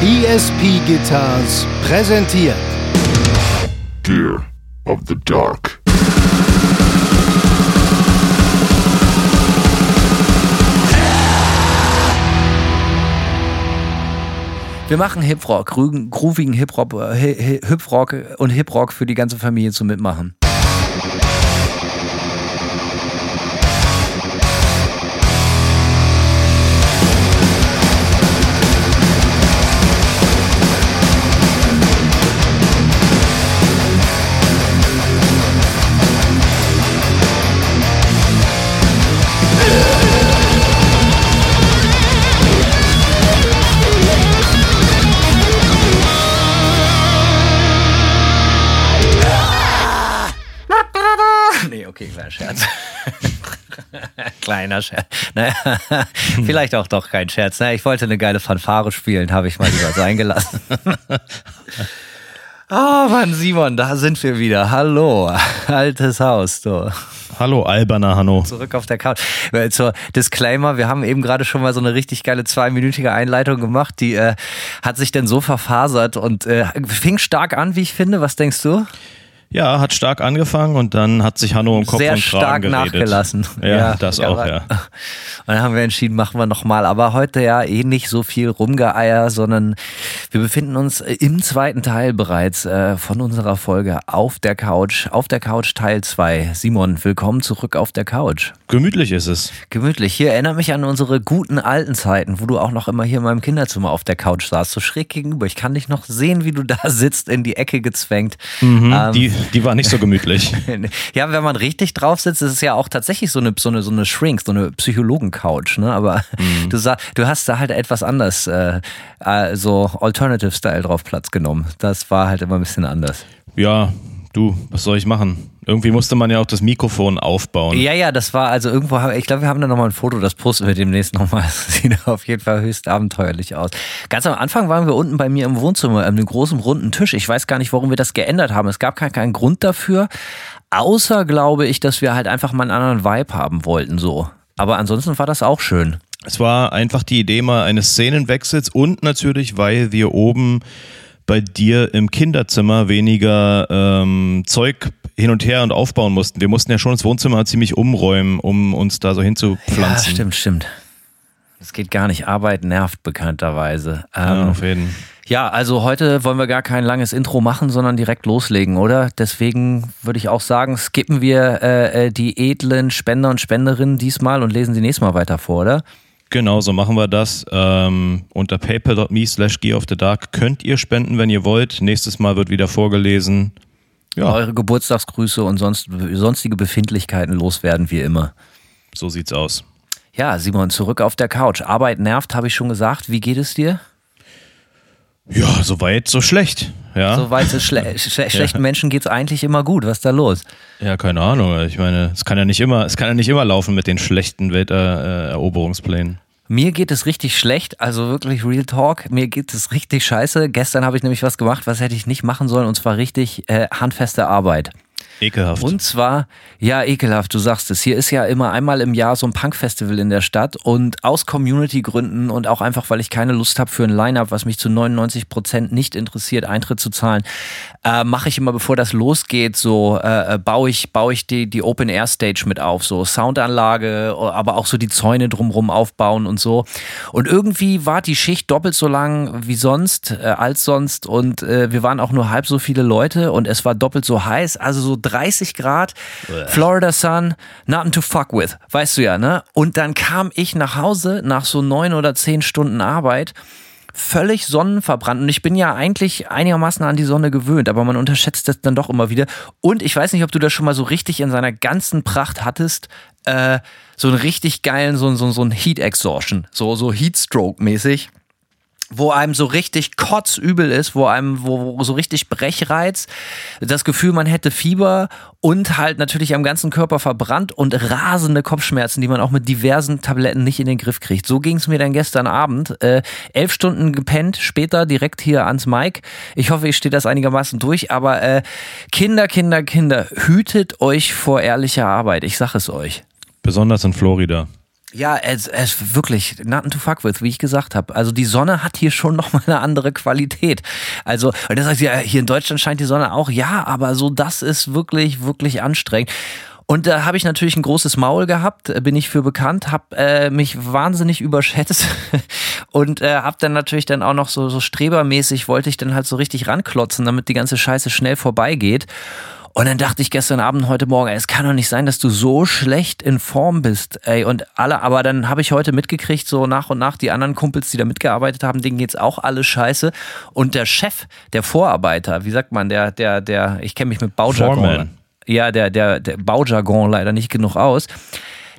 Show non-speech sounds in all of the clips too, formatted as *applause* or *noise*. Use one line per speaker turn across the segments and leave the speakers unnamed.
ESP Guitars präsentiert
Gear of the Dark.
Wir machen Hip-Rock, groovigen Hip-Rock äh, Hi- Hi- Hip-Rock und Hip-Rock für die ganze Familie zum Mitmachen. Kleiner Scherz. *laughs* Naja, *laughs* vielleicht auch doch kein Scherz. Naja, ich wollte eine geile Fanfare spielen, habe ich mal lieber sein gelassen. *laughs* Oh Mann, Simon, da sind wir wieder. Hallo, altes Haus, du.
Hallo, alberner Hanno.
Zurück auf der Couch. Äh, Zur Disclaimer, wir haben eben gerade schon mal so eine richtig geile zweiminütige Einleitung gemacht, die äh, hat sich dann so verfasert und äh, fing stark an, wie ich finde. Was denkst du?
Ja, hat stark angefangen und dann hat sich Hanno im Kopf
Sehr
und
stark
geredet.
nachgelassen.
Ja, das auch, ja. *laughs*
Und dann haben wir entschieden, machen wir nochmal. Aber heute ja eh nicht so viel Rumgeeier, sondern wir befinden uns im zweiten Teil bereits äh, von unserer Folge auf der Couch. Auf der Couch Teil 2. Simon, willkommen zurück auf der Couch.
Gemütlich ist es.
Gemütlich. Hier erinnert mich an unsere guten alten Zeiten, wo du auch noch immer hier in meinem Kinderzimmer auf der Couch saßt, so schräg gegenüber. Ich kann dich noch sehen, wie du da *laughs* sitzt, in die Ecke gezwängt. Ähm,
Die, die war nicht so gemütlich. *laughs*
ja, wenn man richtig drauf sitzt, ist es ja auch tatsächlich so eine, so eine, so eine Shrink, so eine Psychologen-Couch, ne? Aber
Mhm.
du, sa du hast da halt etwas anders, äh, äh, so Alternative-Style drauf Platz genommen. Das war halt immer ein bisschen anders.
ja, du, was soll ich machen? Irgendwie musste man ja auch das Mikrofon aufbauen.
Ja, ja, das war also irgendwo, ich glaube, wir haben da nochmal ein Foto, das posten wir demnächst nochmal. *laughs* Das sieht *laughs* auf jeden Fall höchst abenteuerlich aus. Ganz am Anfang waren wir unten bei mir im Wohnzimmer, an einem großen runden Tisch. Ich weiß gar nicht, warum wir das geändert haben. Es gab keinen, keinen Grund dafür, außer, glaube ich, dass wir halt einfach mal einen anderen Vibe haben wollten, so. Aber ansonsten war das auch schön.
Es war einfach die Idee mal eines Szenenwechsels und natürlich, weil wir oben bei dir im Kinderzimmer weniger ähm, Zeug hin und her und aufbauen mussten. Wir mussten ja schon das Wohnzimmer ziemlich umräumen, um uns da so
Ja,
hinzupflanzen.
stimmt, stimmt. Das geht gar nicht. Arbeit nervt bekannterweise.
Ja,
Ähm,
auf jeden.
Ja, also heute wollen wir gar kein langes Intro machen, sondern direkt loslegen, oder? Deswegen würde ich auch sagen, skippen wir äh, äh, die edlen Spender und Spenderinnen diesmal und lesen sie nächstes Mal weiter vor, oder?
Genau, so machen wir das. Ähm, unter paypal.me slash gear of the dark könnt ihr spenden, wenn ihr wollt. Nächstes Mal wird wieder vorgelesen. Ja,
Eure Geburtstagsgrüße und sonst, sonstige Befindlichkeiten loswerden wie immer.
so sieht's aus.
Ja, Simon, zurück auf der Couch. Arbeit nervt, habe ich schon gesagt. Wie geht es dir?
Ja, soweit, so schlecht. Ja,
Soweit es schle *laughs* schle schlechten Menschen geht's eigentlich immer gut. Was ist da los?
ja keine Ahnung. Ich meine, es kann ja nicht immer, es kann ja nicht immer laufen mit den schlechten Welteroberungsplänen.
Mir geht es richtig schlecht, also wirklich Real Talk. Mir geht es richtig scheiße. Gestern habe ich nämlich was gemacht, was hätte ich nicht machen sollen, und zwar richtig äh, handfeste Arbeit.
Ekelhaft.
Und zwar, ja, ekelhaft, du sagst es. Hier ist ja immer einmal im Jahr so ein Punk-Festival in der Stadt und aus Community-Gründen und auch einfach, weil ich keine Lust habe für ein Line-Up, was mich zu 99 Prozent nicht interessiert, Eintritt zu zahlen, äh, mache ich immer, bevor das losgeht, so äh, äh, baue ich, baue ich die, die Open-Air-Stage mit auf, so Soundanlage, aber auch so die Zäune drumrum aufbauen und so. Und irgendwie war die Schicht doppelt so lang wie sonst, äh, als sonst und äh, wir waren auch nur halb so viele Leute und es war doppelt so heiß, also so 30 Grad, Florida Sun, nothing to fuck with, weißt du ja, ne? Und dann kam ich nach Hause nach so neun oder zehn Stunden Arbeit völlig sonnenverbrannt. Und ich bin ja eigentlich einigermaßen an die Sonne gewöhnt, aber man unterschätzt das dann doch immer wieder. Und ich weiß nicht, ob du das schon mal so richtig in seiner ganzen Pracht hattest. Äh, so einen richtig geilen, so, so, so ein Heat Exhaustion, so, so Heatstroke-mäßig wo einem so richtig kotzübel ist, wo einem wo, wo so richtig Brechreiz, das Gefühl, man hätte Fieber und halt natürlich am ganzen Körper verbrannt und rasende Kopfschmerzen, die man auch mit diversen Tabletten nicht in den Griff kriegt. So ging es mir dann gestern Abend. Äh, elf Stunden gepennt, später direkt hier ans Mic. Ich hoffe, ich stehe das einigermaßen durch, aber äh, Kinder, Kinder, Kinder, hütet euch vor ehrlicher Arbeit. Ich sag es euch.
Besonders in Florida.
Ja, es, es wirklich nothing to fuck with, wie ich gesagt habe. Also die Sonne hat hier schon nochmal eine andere Qualität. Also, das heißt ja, hier in Deutschland scheint die Sonne auch, ja, aber so das ist wirklich, wirklich anstrengend. Und da habe ich natürlich ein großes Maul gehabt, bin ich für bekannt, habe äh, mich wahnsinnig überschätzt *laughs* und äh, habe dann natürlich dann auch noch so, so strebermäßig, wollte ich dann halt so richtig ranklotzen, damit die ganze Scheiße schnell vorbeigeht. Und dann dachte ich gestern Abend, heute Morgen, ey, es kann doch nicht sein, dass du so schlecht in Form bist, ey. Und alle, aber dann habe ich heute mitgekriegt, so nach und nach, die anderen Kumpels, die da mitgearbeitet haben, denen geht's auch alles scheiße. Und der Chef, der Vorarbeiter, wie sagt man, der, der, der, ich kenne mich mit Baujargon ja, der, der, der Baujargon leider nicht genug aus.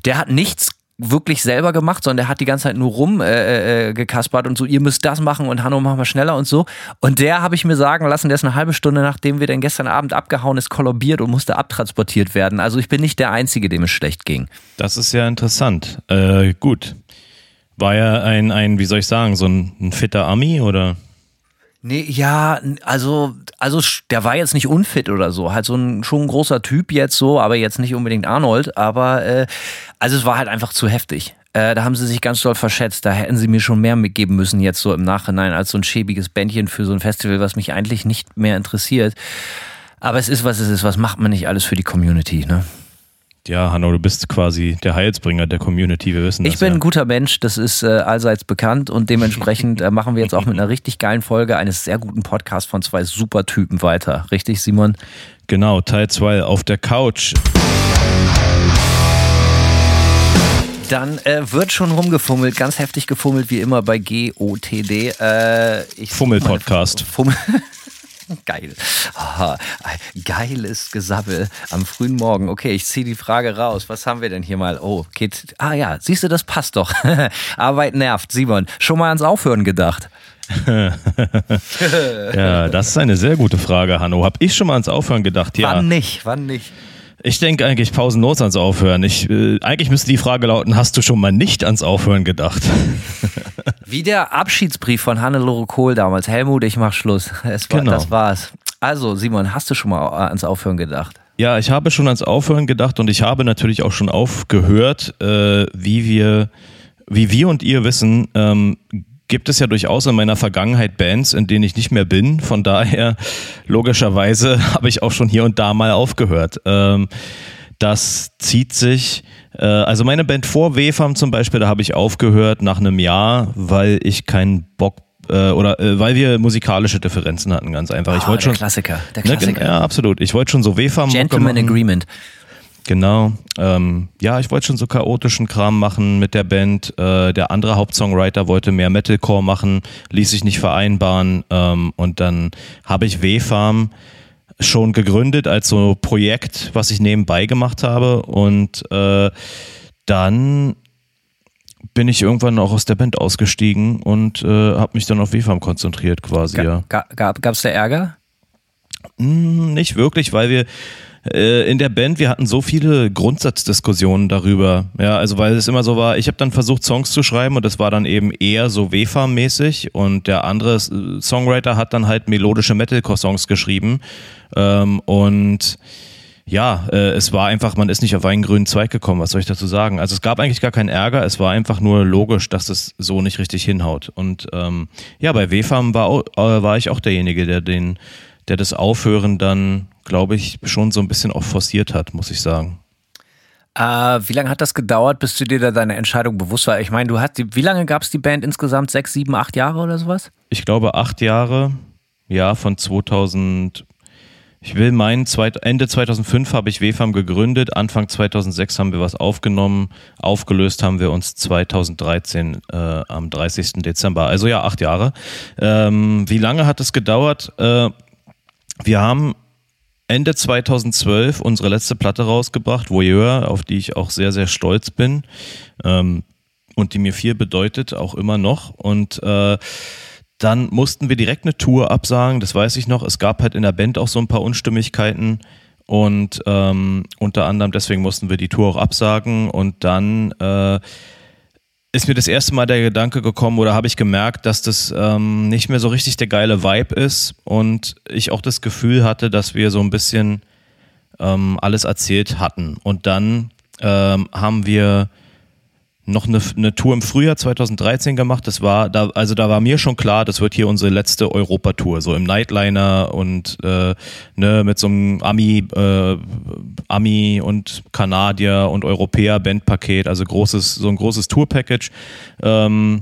Der hat nichts wirklich selber gemacht, sondern der hat die ganze Zeit nur rum äh, äh, gekaspert und so, ihr müsst das machen und Hanno, machen wir schneller und so. Und der habe ich mir sagen lassen, der ist eine halbe Stunde, nachdem wir dann gestern Abend abgehauen ist, kollabiert und musste abtransportiert werden. Also ich bin nicht der Einzige, dem es schlecht ging.
Das ist ja interessant. Äh, gut. War ja ein, ein, wie soll ich sagen, so ein, ein fitter Ami oder?
Nee, ja, also, also der war jetzt nicht unfit oder so. Halt so ein schon ein großer Typ jetzt so, aber jetzt nicht unbedingt Arnold. Aber äh, also es war halt einfach zu heftig. Äh, da haben sie sich ganz doll verschätzt. Da hätten sie mir schon mehr mitgeben müssen, jetzt so im Nachhinein, als so ein schäbiges Bändchen für so ein Festival, was mich eigentlich nicht mehr interessiert. Aber es ist, was es ist. Was macht man nicht alles für die Community, ne?
Ja, Hanno, du bist quasi der Heilsbringer der Community, wir wissen
das. Ich bin
ja.
ein guter Mensch, das ist äh, allseits bekannt und dementsprechend äh, machen wir jetzt auch mit einer richtig geilen Folge eines sehr guten Podcasts von zwei super Typen weiter. Richtig, Simon?
Genau, Teil 2 auf der Couch.
Dann äh, wird schon rumgefummelt, ganz heftig gefummelt, wie immer bei GOTD. Äh,
Fummel-Podcast.
Fummel. *laughs* *laughs* Geil. Oh, geiles Gesabbel am frühen Morgen. Okay, ich ziehe die Frage raus. Was haben wir denn hier mal? Oh, geht. Ah ja, siehst du, das passt doch. *laughs* Arbeit nervt. Simon, schon mal ans Aufhören gedacht? *laughs*
ja, das ist eine sehr gute Frage, Hanno. Hab ich schon mal ans Aufhören gedacht? Ja.
Wann nicht? Wann nicht?
Ich denke eigentlich pausenlos ans Aufhören. Ich, äh, eigentlich müsste die Frage lauten, hast du schon mal nicht ans Aufhören gedacht? *laughs*
Wie der Abschiedsbrief von Hannelore Kohl damals. Helmut, ich mach Schluss. Es war, genau. Das war's. Also, Simon, hast du schon mal ans Aufhören gedacht?
Ja, ich habe schon ans Aufhören gedacht und ich habe natürlich auch schon aufgehört, äh, wie wir, wie wir und ihr wissen, ähm, gibt es ja durchaus in meiner Vergangenheit Bands, in denen ich nicht mehr bin. Von daher, logischerweise, *laughs* habe ich auch schon hier und da mal aufgehört. Ähm, das zieht sich, äh, also meine Band vor WFAM zum Beispiel, da habe ich aufgehört nach einem Jahr, weil ich keinen Bock äh, oder äh, weil wir musikalische Differenzen hatten, ganz einfach. Ich
oh,
wollte schon.
Klassiker, der Klassiker.
Ne, ja, absolut. Ich wollte schon so WFAM.
Gentleman Agreement.
Genau. Ähm, ja, ich wollte schon so chaotischen Kram machen mit der Band. Äh, der andere Hauptsongwriter wollte mehr Metalcore machen, ließ sich nicht vereinbaren. Ähm, und dann habe ich W-Farm schon gegründet als so Projekt, was ich nebenbei gemacht habe. Und äh, dann bin ich irgendwann auch aus der Band ausgestiegen und äh, habe mich dann auf W-Farm konzentriert quasi. Ga,
ja. Gab es da Ärger?
Hm, nicht wirklich, weil wir äh, in der Band, wir hatten so viele Grundsatzdiskussionen darüber. Ja, also weil es immer so war, ich habe dann versucht, Songs zu schreiben und das war dann eben eher so WFAM-mäßig und der andere Songwriter hat dann halt melodische Metalcore-Songs geschrieben. Ähm, und ja, äh, es war einfach, man ist nicht auf einen grünen Zweig gekommen, was soll ich dazu sagen? Also es gab eigentlich gar keinen Ärger, es war einfach nur logisch, dass es so nicht richtig hinhaut. Und ähm, ja, bei WFAM war, äh, war ich auch derjenige, der den, der das Aufhören dann glaube ich, schon so ein bisschen auch forciert hat, muss ich sagen.
Äh, wie lange hat das gedauert, bis du dir da deine Entscheidung bewusst war? Ich meine, du hast die, wie lange gab es die Band insgesamt? Sechs, sieben, acht Jahre oder sowas?
Ich glaube acht Jahre, ja, von 2000, ich will meinen, Ende 2005 habe ich WFAM gegründet, Anfang 2006 haben wir was aufgenommen, aufgelöst haben wir uns 2013 äh, am 30. Dezember, also ja, acht Jahre. Ähm, wie lange hat es gedauert? Äh, wir haben Ende 2012 unsere letzte Platte rausgebracht, Voyeur, auf die ich auch sehr, sehr stolz bin ähm, und die mir viel bedeutet, auch immer noch. Und äh, dann mussten wir direkt eine Tour absagen, das weiß ich noch. Es gab halt in der Band auch so ein paar Unstimmigkeiten und ähm, unter anderem deswegen mussten wir die Tour auch absagen und dann äh, ist mir das erste Mal der Gedanke gekommen oder habe ich gemerkt, dass das ähm, nicht mehr so richtig der geile Vibe ist und ich auch das Gefühl hatte, dass wir so ein bisschen ähm, alles erzählt hatten. Und dann ähm, haben wir noch eine, eine Tour im Frühjahr 2013 gemacht. Das war, da, also da war mir schon klar, das wird hier unsere letzte Europatour, so im Nightliner und äh, ne, mit so einem Ami, äh, Ami und Kanadier und Europäer Bandpaket, also großes, so ein großes Tour-Package. Ähm,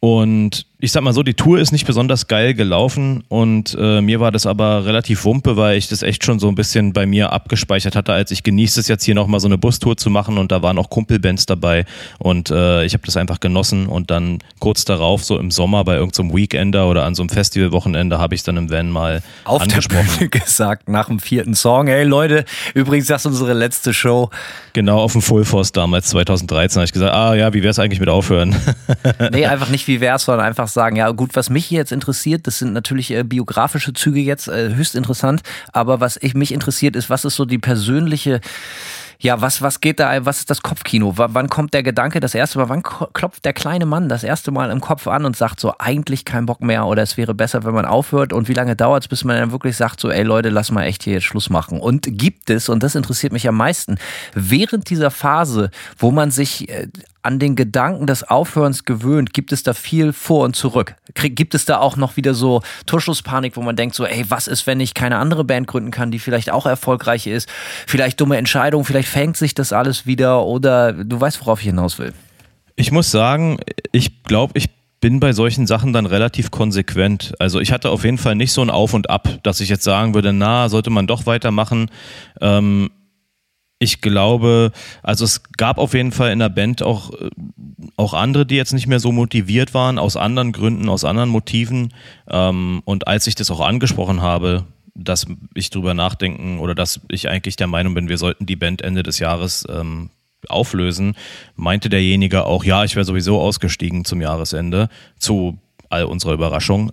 und ich sag mal so, die Tour ist nicht besonders geil gelaufen und äh, mir war das aber relativ wumpe, weil ich das echt schon so ein bisschen bei mir abgespeichert hatte, als ich genieße es jetzt hier nochmal so eine Bustour zu machen und da waren auch Kumpelbands dabei und äh, ich habe das einfach genossen und dann kurz darauf, so im Sommer bei irgendeinem so Weekender oder an so einem Festivalwochenende habe ich dann im Van mal
Auf angesprochen. Der Bühne *laughs* gesagt, nach dem vierten Song, hey Leute, übrigens das ist unsere letzte Show.
Genau, auf dem Full Force damals, 2013, habe ich gesagt, ah ja, wie wäre es eigentlich mit aufhören? *laughs*
nee, einfach nicht wie wär's, sondern einfach sagen, ja gut, was mich jetzt interessiert, das sind natürlich äh, biografische Züge jetzt, äh, höchst interessant, aber was ich, mich interessiert ist, was ist so die persönliche ja, was, was geht da, was ist das Kopfkino? W wann kommt der Gedanke das erste Mal, wann klopft der kleine Mann das erste Mal im Kopf an und sagt so, eigentlich kein Bock mehr oder es wäre besser, wenn man aufhört und wie lange dauert es, bis man dann wirklich sagt so, ey Leute, lass mal echt hier jetzt Schluss machen. Und gibt es, und das interessiert mich am meisten, während dieser Phase, wo man sich äh, an den Gedanken des Aufhörens gewöhnt, gibt es da viel vor und zurück? Gibt es da auch noch wieder so Tuschuspanik, wo man denkt so, ey, was ist, wenn ich keine andere Band gründen kann, die vielleicht auch erfolgreich ist? Vielleicht dumme Entscheidung, vielleicht fängt sich das alles wieder oder du weißt, worauf ich hinaus will.
Ich muss sagen, ich glaube, ich bin bei solchen Sachen dann relativ konsequent. Also ich hatte auf jeden Fall nicht so ein Auf und Ab, dass ich jetzt sagen würde, na, sollte man doch weitermachen. Ähm, ich glaube, also es gab auf jeden Fall in der Band auch, äh, auch andere, die jetzt nicht mehr so motiviert waren, aus anderen Gründen, aus anderen Motiven. Ähm, und als ich das auch angesprochen habe, dass ich drüber nachdenken oder dass ich eigentlich der Meinung bin, wir sollten die Band Ende des Jahres ähm, auflösen, meinte derjenige auch, ja, ich wäre sowieso ausgestiegen zum Jahresende, zu all unserer Überraschung.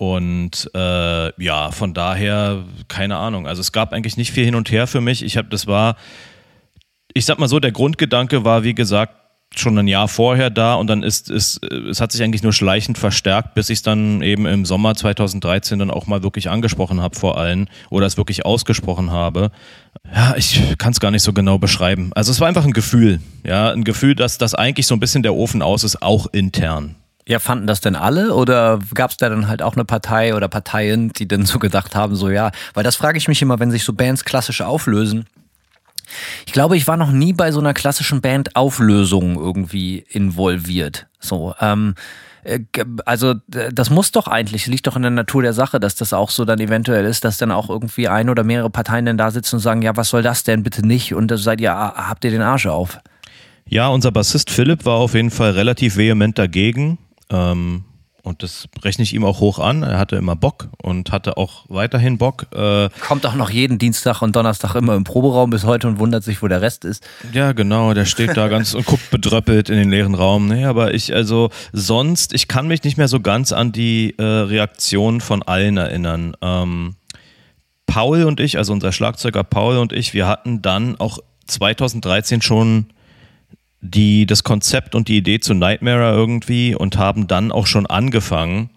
Und äh, ja, von daher, keine Ahnung. Also es gab eigentlich nicht viel hin und her für mich. Ich habe, das war, ich sag mal so, der Grundgedanke war, wie gesagt, schon ein Jahr vorher da und dann ist es, es hat sich eigentlich nur schleichend verstärkt, bis ich es dann eben im Sommer 2013 dann auch mal wirklich angesprochen habe vor allen oder es wirklich ausgesprochen habe. Ja, ich kann es gar nicht so genau beschreiben. Also es war einfach ein Gefühl, ja, ein Gefühl, dass das eigentlich so ein bisschen der Ofen aus ist, auch intern.
Ja, fanden das denn alle oder gab es da dann halt auch eine Partei oder Parteien, die dann so gedacht haben, so ja, weil das frage ich mich immer, wenn sich so Bands klassisch auflösen. Ich glaube, ich war noch nie bei so einer klassischen Band-Auflösung irgendwie involviert. So, ähm, äh, also das muss doch eigentlich, liegt doch in der Natur der Sache, dass das auch so dann eventuell ist, dass dann auch irgendwie ein oder mehrere Parteien dann da sitzen und sagen, ja, was soll das denn bitte nicht? Und da seid ihr, habt ihr den Arsch auf.
Ja, unser Bassist Philipp war auf jeden Fall relativ vehement dagegen. Ähm, und das rechne ich ihm auch hoch an. Er hatte immer Bock und hatte auch weiterhin Bock. Äh,
Kommt auch noch jeden Dienstag und Donnerstag immer im Proberaum bis heute und wundert sich, wo der Rest ist.
Ja, genau. Der steht da ganz und guckt bedröppelt in den leeren Raum. Nee, aber ich, also sonst, ich kann mich nicht mehr so ganz an die äh, Reaktion von allen erinnern. Ähm, Paul und ich, also unser Schlagzeuger Paul und ich, wir hatten dann auch 2013 schon die das Konzept und die Idee zu Nightmare irgendwie und haben dann auch schon angefangen,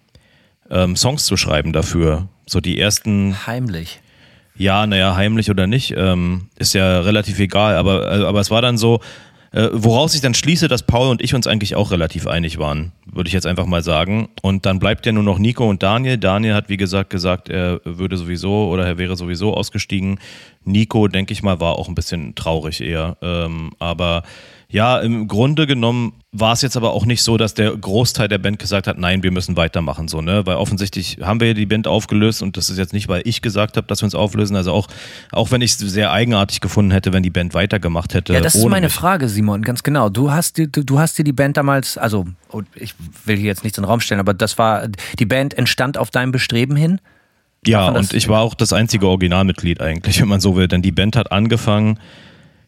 ähm, Songs zu schreiben dafür. So die ersten.
Heimlich.
Ja, naja, heimlich oder nicht, ähm, ist ja relativ egal. Aber, äh, aber es war dann so, äh, woraus ich dann schließe, dass Paul und ich uns eigentlich auch relativ einig waren, würde ich jetzt einfach mal sagen. Und dann bleibt ja nur noch Nico und Daniel. Daniel hat, wie gesagt, gesagt, er würde sowieso oder er wäre sowieso ausgestiegen. Nico, denke ich mal, war auch ein bisschen traurig eher. Ähm, aber ja, im Grunde genommen war es jetzt aber auch nicht so, dass der Großteil der Band gesagt hat, nein, wir müssen weitermachen, so, ne? Weil offensichtlich haben wir ja die Band aufgelöst und das ist jetzt nicht, weil ich gesagt habe, dass wir uns auflösen. Also auch, auch wenn ich es sehr eigenartig gefunden hätte, wenn die Band weitergemacht hätte.
Ja, das ist meine mich. Frage, Simon, ganz genau. Du hast, du, du hast dir die Band damals, also ich will hier jetzt nichts in den Raum stellen, aber das war, die Band entstand auf deinem Bestreben hin?
Ja, und ich war auch das einzige Originalmitglied eigentlich, wenn man so will, denn die Band hat angefangen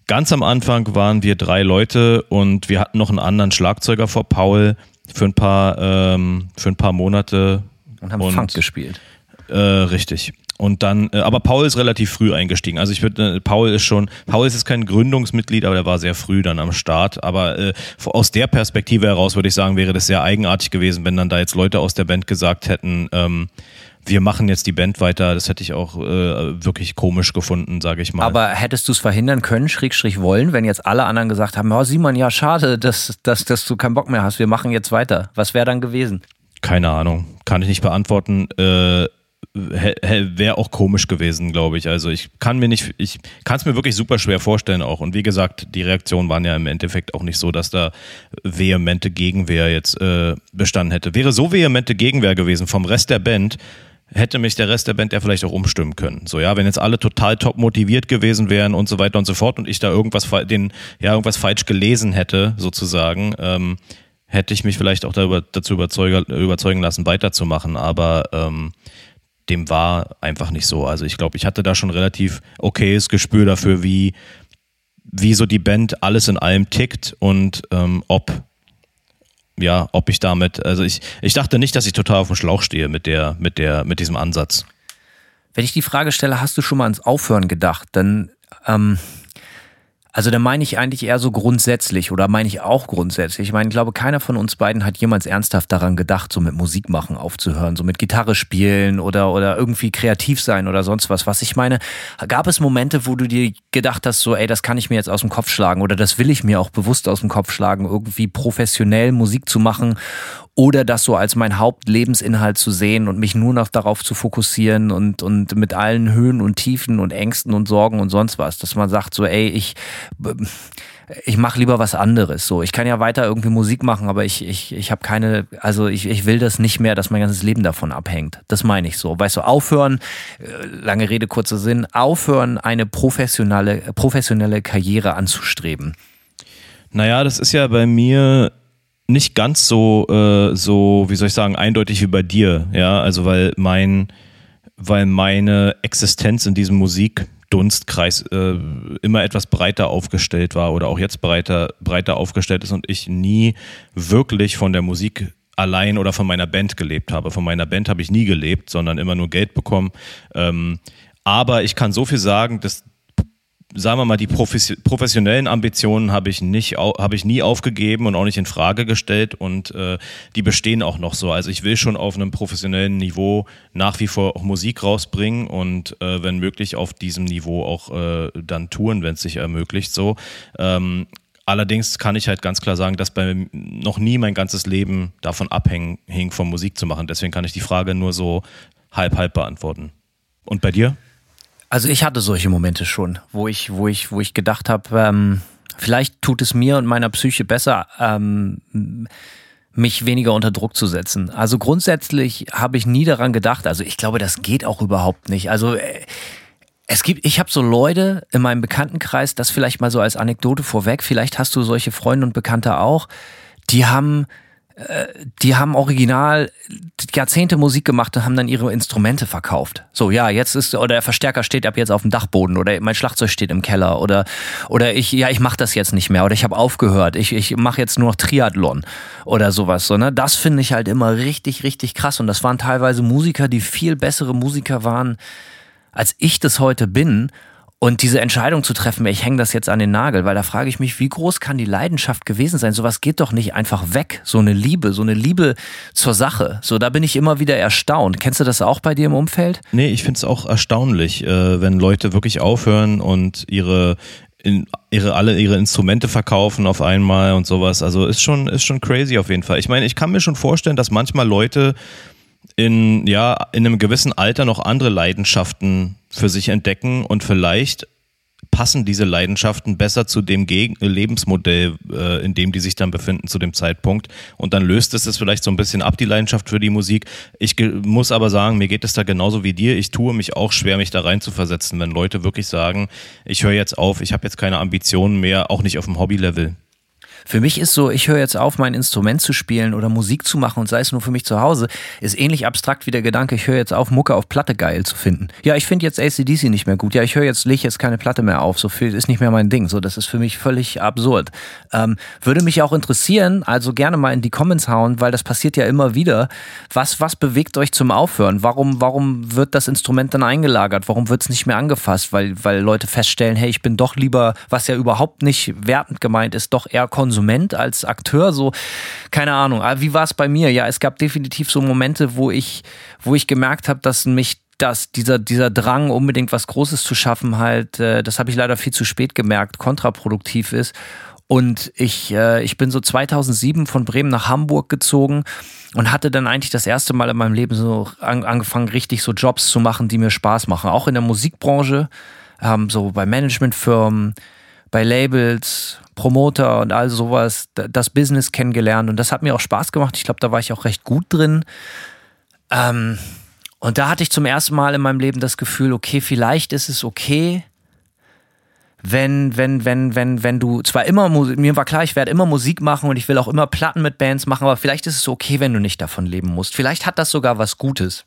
Ganz am Anfang waren wir drei Leute und wir hatten noch einen anderen Schlagzeuger vor Paul für ein paar, ähm, für ein paar Monate.
Und haben und, Funk gespielt.
Äh, richtig. Und dann, äh, aber Paul ist relativ früh eingestiegen. Also ich würde, äh, Paul ist schon, Paul ist jetzt kein Gründungsmitglied, aber der war sehr früh dann am Start. Aber äh, aus der Perspektive heraus würde ich sagen, wäre das sehr eigenartig gewesen, wenn dann da jetzt Leute aus der Band gesagt hätten, ähm, wir machen jetzt die Band weiter, das hätte ich auch äh, wirklich komisch gefunden, sage ich mal.
Aber hättest du es verhindern können, Schrägstrich wollen, wenn jetzt alle anderen gesagt haben, oh Simon, ja schade, dass, dass, dass du keinen Bock mehr hast, wir machen jetzt weiter. Was wäre dann gewesen?
Keine Ahnung, kann ich nicht beantworten. Äh, wäre auch komisch gewesen, glaube ich. Also ich kann mir nicht, ich kann es mir wirklich super schwer vorstellen auch. Und wie gesagt, die Reaktionen waren ja im Endeffekt auch nicht so, dass da vehemente Gegenwehr jetzt äh, bestanden hätte. Wäre so vehemente Gegenwehr gewesen vom Rest der Band, hätte mich der Rest der Band ja vielleicht auch umstimmen können. So, ja, wenn jetzt alle total top motiviert gewesen wären und so weiter und so fort und ich da irgendwas, den, ja, irgendwas falsch gelesen hätte, sozusagen, ähm, hätte ich mich vielleicht auch darüber, dazu überzeugen lassen, weiterzumachen. Aber ähm, dem war einfach nicht so. Also ich glaube, ich hatte da schon relativ okayes Gespür dafür, wie, wie so die Band alles in allem tickt und ähm, ob ja, ob ich damit, also ich, ich dachte nicht, dass ich total auf dem Schlauch stehe mit der, mit der, mit diesem Ansatz.
Wenn ich die Frage stelle, hast du schon mal ans Aufhören gedacht, dann ähm, also da meine ich eigentlich eher so grundsätzlich oder meine ich auch grundsätzlich. Ich meine, ich glaube, keiner von uns beiden hat jemals ernsthaft daran gedacht, so mit Musik machen aufzuhören, so mit Gitarre spielen oder, oder irgendwie kreativ sein oder sonst was. Was ich meine, gab es Momente, wo du dir gedacht hast, so, ey, das kann ich mir jetzt aus dem Kopf schlagen oder das will ich mir auch bewusst aus dem Kopf schlagen, irgendwie professionell Musik zu machen oder das so als mein Hauptlebensinhalt zu sehen und mich nur noch darauf zu fokussieren und, und mit allen Höhen und Tiefen und Ängsten und Sorgen und sonst was, dass man sagt so, ey, ich, ich mache lieber was anderes. So, ich kann ja weiter irgendwie Musik machen, aber ich, ich, ich habe keine, also ich, ich will das nicht mehr, dass mein ganzes Leben davon abhängt. Das meine ich so. Weißt du, aufhören, äh, lange Rede, kurzer Sinn, aufhören, eine professionelle, professionelle Karriere anzustreben.
Naja, das ist ja bei mir nicht ganz so, äh, so, wie soll ich sagen, eindeutig wie bei dir, ja, also weil mein, weil meine Existenz in diesem Musikdunstkreis äh, immer etwas breiter aufgestellt war oder auch jetzt breiter, breiter aufgestellt ist und ich nie wirklich von der Musik allein oder von meiner Band gelebt habe. Von meiner Band habe ich nie gelebt, sondern immer nur Geld bekommen. Ähm, aber ich kann so viel sagen, dass sagen wir mal, die professionellen Ambitionen habe ich nicht, habe ich nie aufgegeben und auch nicht in Frage gestellt und äh, die bestehen auch noch so. Also ich will schon auf einem professionellen Niveau nach wie vor auch Musik rausbringen und äh, wenn möglich auf diesem Niveau auch äh, dann touren, wenn es sich ermöglicht. So. Ähm, allerdings kann ich halt ganz klar sagen, dass bei noch nie mein ganzes Leben davon abhing, von Musik zu machen. Deswegen kann ich die Frage nur so halb halb beantworten. Und bei dir?
Also ich hatte solche Momente schon, wo ich, wo ich, wo ich gedacht habe, ähm, vielleicht tut es mir und meiner Psyche besser, ähm, mich weniger unter Druck zu setzen. Also grundsätzlich habe ich nie daran gedacht. Also ich glaube, das geht auch überhaupt nicht. Also äh, es gibt, ich habe so Leute in meinem Bekanntenkreis, das vielleicht mal so als Anekdote vorweg. Vielleicht hast du solche Freunde und Bekannte auch. Die haben die haben original Jahrzehnte Musik gemacht und haben dann ihre Instrumente verkauft. So, ja, jetzt ist, oder der Verstärker steht ab jetzt auf dem Dachboden oder mein Schlagzeug steht im Keller oder, oder ich, ja, ich mache das jetzt nicht mehr oder ich habe aufgehört, ich, ich mache jetzt nur noch Triathlon oder sowas. So, ne? Das finde ich halt immer richtig, richtig krass und das waren teilweise Musiker, die viel bessere Musiker waren, als ich das heute bin und diese Entscheidung zu treffen, ich hänge das jetzt an den Nagel, weil da frage ich mich, wie groß kann die Leidenschaft gewesen sein? Sowas geht doch nicht einfach weg. So eine Liebe, so eine Liebe zur Sache. So, da bin ich immer wieder erstaunt. Kennst du das auch bei dir im Umfeld?
Nee, ich finde es auch erstaunlich, äh, wenn Leute wirklich aufhören und ihre ihre alle ihre Instrumente verkaufen auf einmal und sowas. Also ist schon ist schon crazy auf jeden Fall. Ich meine, ich kann mir schon vorstellen, dass manchmal Leute in, ja, in einem gewissen Alter noch andere Leidenschaften für sich entdecken und vielleicht passen diese Leidenschaften besser zu dem Geg Lebensmodell, äh, in dem die sich dann befinden zu dem Zeitpunkt. Und dann löst es es vielleicht so ein bisschen ab, die Leidenschaft für die Musik. Ich muss aber sagen, mir geht es da genauso wie dir. Ich tue mich auch schwer, mich da rein zu versetzen, wenn Leute wirklich sagen, ich höre jetzt auf, ich habe jetzt keine Ambitionen mehr, auch nicht auf dem Hobbylevel.
Für mich ist so, ich höre jetzt auf, mein Instrument zu spielen oder Musik zu machen und sei es nur für mich zu Hause, ist ähnlich abstrakt wie der Gedanke, ich höre jetzt auf, Mucke auf Platte geil zu finden. Ja, ich finde jetzt ACDC nicht mehr gut. Ja, ich höre jetzt, lege jetzt keine Platte mehr auf. So viel ist nicht mehr mein Ding. So, das ist für mich völlig absurd. Ähm, würde mich auch interessieren, also gerne mal in die Comments hauen, weil das passiert ja immer wieder. Was, was bewegt euch zum Aufhören? Warum, warum wird das Instrument dann eingelagert? Warum wird es nicht mehr angefasst? Weil, weil Leute feststellen, hey, ich bin doch lieber, was ja überhaupt nicht wertend gemeint ist, doch eher Konsum Konsument, als Akteur, so, keine Ahnung. Aber wie war es bei mir? Ja, es gab definitiv so Momente, wo ich, wo ich gemerkt habe, dass mich dass dieser, dieser Drang, unbedingt was Großes zu schaffen, halt, äh, das habe ich leider viel zu spät gemerkt, kontraproduktiv ist. Und ich, äh, ich bin so 2007 von Bremen nach Hamburg gezogen und hatte dann eigentlich das erste Mal in meinem Leben so an, angefangen, richtig so Jobs zu machen, die mir Spaß machen. Auch in der Musikbranche, ähm, so bei Managementfirmen, bei Labels, Promoter und all sowas, das Business kennengelernt. Und das hat mir auch Spaß gemacht. Ich glaube, da war ich auch recht gut drin. Ähm, und da hatte ich zum ersten Mal in meinem Leben das Gefühl, okay, vielleicht ist es okay, wenn, wenn, wenn, wenn, wenn du zwar immer, mir war klar, ich werde immer Musik machen und ich will auch immer Platten mit Bands machen, aber vielleicht ist es okay, wenn du nicht davon leben musst. Vielleicht hat das sogar was Gutes.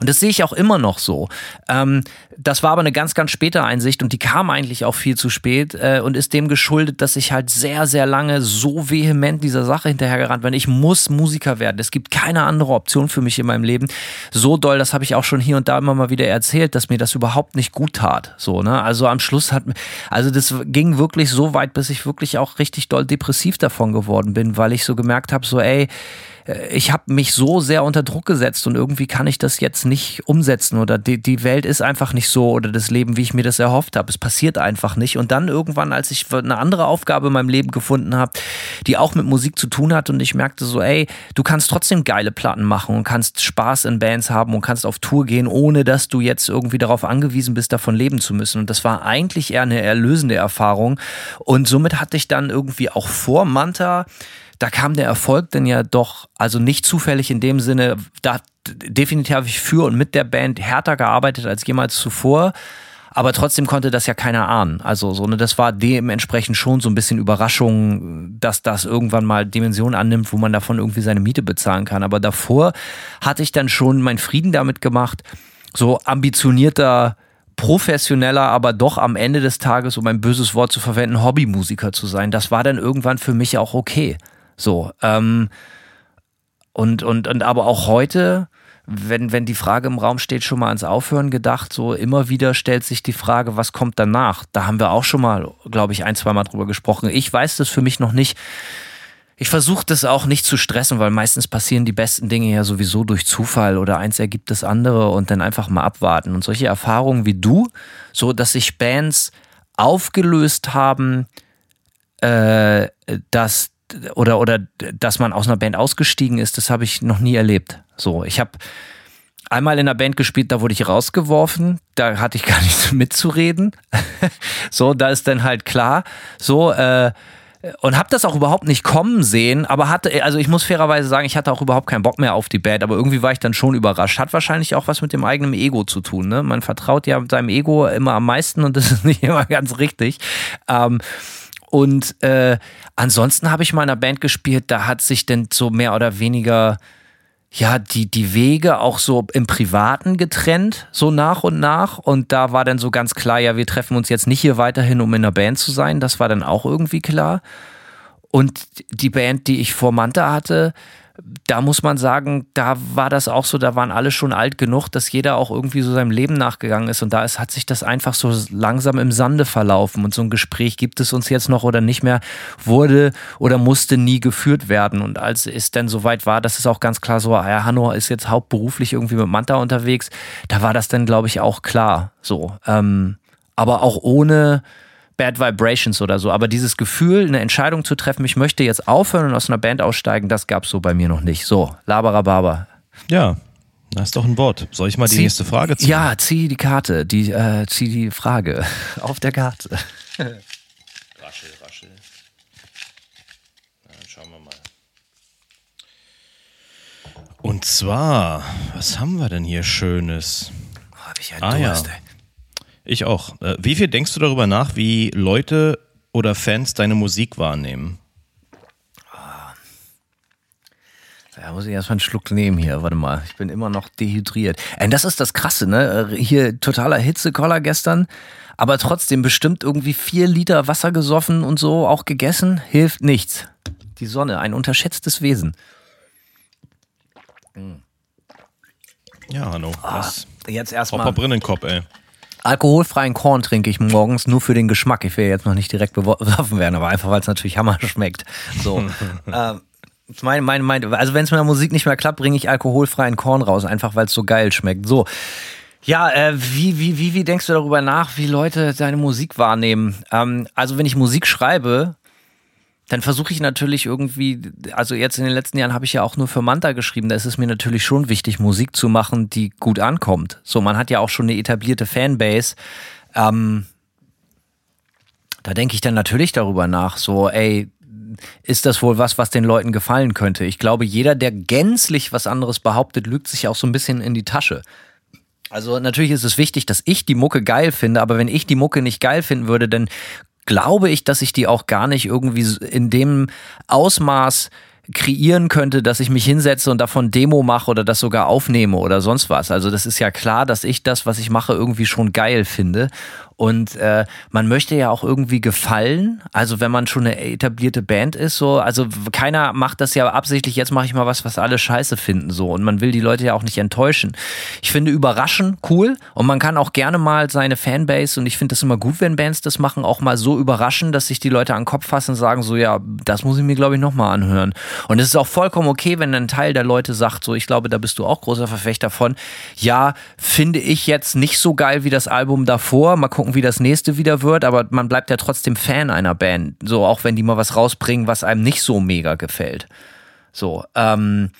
Und das sehe ich auch immer noch so. Ähm, das war aber eine ganz, ganz späte Einsicht und die kam eigentlich auch viel zu spät äh, und ist dem geschuldet, dass ich halt sehr, sehr lange so vehement dieser Sache hinterhergerannt bin. Ich muss Musiker werden. Es gibt keine andere Option für mich in meinem Leben. So doll, das habe ich auch schon hier und da immer mal wieder erzählt, dass mir das überhaupt nicht gut tat. So, ne? Also am Schluss hat, also das ging wirklich so weit, bis ich wirklich auch richtig doll depressiv davon geworden bin, weil ich so gemerkt habe, so, ey, ich habe mich so sehr unter Druck gesetzt und irgendwie kann ich das jetzt nicht umsetzen oder die, die Welt ist einfach nicht so oder das Leben, wie ich mir das erhofft habe. Es passiert einfach nicht. Und dann irgendwann, als ich eine andere Aufgabe in meinem Leben gefunden habe, die auch mit Musik zu tun hat und ich merkte so, ey, du kannst trotzdem geile Platten machen und kannst Spaß in Bands haben und kannst auf Tour gehen, ohne dass du jetzt irgendwie darauf angewiesen bist, davon leben zu müssen. Und das war eigentlich eher eine erlösende Erfahrung. Und somit hatte ich dann irgendwie auch vor Manta da kam der Erfolg denn ja doch, also nicht zufällig in dem Sinne, da definitiv habe ich für und mit der Band härter gearbeitet als jemals zuvor. Aber trotzdem konnte das ja keiner ahnen. Also so, ne, das war dementsprechend schon so ein bisschen Überraschung, dass das irgendwann mal Dimensionen annimmt, wo man davon irgendwie seine Miete bezahlen kann. Aber davor hatte ich dann schon meinen Frieden damit gemacht, so ambitionierter, professioneller, aber doch am Ende des Tages, um ein böses Wort zu verwenden, Hobbymusiker zu sein. Das war dann irgendwann für mich auch okay. So, ähm, und, und, und aber auch heute, wenn, wenn die Frage im Raum steht, schon mal ans Aufhören gedacht, so immer wieder stellt sich die Frage, was kommt danach? Da haben wir auch schon mal, glaube ich, ein, zwei Mal drüber gesprochen. Ich weiß das für mich noch nicht. Ich versuche das auch nicht zu stressen, weil meistens passieren die besten Dinge ja sowieso durch Zufall oder eins ergibt das andere und dann einfach mal abwarten. Und solche Erfahrungen wie du, so dass sich Bands aufgelöst haben, äh, dass oder, oder dass man aus einer Band ausgestiegen ist, das habe ich noch nie erlebt. So, ich habe einmal in einer Band gespielt, da wurde ich rausgeworfen, da hatte ich *laughs* gar nichts mitzureden. *laughs* so, da ist dann halt klar, so, äh, und habe das auch überhaupt nicht kommen sehen, aber hatte, also ich muss fairerweise sagen, ich hatte auch überhaupt keinen Bock mehr auf die Band, aber irgendwie war ich dann schon überrascht. Hat wahrscheinlich auch was mit dem eigenen Ego zu tun. Ne? Man vertraut ja seinem Ego immer am meisten und das ist nicht immer ganz richtig. Ähm, und äh, ansonsten habe ich mal in einer Band gespielt, da hat sich denn so mehr oder weniger ja, die, die Wege auch so im Privaten getrennt, so nach und nach. Und da war dann so ganz klar, ja, wir treffen uns jetzt nicht hier weiterhin, um in einer Band zu sein. Das war dann auch irgendwie klar. Und die Band, die ich vor Manta hatte, da muss man sagen, da war das auch so, da waren alle schon alt genug, dass jeder auch irgendwie so seinem Leben nachgegangen ist. Und da ist, hat sich das einfach so langsam im Sande verlaufen. Und so ein Gespräch gibt es uns jetzt noch oder nicht mehr, wurde oder musste nie geführt werden. Und als es dann soweit war, dass es auch ganz klar so, ja, Hanno ist jetzt hauptberuflich irgendwie mit Manta unterwegs, da war das dann glaube ich auch klar, so, ähm, aber auch ohne Bad Vibrations oder so. Aber dieses Gefühl, eine Entscheidung zu treffen, ich möchte jetzt aufhören und aus einer Band aussteigen, das gab es so bei mir noch nicht. So, Labarababa.
Ja, das ist doch ein Wort. Soll ich mal die nächste Frage
ziehen? Ja, zieh die Karte, die, äh, zieh die Frage *laughs* auf der Karte. raschel, raschel.
Dann schauen wir mal. Und zwar, was haben wir denn hier Schönes?
Oh, hab ich einen ah, Durst, ja.
ey. Ich auch. Äh, wie viel denkst du darüber nach, wie Leute oder Fans deine Musik wahrnehmen?
Da muss ich erstmal einen Schluck nehmen hier. Warte mal, ich bin immer noch dehydriert. Und das ist das Krasse, ne? Äh, hier totaler Hitzekoller gestern, aber trotzdem bestimmt irgendwie vier Liter Wasser gesoffen und so auch gegessen. Hilft nichts. Die Sonne, ein unterschätztes Wesen.
Ja, Hanno.
Ah, jetzt erstmal.
Hopper Brinnenkopf, ey.
Alkoholfreien Korn trinke ich morgens nur für den Geschmack. Ich will jetzt noch nicht direkt *laughs* beworfen werden, aber einfach, weil es natürlich Hammer schmeckt. So. *laughs* ähm, mein, mein, mein, also wenn es mit der Musik nicht mehr klappt, bringe ich alkoholfreien Korn raus, einfach weil es so geil schmeckt. So. Ja, äh, wie, wie, wie, wie denkst du darüber nach, wie Leute deine Musik wahrnehmen? Ähm, also wenn ich Musik schreibe, dann versuche ich natürlich irgendwie, also jetzt in den letzten Jahren habe ich ja auch nur für Manta geschrieben, da ist es mir natürlich schon wichtig, Musik zu machen, die gut ankommt. So, man hat ja auch schon eine etablierte Fanbase. Ähm, da denke ich dann natürlich darüber nach, so, ey, ist das wohl was, was den Leuten gefallen könnte? Ich glaube, jeder, der gänzlich was anderes behauptet, lügt sich auch so ein bisschen in die Tasche. Also natürlich ist es wichtig, dass ich die Mucke geil finde, aber wenn ich die Mucke nicht geil finden würde, dann glaube ich, dass ich die auch gar nicht irgendwie in dem Ausmaß kreieren könnte, dass ich mich hinsetze und davon Demo mache oder das sogar aufnehme oder sonst was. Also das ist ja klar, dass ich das, was ich mache, irgendwie schon geil finde. Und äh, man möchte ja auch irgendwie gefallen. Also wenn man schon eine etablierte Band ist, so, also keiner macht das ja absichtlich, jetzt mache ich mal was, was alle scheiße finden. so. Und man will die Leute ja auch nicht enttäuschen. Ich finde überraschen cool und man kann auch gerne mal seine Fanbase, und ich finde das immer gut, wenn Bands das machen, auch mal so überraschen, dass sich die Leute an den Kopf fassen und sagen, so ja, das muss ich mir, glaube ich, nochmal anhören. Und es ist auch vollkommen okay, wenn ein Teil der Leute sagt, so, ich glaube, da bist du auch großer Verfechter von, ja, finde ich jetzt nicht so geil wie das Album davor. Mal gucken, gucken, wie das nächste wieder wird, aber man bleibt ja trotzdem Fan einer Band. So, auch wenn die mal was rausbringen, was einem nicht so mega gefällt. So, ähm,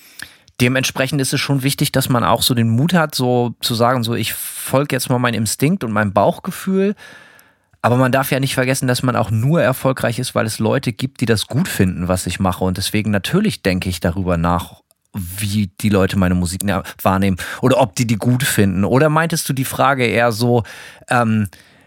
dementsprechend ist es schon wichtig, dass man auch so den Mut hat, so zu sagen, so, ich folge jetzt mal meinem Instinkt und meinem Bauchgefühl. Aber man darf ja nicht vergessen, dass man auch nur erfolgreich ist, weil es Leute gibt, die das gut finden, was ich mache. Und deswegen natürlich denke ich darüber nach, wie die Leute meine Musik wahrnehmen oder ob die die gut finden. Oder meintest du die Frage eher so, ähm,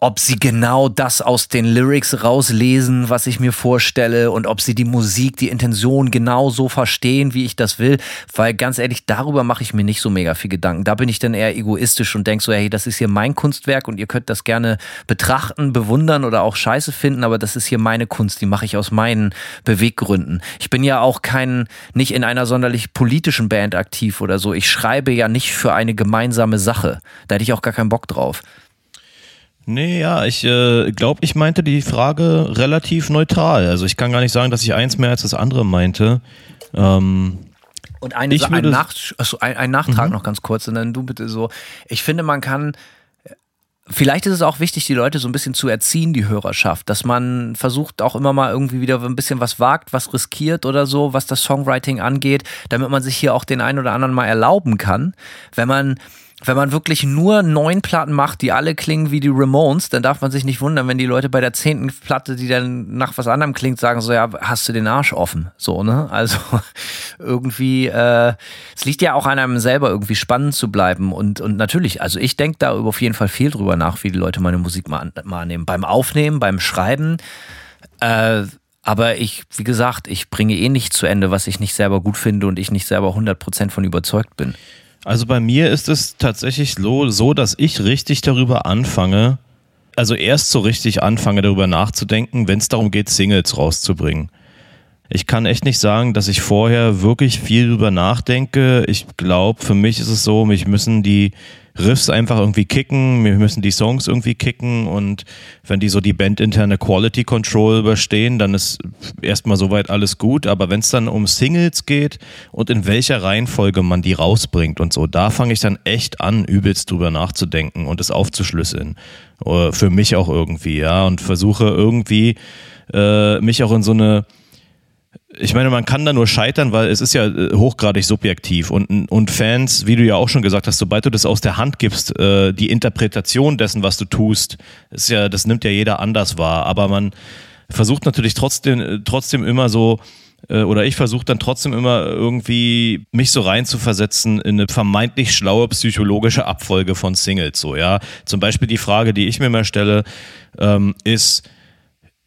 ob sie genau das aus den Lyrics rauslesen, was ich mir vorstelle und ob sie die Musik, die Intention genau so verstehen, wie ich das will, weil ganz ehrlich, darüber mache ich mir nicht so mega viel Gedanken. Da bin ich dann eher egoistisch und denke so, hey, das ist hier mein Kunstwerk und ihr könnt das gerne betrachten, bewundern oder auch scheiße finden, aber das ist hier meine Kunst, die mache ich aus meinen Beweggründen. Ich bin ja auch kein, nicht in einer sonderlich politischen Band aktiv oder so. Ich schreibe ja nicht für eine gemeinsame Sache. Da hätte ich auch gar keinen Bock drauf.
Nee, ja, ich äh, glaube, ich meinte die Frage relativ neutral. Also ich kann gar nicht sagen, dass ich eins mehr als das andere meinte. Ähm,
und eine, ich ein, Nach achso, ein, ein Nachtrag mhm. noch ganz kurz, und dann du bitte so. Ich finde, man kann Vielleicht ist es auch wichtig, die Leute so ein bisschen zu erziehen, die Hörerschaft, dass man versucht auch immer mal irgendwie wieder ein bisschen was wagt, was riskiert oder so, was das Songwriting angeht, damit man sich hier auch den einen oder anderen mal erlauben kann. Wenn man wenn man wirklich nur neun Platten macht, die alle klingen wie die Ramones, dann darf man sich nicht wundern, wenn die Leute bei der zehnten Platte, die dann nach was anderem klingt, sagen so, ja, hast du den Arsch offen? So, ne? Also *laughs* irgendwie, äh, es liegt ja auch an einem selber, irgendwie spannend zu bleiben. Und, und natürlich, also ich denke da auf jeden Fall viel drüber nach, wie die Leute meine Musik mal, mal annehmen. Beim Aufnehmen, beim Schreiben. Äh, aber ich, wie gesagt, ich bringe eh nicht zu Ende, was ich nicht selber gut finde und ich nicht selber 100% von überzeugt bin.
Also bei mir ist es tatsächlich so, dass ich richtig darüber anfange, also erst so richtig anfange darüber nachzudenken, wenn es darum geht, Singles rauszubringen. Ich kann echt nicht sagen, dass ich vorher wirklich viel drüber nachdenke. Ich glaube, für mich ist es so, mich müssen die Riffs einfach irgendwie kicken, wir müssen die Songs irgendwie kicken und wenn die so die bandinterne Quality Control überstehen, dann ist erstmal soweit alles gut. Aber wenn es dann um Singles geht und in welcher Reihenfolge man die rausbringt und so, da fange ich dann echt an, übelst drüber nachzudenken und es aufzuschlüsseln. Äh, für mich auch irgendwie, ja, und versuche irgendwie äh, mich auch in so eine ich meine, man kann da nur scheitern, weil es ist ja äh, hochgradig subjektiv und, und Fans, wie du ja auch schon gesagt hast, sobald du das aus der Hand gibst, äh, die Interpretation dessen, was du tust, ist ja, das nimmt ja jeder anders wahr. Aber man versucht natürlich trotzdem, äh, trotzdem immer so, äh, oder ich versuche dann trotzdem immer irgendwie mich so rein zu versetzen in eine vermeintlich schlaue psychologische Abfolge von Singles. So, ja. Zum Beispiel die Frage, die ich mir mal stelle, ähm, ist,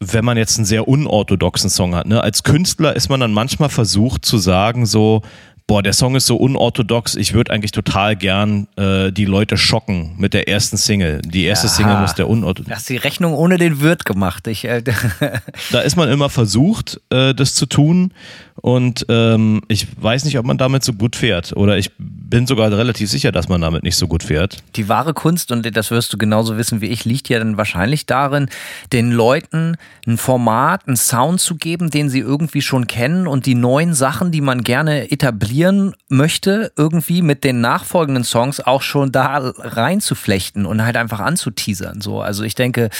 wenn man jetzt einen sehr unorthodoxen Song hat. Ne? Als Künstler ist man dann manchmal versucht zu sagen, so, boah, der Song ist so unorthodox, ich würde eigentlich total gern äh, die Leute schocken mit der ersten Single. Die erste Aha. Single muss der unorthodox.
Du hast die Rechnung ohne den Wirt gemacht. Ich, äh, *laughs*
da ist man immer versucht, äh, das zu tun. Und ähm, ich weiß nicht, ob man damit so gut fährt. Oder ich bin sogar relativ sicher, dass man damit nicht so gut fährt.
Die wahre Kunst, und das wirst du genauso wissen wie ich, liegt ja dann wahrscheinlich darin, den Leuten ein Format, einen Sound zu geben, den sie irgendwie schon kennen und die neuen Sachen, die man gerne etablieren möchte, irgendwie mit den nachfolgenden Songs auch schon da reinzuflechten und halt einfach anzuteasern. So, also ich denke,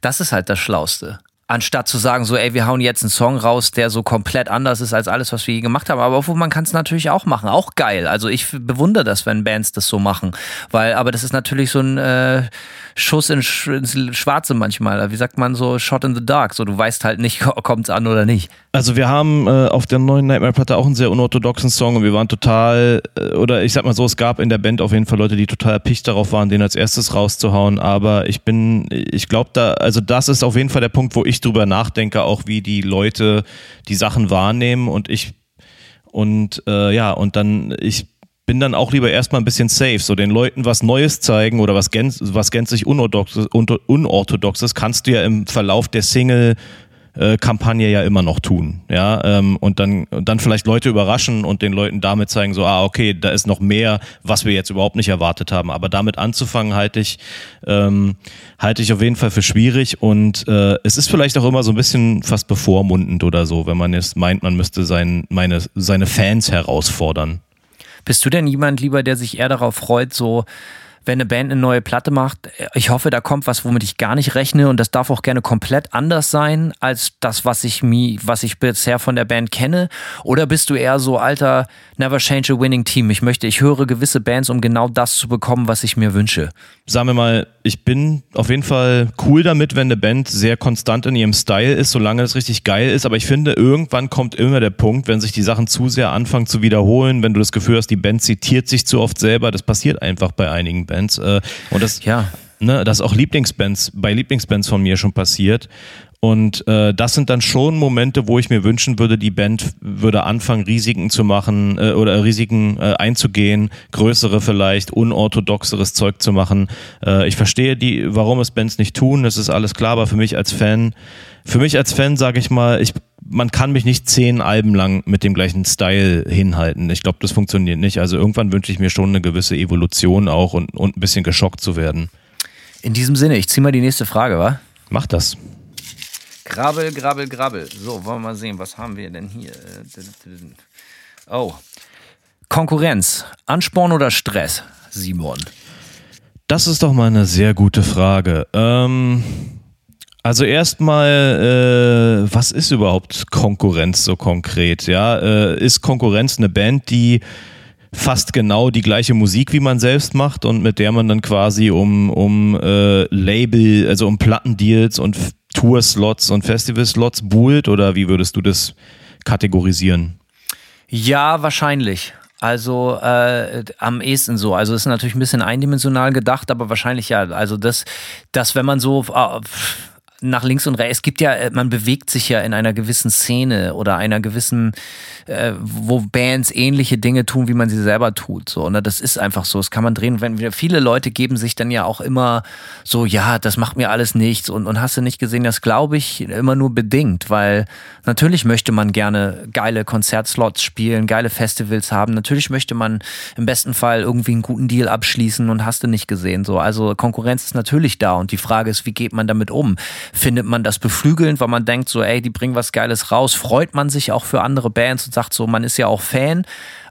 das ist halt das Schlauste anstatt zu sagen, so, ey, wir hauen jetzt einen Song raus, der so komplett anders ist als alles, was wir je gemacht haben. Aber man kann es natürlich auch machen. Auch geil. Also ich bewundere das, wenn Bands das so machen. Weil, aber das ist natürlich so ein äh, Schuss ins, Schwarze manchmal. Wie sagt man so, Shot in the Dark. So, du weißt halt nicht, *laughs* kommt es an oder nicht.
Also wir haben äh, auf der neuen Nightmare-Platte auch einen sehr unorthodoxen Song und wir waren total, äh, oder ich sag mal so, es gab in der Band auf jeden Fall Leute, die total erpicht darauf waren, den als erstes rauszuhauen. Aber ich bin, ich glaube da, also das ist auf jeden Fall der Punkt, wo ich ich drüber nachdenke, auch wie die Leute die Sachen wahrnehmen und ich und äh, ja, und dann ich bin dann auch lieber erstmal ein bisschen safe, so den Leuten was Neues zeigen oder was, gänz, was gänzlich unorthodoxes, unorthodoxes kannst du ja im Verlauf der Single äh, Kampagne ja immer noch tun. Ja, ähm, und dann, und dann vielleicht Leute überraschen und den Leuten damit zeigen, so, ah, okay, da ist noch mehr, was wir jetzt überhaupt nicht erwartet haben. Aber damit anzufangen, halte ich, ähm, halte ich auf jeden Fall für schwierig. Und äh, es ist vielleicht auch immer so ein bisschen fast bevormundend oder so, wenn man jetzt meint, man müsste sein, meine, seine Fans herausfordern.
Bist du denn jemand lieber, der sich eher darauf freut, so wenn eine Band eine neue Platte macht, ich hoffe, da kommt was, womit ich gar nicht rechne und das darf auch gerne komplett anders sein als das, was ich mir, was ich bisher von der Band kenne? Oder bist du eher so alter Never Change a Winning Team? Ich möchte, ich höre gewisse Bands, um genau das zu bekommen, was ich mir wünsche.
Sagen wir mal, ich bin auf jeden Fall cool damit, wenn eine Band sehr konstant in ihrem Style ist, solange es richtig geil ist. Aber ich finde, irgendwann kommt immer der Punkt, wenn sich die Sachen zu sehr anfangen zu wiederholen, wenn du das Gefühl hast, die Band zitiert sich zu oft selber. Das passiert einfach bei einigen Bands. Bands. Äh, und das, ja. ne, das ist auch Lieblingsbands, bei Lieblingsbands von mir schon passiert. Und äh, das sind dann schon Momente, wo ich mir wünschen würde, die Band würde anfangen, Risiken zu machen äh, oder Risiken äh, einzugehen, größere vielleicht, unorthodoxeres Zeug zu machen. Äh, ich verstehe die, warum es Bands nicht tun, das ist alles klar, aber für mich als Fan, für mich als Fan sage ich mal, ich man kann mich nicht zehn Alben lang mit dem gleichen Style hinhalten. Ich glaube, das funktioniert nicht. Also irgendwann wünsche ich mir schon eine gewisse Evolution auch und, und ein bisschen geschockt zu werden.
In diesem Sinne, ich ziehe mal die nächste Frage, wa?
Mach das.
Grabbel, grabbel, grabbel. So, wollen wir mal sehen, was haben wir denn hier? Oh. Konkurrenz. Ansporn oder Stress, Simon?
Das ist doch mal eine sehr gute Frage. Ähm, also erstmal, äh, was ist überhaupt Konkurrenz so konkret? Ja, äh, ist Konkurrenz eine Band, die fast genau die gleiche Musik wie man selbst macht und mit der man dann quasi um, um äh, Label, also um Plattendeals und Tour-Slots und Festival-Slots buhlt oder wie würdest du das kategorisieren?
Ja, wahrscheinlich. Also äh, am ehesten so. Also ist natürlich ein bisschen eindimensional gedacht, aber wahrscheinlich ja. Also das, das wenn man so äh, nach links und rechts. Es gibt ja, äh, man bewegt sich ja in einer gewissen Szene oder einer gewissen, äh, wo Bands ähnliche Dinge tun, wie man sie selber tut. So, ne? Das ist einfach so. Das kann man drehen. Wenn wir, viele Leute geben sich dann ja auch immer so, ja, das macht mir alles nichts. Und, und hast du nicht gesehen, das glaube ich immer nur bedingt, weil natürlich möchte man gerne geile Konzertslots spielen, geile Festivals haben. Natürlich möchte man im besten Fall irgendwie einen guten Deal abschließen und hast du nicht gesehen. So, also Konkurrenz ist natürlich da und die Frage ist, wie geht man damit um? Findet man das beflügelnd, weil man denkt so, ey, die bringen was Geiles raus, freut man sich auch für andere Bands und sagt so, man ist ja auch Fan,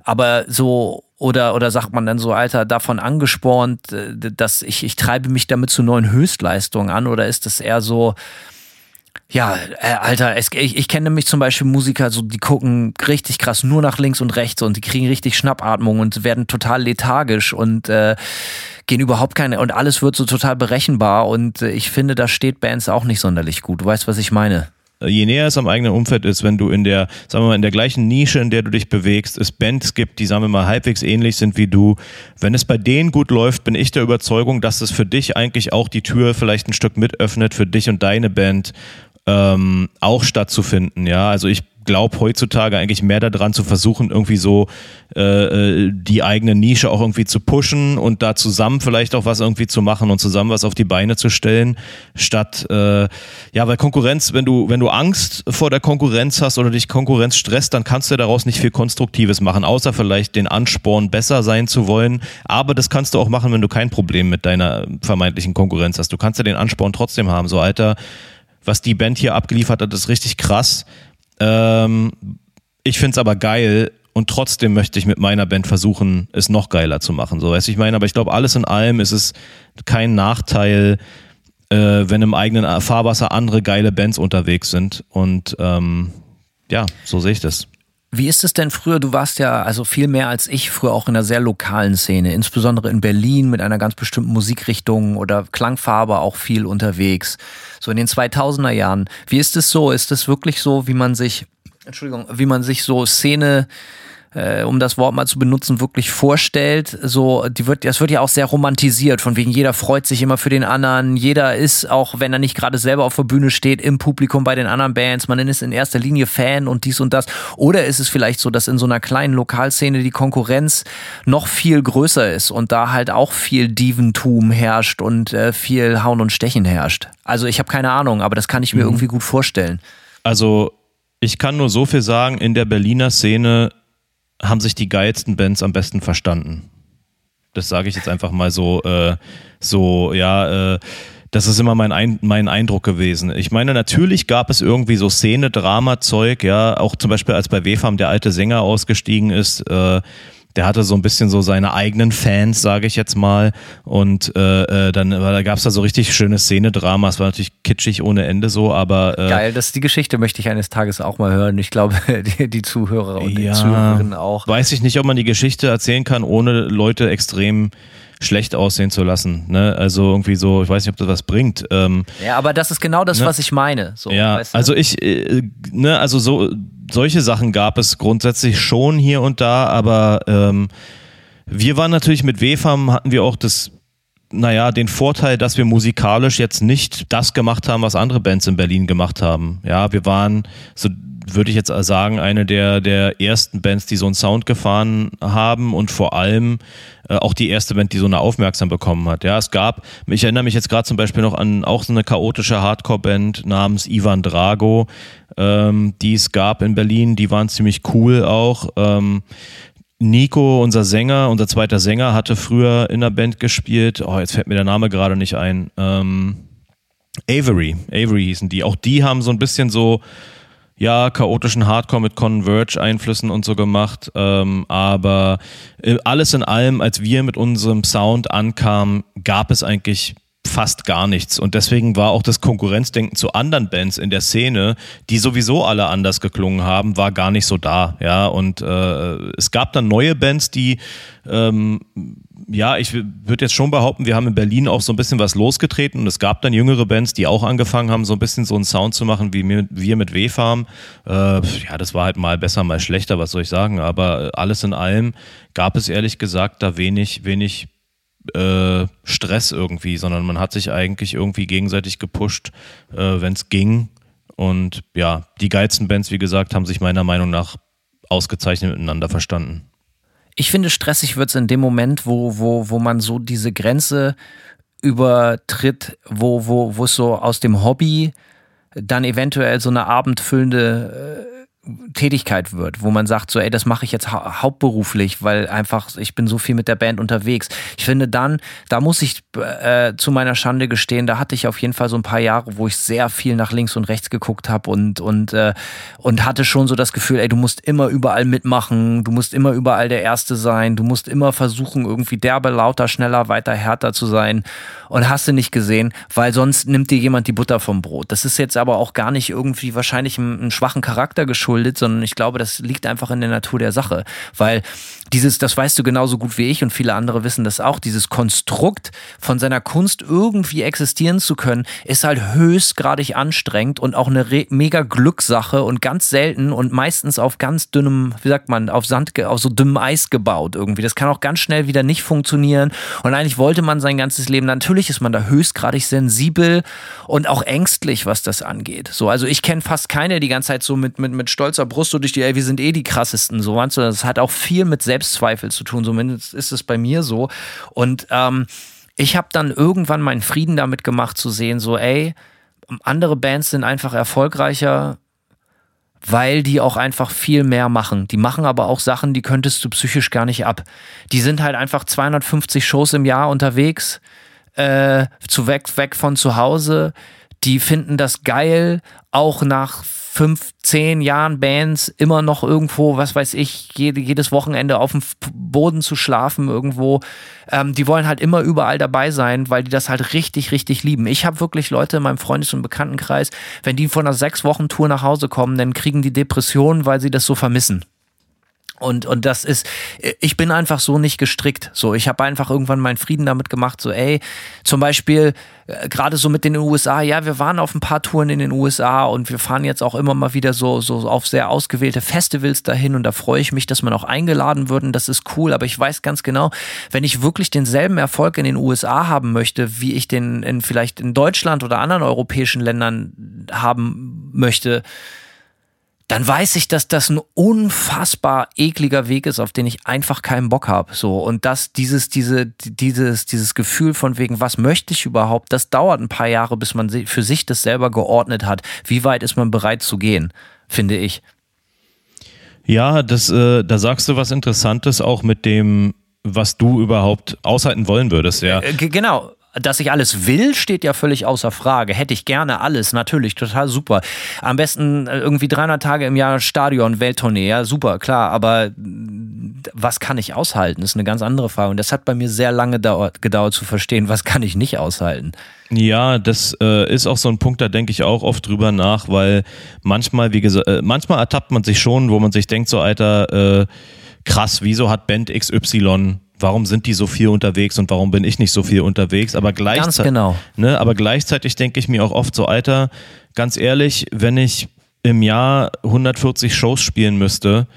aber so oder, oder sagt man dann so, Alter, davon angespornt, äh, dass ich, ich treibe mich damit zu neuen Höchstleistungen an? Oder ist das eher so, ja, äh, Alter, es, ich, ich kenne nämlich zum Beispiel Musiker, so die gucken richtig krass nur nach links und rechts und die kriegen richtig Schnappatmung und werden total lethargisch und äh, gehen überhaupt keine und alles wird so total berechenbar und äh, ich finde, da steht Bands auch nicht sonderlich gut. Du weißt, was ich meine?
je näher es am eigenen Umfeld ist, wenn du in der, sagen wir mal, in der gleichen Nische, in der du dich bewegst, es Bands gibt, die, sagen wir mal, halbwegs ähnlich sind wie du. Wenn es bei denen gut läuft, bin ich der Überzeugung, dass es für dich eigentlich auch die Tür vielleicht ein Stück mit öffnet, für dich und deine Band ähm, auch stattzufinden. Ja, also ich glaube heutzutage eigentlich mehr daran zu versuchen, irgendwie so äh, äh, die eigene Nische auch irgendwie zu pushen und da zusammen vielleicht auch was irgendwie zu machen und zusammen was auf die Beine zu stellen, statt äh, ja, weil Konkurrenz, wenn du, wenn du Angst vor der Konkurrenz hast oder dich Konkurrenz stresst, dann kannst du daraus nicht viel Konstruktives machen, außer vielleicht den Ansporn, besser sein zu wollen. Aber das kannst du auch machen, wenn du kein Problem mit deiner vermeintlichen Konkurrenz hast. Du kannst ja den Ansporn trotzdem haben. So, Alter, was die Band hier abgeliefert hat, ist richtig krass ähm, ich finde es aber geil und trotzdem möchte ich mit meiner Band versuchen, es noch geiler zu machen. So, weißt ich meine, aber ich glaube, alles in allem ist es kein Nachteil, äh, wenn im eigenen Fahrwasser andere geile Bands unterwegs sind. Und ähm, ja, so sehe ich das.
Wie ist es denn früher? Du warst ja also viel mehr als ich früher auch in einer sehr lokalen Szene, insbesondere in Berlin mit einer ganz bestimmten Musikrichtung oder Klangfarbe auch viel unterwegs. So in den 2000er Jahren. Wie ist es so? Ist es wirklich so, wie man sich, Entschuldigung, wie man sich so Szene äh, um das Wort mal zu benutzen, wirklich vorstellt. So, die wird, das wird ja auch sehr romantisiert, von wegen jeder freut sich immer für den anderen, jeder ist, auch wenn er nicht gerade selber auf der Bühne steht, im Publikum bei den anderen Bands, man ist in erster Linie Fan und dies und das. Oder ist es vielleicht so, dass in so einer kleinen Lokalszene die Konkurrenz noch viel größer ist und da halt auch viel Diventum herrscht und äh, viel Hauen und Stechen herrscht? Also ich habe keine Ahnung, aber das kann ich mir mhm. irgendwie gut vorstellen.
Also ich kann nur so viel sagen, in der Berliner Szene haben sich die geilsten Bands am besten verstanden. Das sage ich jetzt einfach mal so, äh, so, ja, äh, das ist immer mein, Ein mein Eindruck gewesen. Ich meine, natürlich gab es irgendwie so Szene-Drama-Zeug, ja, auch zum Beispiel als bei WFAM der alte Sänger ausgestiegen ist, äh, der hatte so ein bisschen so seine eigenen Fans, sage ich jetzt mal. Und äh, äh dann da gab es da so richtig schöne Szene-Drama. Es war natürlich kitschig ohne Ende so, aber.
Äh, Geil, das, die Geschichte möchte ich eines Tages auch mal hören. Ich glaube, *laughs* die, die Zuhörer und ja, die Zuhörerinnen auch.
Weiß ich nicht, ob man die Geschichte erzählen kann, ohne Leute extrem schlecht aussehen zu lassen. Ne? Also irgendwie so, ich weiß nicht, ob das was bringt. Ähm,
ja, aber das ist genau das, ne? was ich meine. So,
ja, weißt du? also ich, äh, ne, also so solche Sachen gab es grundsätzlich schon hier und da, aber ähm, wir waren natürlich mit WFAM, hatten wir auch das naja, den Vorteil, dass wir musikalisch jetzt nicht das gemacht haben, was andere Bands in Berlin gemacht haben. Ja, wir waren, so würde ich jetzt sagen, eine der, der ersten Bands, die so einen Sound gefahren haben und vor allem äh, auch die erste Band, die so eine Aufmerksam bekommen hat. Ja, es gab, ich erinnere mich jetzt gerade zum Beispiel noch an auch so eine chaotische Hardcore-Band namens Ivan Drago, ähm, die es gab in Berlin, die waren ziemlich cool auch. Ähm, Nico, unser Sänger, unser zweiter Sänger, hatte früher in der Band gespielt. Oh, jetzt fällt mir der Name gerade nicht ein. Ähm, Avery, Avery hießen die. Auch die haben so ein bisschen so, ja, chaotischen Hardcore mit Converge-Einflüssen und so gemacht. Ähm, aber äh, alles in allem, als wir mit unserem Sound ankamen, gab es eigentlich fast gar nichts. Und deswegen war auch das Konkurrenzdenken zu anderen Bands in der Szene, die sowieso alle anders geklungen haben, war gar nicht so da. Ja, und äh, es gab dann neue Bands, die ähm, ja, ich würde jetzt schon behaupten, wir haben in Berlin auch so ein bisschen was losgetreten und es gab dann jüngere Bands, die auch angefangen haben, so ein bisschen so einen Sound zu machen, wie wir mit W-Farm. Äh, ja, das war halt mal besser, mal schlechter, was soll ich sagen, aber alles in allem gab es ehrlich gesagt da wenig, wenig äh, Stress irgendwie, sondern man hat sich eigentlich irgendwie gegenseitig gepusht, äh, wenn es ging. Und ja, die geilsten Bands, wie gesagt, haben sich meiner Meinung nach ausgezeichnet miteinander verstanden.
Ich finde, stressig wird es in dem Moment, wo, wo, wo man so diese Grenze übertritt, wo, wo, wo es so aus dem Hobby dann eventuell so eine abendfüllende äh, Tätigkeit wird, wo man sagt, so, ey, das mache ich jetzt hau hauptberuflich, weil einfach ich bin so viel mit der Band unterwegs. Ich finde dann, da muss ich äh, zu meiner Schande gestehen, da hatte ich auf jeden Fall so ein paar Jahre, wo ich sehr viel nach links und rechts geguckt habe und und äh, und hatte schon so das Gefühl, ey, du musst immer überall mitmachen, du musst immer überall der Erste sein, du musst immer versuchen, irgendwie derbe, lauter, schneller, weiter, härter zu sein und hast du nicht gesehen, weil sonst nimmt dir jemand die Butter vom Brot. Das ist jetzt aber auch gar nicht irgendwie wahrscheinlich einem, einem schwachen Charakter geschuldet geschuldet, sondern ich glaube, das liegt einfach in der Natur der Sache. Weil dieses, das weißt du genauso gut wie ich und viele andere wissen das auch, dieses Konstrukt von seiner Kunst irgendwie existieren zu können, ist halt höchstgradig anstrengend und auch eine mega Glückssache und ganz selten und meistens auf ganz dünnem, wie sagt man, auf Sand, auf so dünnem Eis gebaut irgendwie. Das kann auch ganz schnell wieder nicht funktionieren und eigentlich wollte man sein ganzes Leben, natürlich ist man da höchstgradig sensibel und auch ängstlich, was das angeht. So, also ich kenne fast keine, die ganze Zeit so mit, mit, mit Stolz stolzer Brust so durch die, ey, wir sind eh die krassesten, so meinst du, das hat auch viel mit Selbstzweifel zu tun, zumindest ist es bei mir so. Und ähm, ich habe dann irgendwann meinen Frieden damit gemacht zu sehen, so, ey, andere Bands sind einfach erfolgreicher, weil die auch einfach viel mehr machen. Die machen aber auch Sachen, die könntest du psychisch gar nicht ab. Die sind halt einfach 250 Shows im Jahr unterwegs, äh, zu weg, weg von zu Hause. Die finden das geil, auch nach fünf, zehn Jahren Bands immer noch irgendwo, was weiß ich, jede, jedes Wochenende auf dem Boden zu schlafen irgendwo. Ähm, die wollen halt immer überall dabei sein, weil die das halt richtig, richtig lieben. Ich habe wirklich Leute in meinem Freundes- und Bekanntenkreis, wenn die von einer sechs Wochen Tour nach Hause kommen, dann kriegen die Depressionen, weil sie das so vermissen. Und, und das ist, ich bin einfach so nicht gestrickt. So, ich habe einfach irgendwann meinen Frieden damit gemacht. So, ey, zum Beispiel äh, gerade so mit den USA. Ja, wir waren auf ein paar Touren in den USA und wir fahren jetzt auch immer mal wieder so so auf sehr ausgewählte Festivals dahin und da freue ich mich, dass man auch eingeladen wird und das ist cool. Aber ich weiß ganz genau, wenn ich wirklich denselben Erfolg in den USA haben möchte, wie ich den in vielleicht in Deutschland oder anderen europäischen Ländern haben möchte dann weiß ich, dass das ein unfassbar ekliger Weg ist, auf den ich einfach keinen Bock habe. So und das dieses diese dieses dieses Gefühl von wegen was möchte ich überhaupt, das dauert ein paar Jahre, bis man für sich das selber geordnet hat. Wie weit ist man bereit zu gehen, finde ich.
Ja, das äh, da sagst du was Interessantes auch mit dem was du überhaupt aushalten wollen würdest, ja.
Äh, genau, dass ich alles will, steht ja völlig außer Frage. Hätte ich gerne alles, natürlich, total super. Am besten äh, irgendwie 300 Tage im Jahr Stadion, Welttournee, ja, super, klar. Aber was kann ich aushalten, ist eine ganz andere Frage. Und das hat bei mir sehr lange gedauert, gedauert zu verstehen, was kann ich nicht aushalten.
Ja, das äh, ist auch so ein Punkt, da denke ich auch oft drüber nach, weil manchmal, wie gesagt, äh, manchmal ertappt man sich schon, wo man sich denkt, so Alter, äh, krass, wieso hat Band XY warum sind die so viel unterwegs und warum bin ich nicht so viel unterwegs? Aber gleichzeitig,
genau.
ne, aber gleichzeitig denke ich mir auch oft so, Alter, ganz ehrlich, wenn ich im Jahr 140 Shows spielen müsste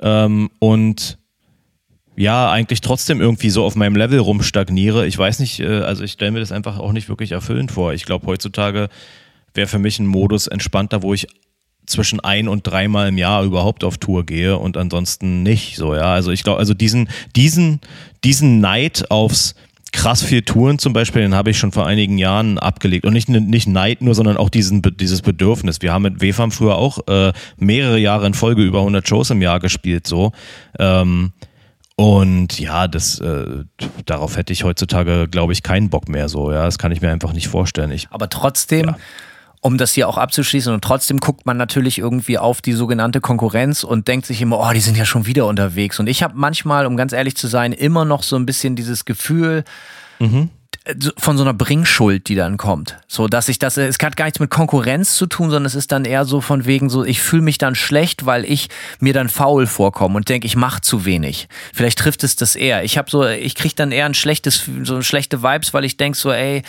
ähm, und ja, eigentlich trotzdem irgendwie so auf meinem Level rumstagniere. Ich weiß nicht, äh, also ich stelle mir das einfach auch nicht wirklich erfüllend vor. Ich glaube, heutzutage wäre für mich ein Modus entspannter, wo ich zwischen ein und dreimal im Jahr überhaupt auf Tour gehe und ansonsten nicht. So, ja. Also ich glaube, also diesen, diesen, diesen Neid aufs krass viel Touren zum Beispiel, den habe ich schon vor einigen Jahren abgelegt. Und nicht, nicht Neid nur, sondern auch diesen, dieses Bedürfnis. Wir haben mit WFAM früher auch äh, mehrere Jahre in Folge über 100 Shows im Jahr gespielt, so. Ähm, und ja, das, äh, darauf hätte ich heutzutage, glaube ich, keinen Bock mehr so. Ja, das kann ich mir einfach nicht vorstellen. Ich,
Aber trotzdem, ja um das hier auch abzuschließen. Und trotzdem guckt man natürlich irgendwie auf die sogenannte Konkurrenz und denkt sich immer, oh, die sind ja schon wieder unterwegs. Und ich habe manchmal, um ganz ehrlich zu sein, immer noch so ein bisschen dieses Gefühl, mhm von so einer Bringschuld, die dann kommt. So, dass ich das, es hat gar nichts mit Konkurrenz zu tun, sondern es ist dann eher so von wegen so, ich fühle mich dann schlecht, weil ich mir dann faul vorkomme und denke, ich mache zu wenig. Vielleicht trifft es das eher. Ich habe so, ich kriege dann eher ein schlechtes, so schlechte Vibes, weil ich denke so, ey,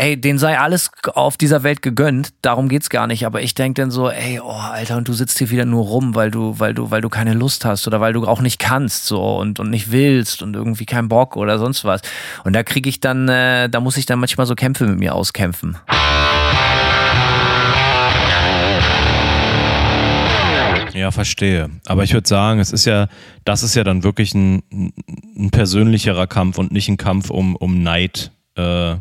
ey, den sei alles auf dieser Welt gegönnt, darum geht's gar nicht. Aber ich denke dann so, ey, oh, Alter, und du sitzt hier wieder nur rum, weil du, weil du, weil du keine Lust hast oder weil du auch nicht kannst so und, und nicht willst und irgendwie keinen Bock oder sonst was. Und da kriege ich dann, äh, da muss ich dann manchmal so Kämpfe mit mir auskämpfen.
Ja, verstehe. Aber ich würde sagen, es ist ja, das ist ja dann wirklich ein, ein persönlicherer Kampf und nicht ein Kampf um, um Neid. Äh,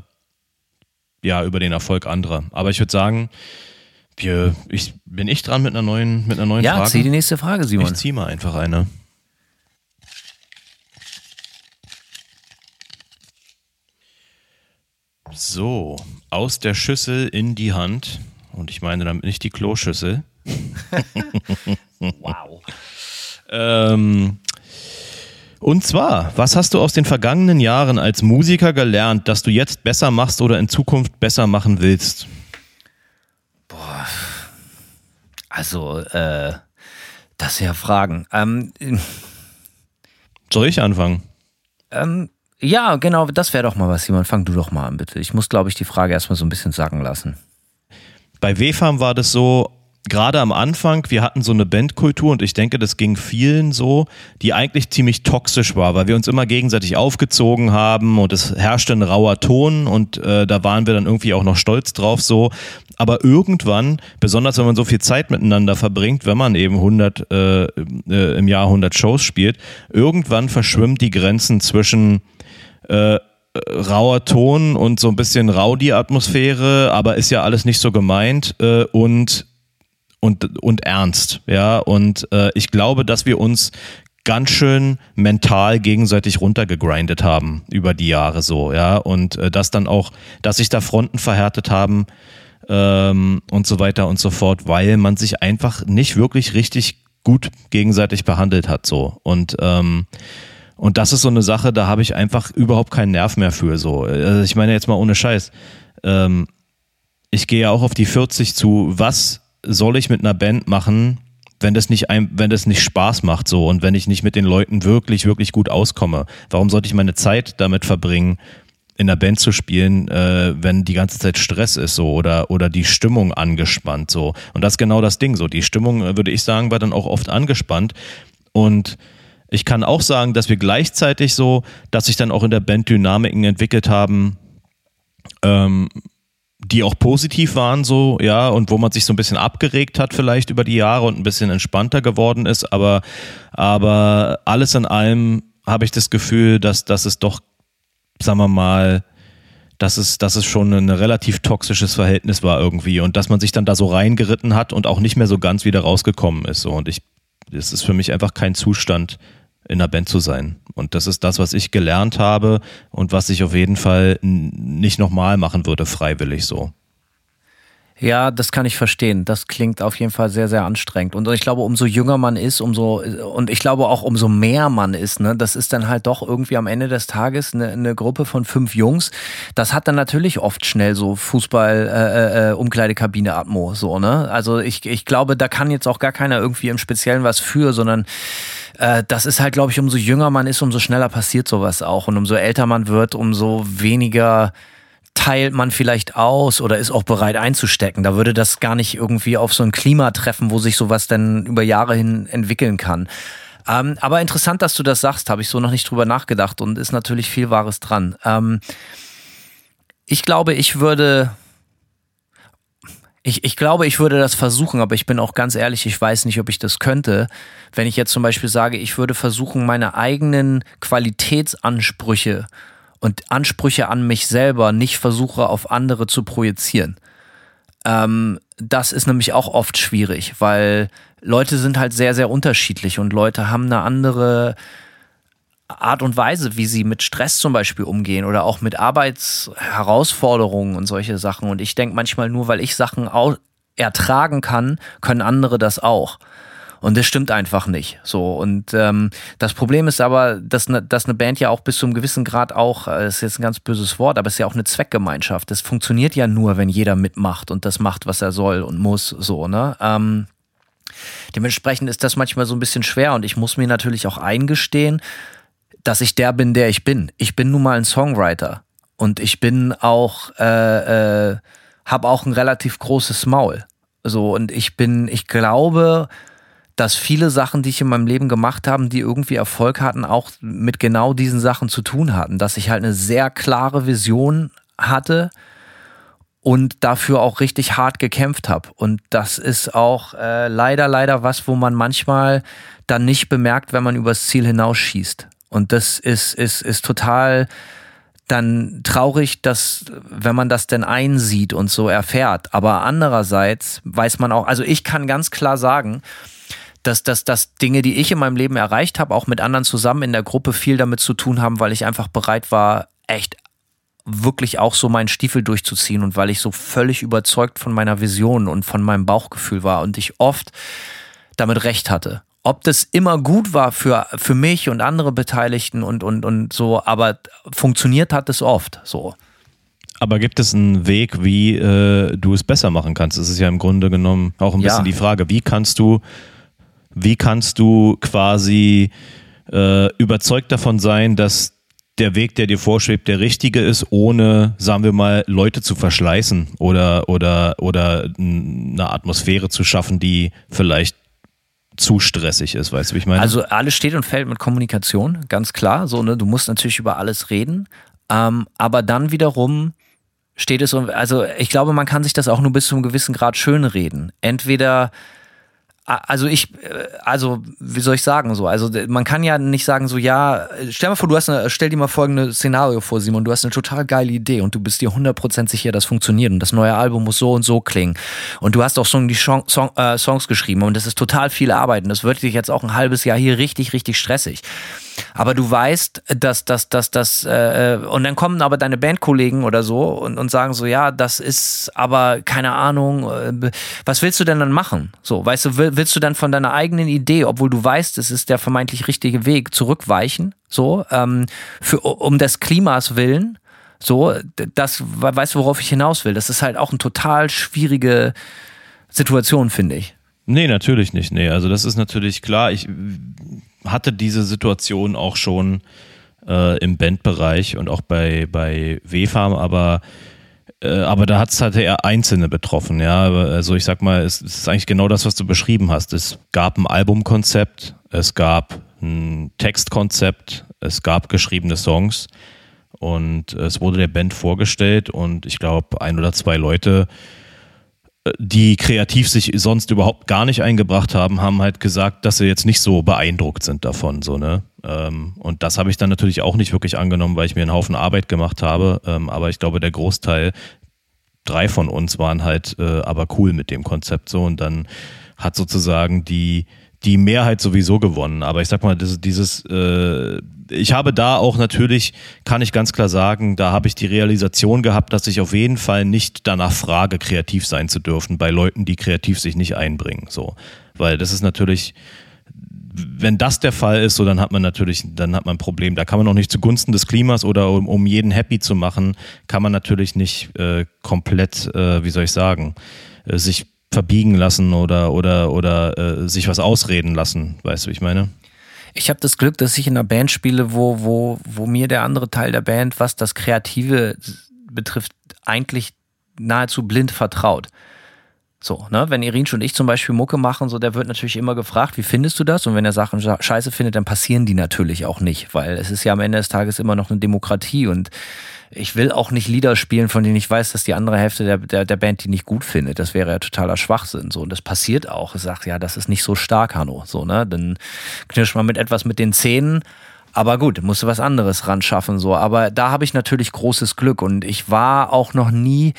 ja, über den Erfolg anderer. Aber ich würde sagen, wir, ich, bin ich dran mit einer neuen, mit einer neuen
ja,
Frage?
Ja, zieh die nächste Frage, Simon.
Ich zieh mal einfach eine. So, aus der Schüssel in die Hand. Und ich meine damit nicht die Kloschüssel. *laughs*
wow. *laughs*
ähm, und zwar, was hast du aus den vergangenen Jahren als Musiker gelernt, dass du jetzt besser machst oder in Zukunft besser machen willst?
Boah. Also, äh, das sind ja Fragen. Ähm,
Soll ich anfangen?
Ähm, ja, genau, das wäre doch mal was, Simon. Fang du doch mal an, bitte. Ich muss, glaube ich, die Frage erstmal so ein bisschen sacken lassen.
Bei WFAM war das so, gerade am Anfang, wir hatten so eine Bandkultur und ich denke, das ging vielen so, die eigentlich ziemlich toxisch war, weil wir uns immer gegenseitig aufgezogen haben und es herrschte ein rauer Ton und äh, da waren wir dann irgendwie auch noch stolz drauf so. Aber irgendwann, besonders wenn man so viel Zeit miteinander verbringt, wenn man eben 100 äh, äh, im Jahr 100 Shows spielt, irgendwann verschwimmen die Grenzen zwischen äh, rauer Ton und so ein bisschen Rowdy-Atmosphäre, aber ist ja alles nicht so gemeint äh, und und, und ernst. Ja, und äh, ich glaube, dass wir uns ganz schön mental gegenseitig runtergegrindet haben über die Jahre so, ja, und äh, dass dann auch, dass sich da Fronten verhärtet haben ähm, und so weiter und so fort, weil man sich einfach nicht wirklich richtig gut gegenseitig behandelt hat so und ähm, und das ist so eine Sache, da habe ich einfach überhaupt keinen Nerv mehr für so. Also ich meine jetzt mal ohne Scheiß. Ähm, ich gehe ja auch auf die 40 zu. Was soll ich mit einer Band machen, wenn das nicht ein, wenn das nicht Spaß macht so und wenn ich nicht mit den Leuten wirklich wirklich gut auskomme? Warum sollte ich meine Zeit damit verbringen, in der Band zu spielen, äh, wenn die ganze Zeit Stress ist so oder oder die Stimmung angespannt so? Und das ist genau das Ding so. Die Stimmung äh, würde ich sagen war dann auch oft angespannt und ich kann auch sagen, dass wir gleichzeitig so, dass sich dann auch in der Band Dynamiken entwickelt haben, ähm, die auch positiv waren, so, ja, und wo man sich so ein bisschen abgeregt hat, vielleicht über die Jahre und ein bisschen entspannter geworden ist, aber, aber alles in allem habe ich das Gefühl, dass, dass es doch, sagen wir mal, dass es, dass es schon ein relativ toxisches Verhältnis war irgendwie und dass man sich dann da so reingeritten hat und auch nicht mehr so ganz wieder rausgekommen ist. So. Und ich, das ist für mich einfach kein Zustand, in einer Band zu sein. Und das ist das, was ich gelernt habe und was ich auf jeden Fall nicht nochmal machen würde, freiwillig so.
Ja, das kann ich verstehen. Das klingt auf jeden Fall sehr, sehr anstrengend. Und ich glaube, umso jünger man ist, umso, und ich glaube auch, umso mehr man ist, ne, das ist dann halt doch irgendwie am Ende des Tages eine, eine Gruppe von fünf Jungs. Das hat dann natürlich oft schnell so Fußball, äh, äh, Atmo, so, ne? Also ich, ich glaube, da kann jetzt auch gar keiner irgendwie im Speziellen was für, sondern äh, das ist halt, glaube ich, umso jünger man ist, umso schneller passiert sowas auch. Und umso älter man wird, umso weniger teilt man vielleicht aus oder ist auch bereit einzustecken. Da würde das gar nicht irgendwie auf so ein Klima treffen, wo sich sowas dann über Jahre hin entwickeln kann. Ähm, aber interessant, dass du das sagst, habe ich so noch nicht drüber nachgedacht und ist natürlich viel Wahres dran. Ähm, ich glaube, ich würde ich, ich glaube, ich würde das versuchen, aber ich bin auch ganz ehrlich, ich weiß nicht, ob ich das könnte. Wenn ich jetzt zum Beispiel sage, ich würde versuchen, meine eigenen Qualitätsansprüche und Ansprüche an mich selber nicht versuche, auf andere zu projizieren. Ähm, das ist nämlich auch oft schwierig, weil Leute sind halt sehr, sehr unterschiedlich und Leute haben eine andere Art und Weise, wie sie mit Stress zum Beispiel umgehen oder auch mit Arbeitsherausforderungen und solche Sachen. Und ich denke manchmal nur, weil ich Sachen ertragen kann, können andere das auch. Und das stimmt einfach nicht. So. Und ähm, das Problem ist aber, dass, ne, dass eine Band ja auch bis zu einem gewissen Grad auch, äh, das ist jetzt ein ganz böses Wort, aber es ist ja auch eine Zweckgemeinschaft. Das funktioniert ja nur, wenn jeder mitmacht und das macht, was er soll und muss. So, ne? Ähm, dementsprechend ist das manchmal so ein bisschen schwer und ich muss mir natürlich auch eingestehen, dass ich der bin, der ich bin. Ich bin nun mal ein Songwriter und ich bin auch, äh, äh, habe auch ein relativ großes Maul. So und ich bin, ich glaube, dass viele Sachen, die ich in meinem Leben gemacht habe, die irgendwie Erfolg hatten, auch mit genau diesen Sachen zu tun hatten. Dass ich halt eine sehr klare Vision hatte und dafür auch richtig hart gekämpft habe. Und das ist auch äh, leider, leider was, wo man manchmal dann nicht bemerkt, wenn man übers Ziel hinausschießt. Und das ist, ist, ist total dann traurig, dass, wenn man das denn einsieht und so erfährt. Aber andererseits weiß man auch, also ich kann ganz klar sagen, dass, dass, dass Dinge, die ich in meinem Leben erreicht habe, auch mit anderen zusammen in der Gruppe viel damit zu tun haben, weil ich einfach bereit war, echt wirklich auch so meinen Stiefel durchzuziehen und weil ich so völlig überzeugt von meiner Vision und von meinem Bauchgefühl war und ich oft damit recht hatte. Ob das immer gut war für, für mich und andere Beteiligten und, und, und so, aber funktioniert hat es oft so.
Aber gibt es einen Weg, wie äh, du es besser machen kannst? Das ist ja im Grunde genommen auch ein bisschen ja. die Frage. Wie kannst du wie kannst du quasi äh, überzeugt davon sein, dass der Weg, der dir vorschwebt, der richtige ist, ohne, sagen wir mal, Leute zu verschleißen oder, oder, oder eine Atmosphäre zu schaffen, die vielleicht zu stressig ist, weißt du, wie ich meine?
Also alles steht und fällt mit Kommunikation, ganz klar. So, ne, du musst natürlich über alles reden. Ähm, aber dann wiederum steht es, also ich glaube, man kann sich das auch nur bis zu einem gewissen Grad schönreden. Entweder also ich, äh, also wie soll ich sagen so? Also man kann ja nicht sagen so, ja, stell mal vor, du hast eine, stell dir mal folgendes Szenario vor, Simon, du hast eine total geile Idee und du bist dir 100% sicher, das funktioniert und das neue Album muss so und so klingen und du hast auch schon die Song, Song, äh, Songs geschrieben und das ist total viel Arbeit und das wird dich jetzt auch ein halbes Jahr hier richtig, richtig stressig. Aber du weißt, dass dass dass das äh, und dann kommen aber deine Bandkollegen oder so und, und sagen so, ja, das ist aber keine Ahnung, äh, was willst du denn dann machen? So, weißt du, willst du dann von deiner eigenen Idee, obwohl du weißt, es ist der vermeintlich richtige Weg, zurückweichen? So, ähm, für, um des Klimas willen? So, das weißt du, worauf ich hinaus will. Das ist halt auch eine total schwierige Situation, finde ich.
Nee, natürlich nicht. Nee, also das ist natürlich klar. Ich hatte diese Situation auch schon äh, im Bandbereich und auch bei, bei WFARM, aber äh, aber da hat es halt eher Einzelne betroffen, ja. Also ich sag mal, es, es ist eigentlich genau das, was du beschrieben hast. Es gab ein Albumkonzept, es gab ein Textkonzept, es gab geschriebene Songs und es wurde der Band vorgestellt und ich glaube, ein oder zwei Leute die kreativ sich sonst überhaupt gar nicht eingebracht haben, haben halt gesagt, dass sie jetzt nicht so beeindruckt sind davon, so, ne? Ähm, und das habe ich dann natürlich auch nicht wirklich angenommen, weil ich mir einen Haufen Arbeit gemacht habe. Ähm, aber ich glaube, der Großteil, drei von uns waren halt äh, aber cool mit dem Konzept so und dann hat sozusagen die, die Mehrheit sowieso gewonnen. Aber ich sag mal, dieses, äh, ich habe da auch natürlich, kann ich ganz klar sagen, da habe ich die Realisation gehabt, dass ich auf jeden Fall nicht danach frage, kreativ sein zu dürfen bei Leuten, die kreativ sich nicht einbringen. So, weil das ist natürlich, wenn das der Fall ist, so dann hat man natürlich, dann hat man ein Problem. Da kann man auch nicht zugunsten des Klimas oder um, um jeden happy zu machen, kann man natürlich nicht äh, komplett, äh, wie soll ich sagen, äh, sich verbiegen lassen oder oder oder äh, sich was ausreden lassen, weißt du, wie ich meine?
Ich habe das Glück, dass ich in einer Band spiele, wo, wo, wo mir der andere Teil der Band, was das Kreative betrifft, eigentlich nahezu blind vertraut. So, ne, wenn Irinsch und ich zum Beispiel Mucke machen, so, der wird natürlich immer gefragt, wie findest du das? Und wenn er Sachen scheiße findet, dann passieren die natürlich auch nicht, weil es ist ja am Ende des Tages immer noch eine Demokratie und ich will auch nicht Lieder spielen, von denen ich weiß, dass die andere Hälfte der, der, der Band die nicht gut findet. Das wäre ja totaler Schwachsinn. So. Und das passiert auch. Es sagt, ja, das ist nicht so stark, Hanno. So, ne? Dann knirscht man mit etwas mit den Zähnen. Aber gut, musste was anderes ran schaffen. So. Aber da habe ich natürlich großes Glück. Und ich war auch noch nie.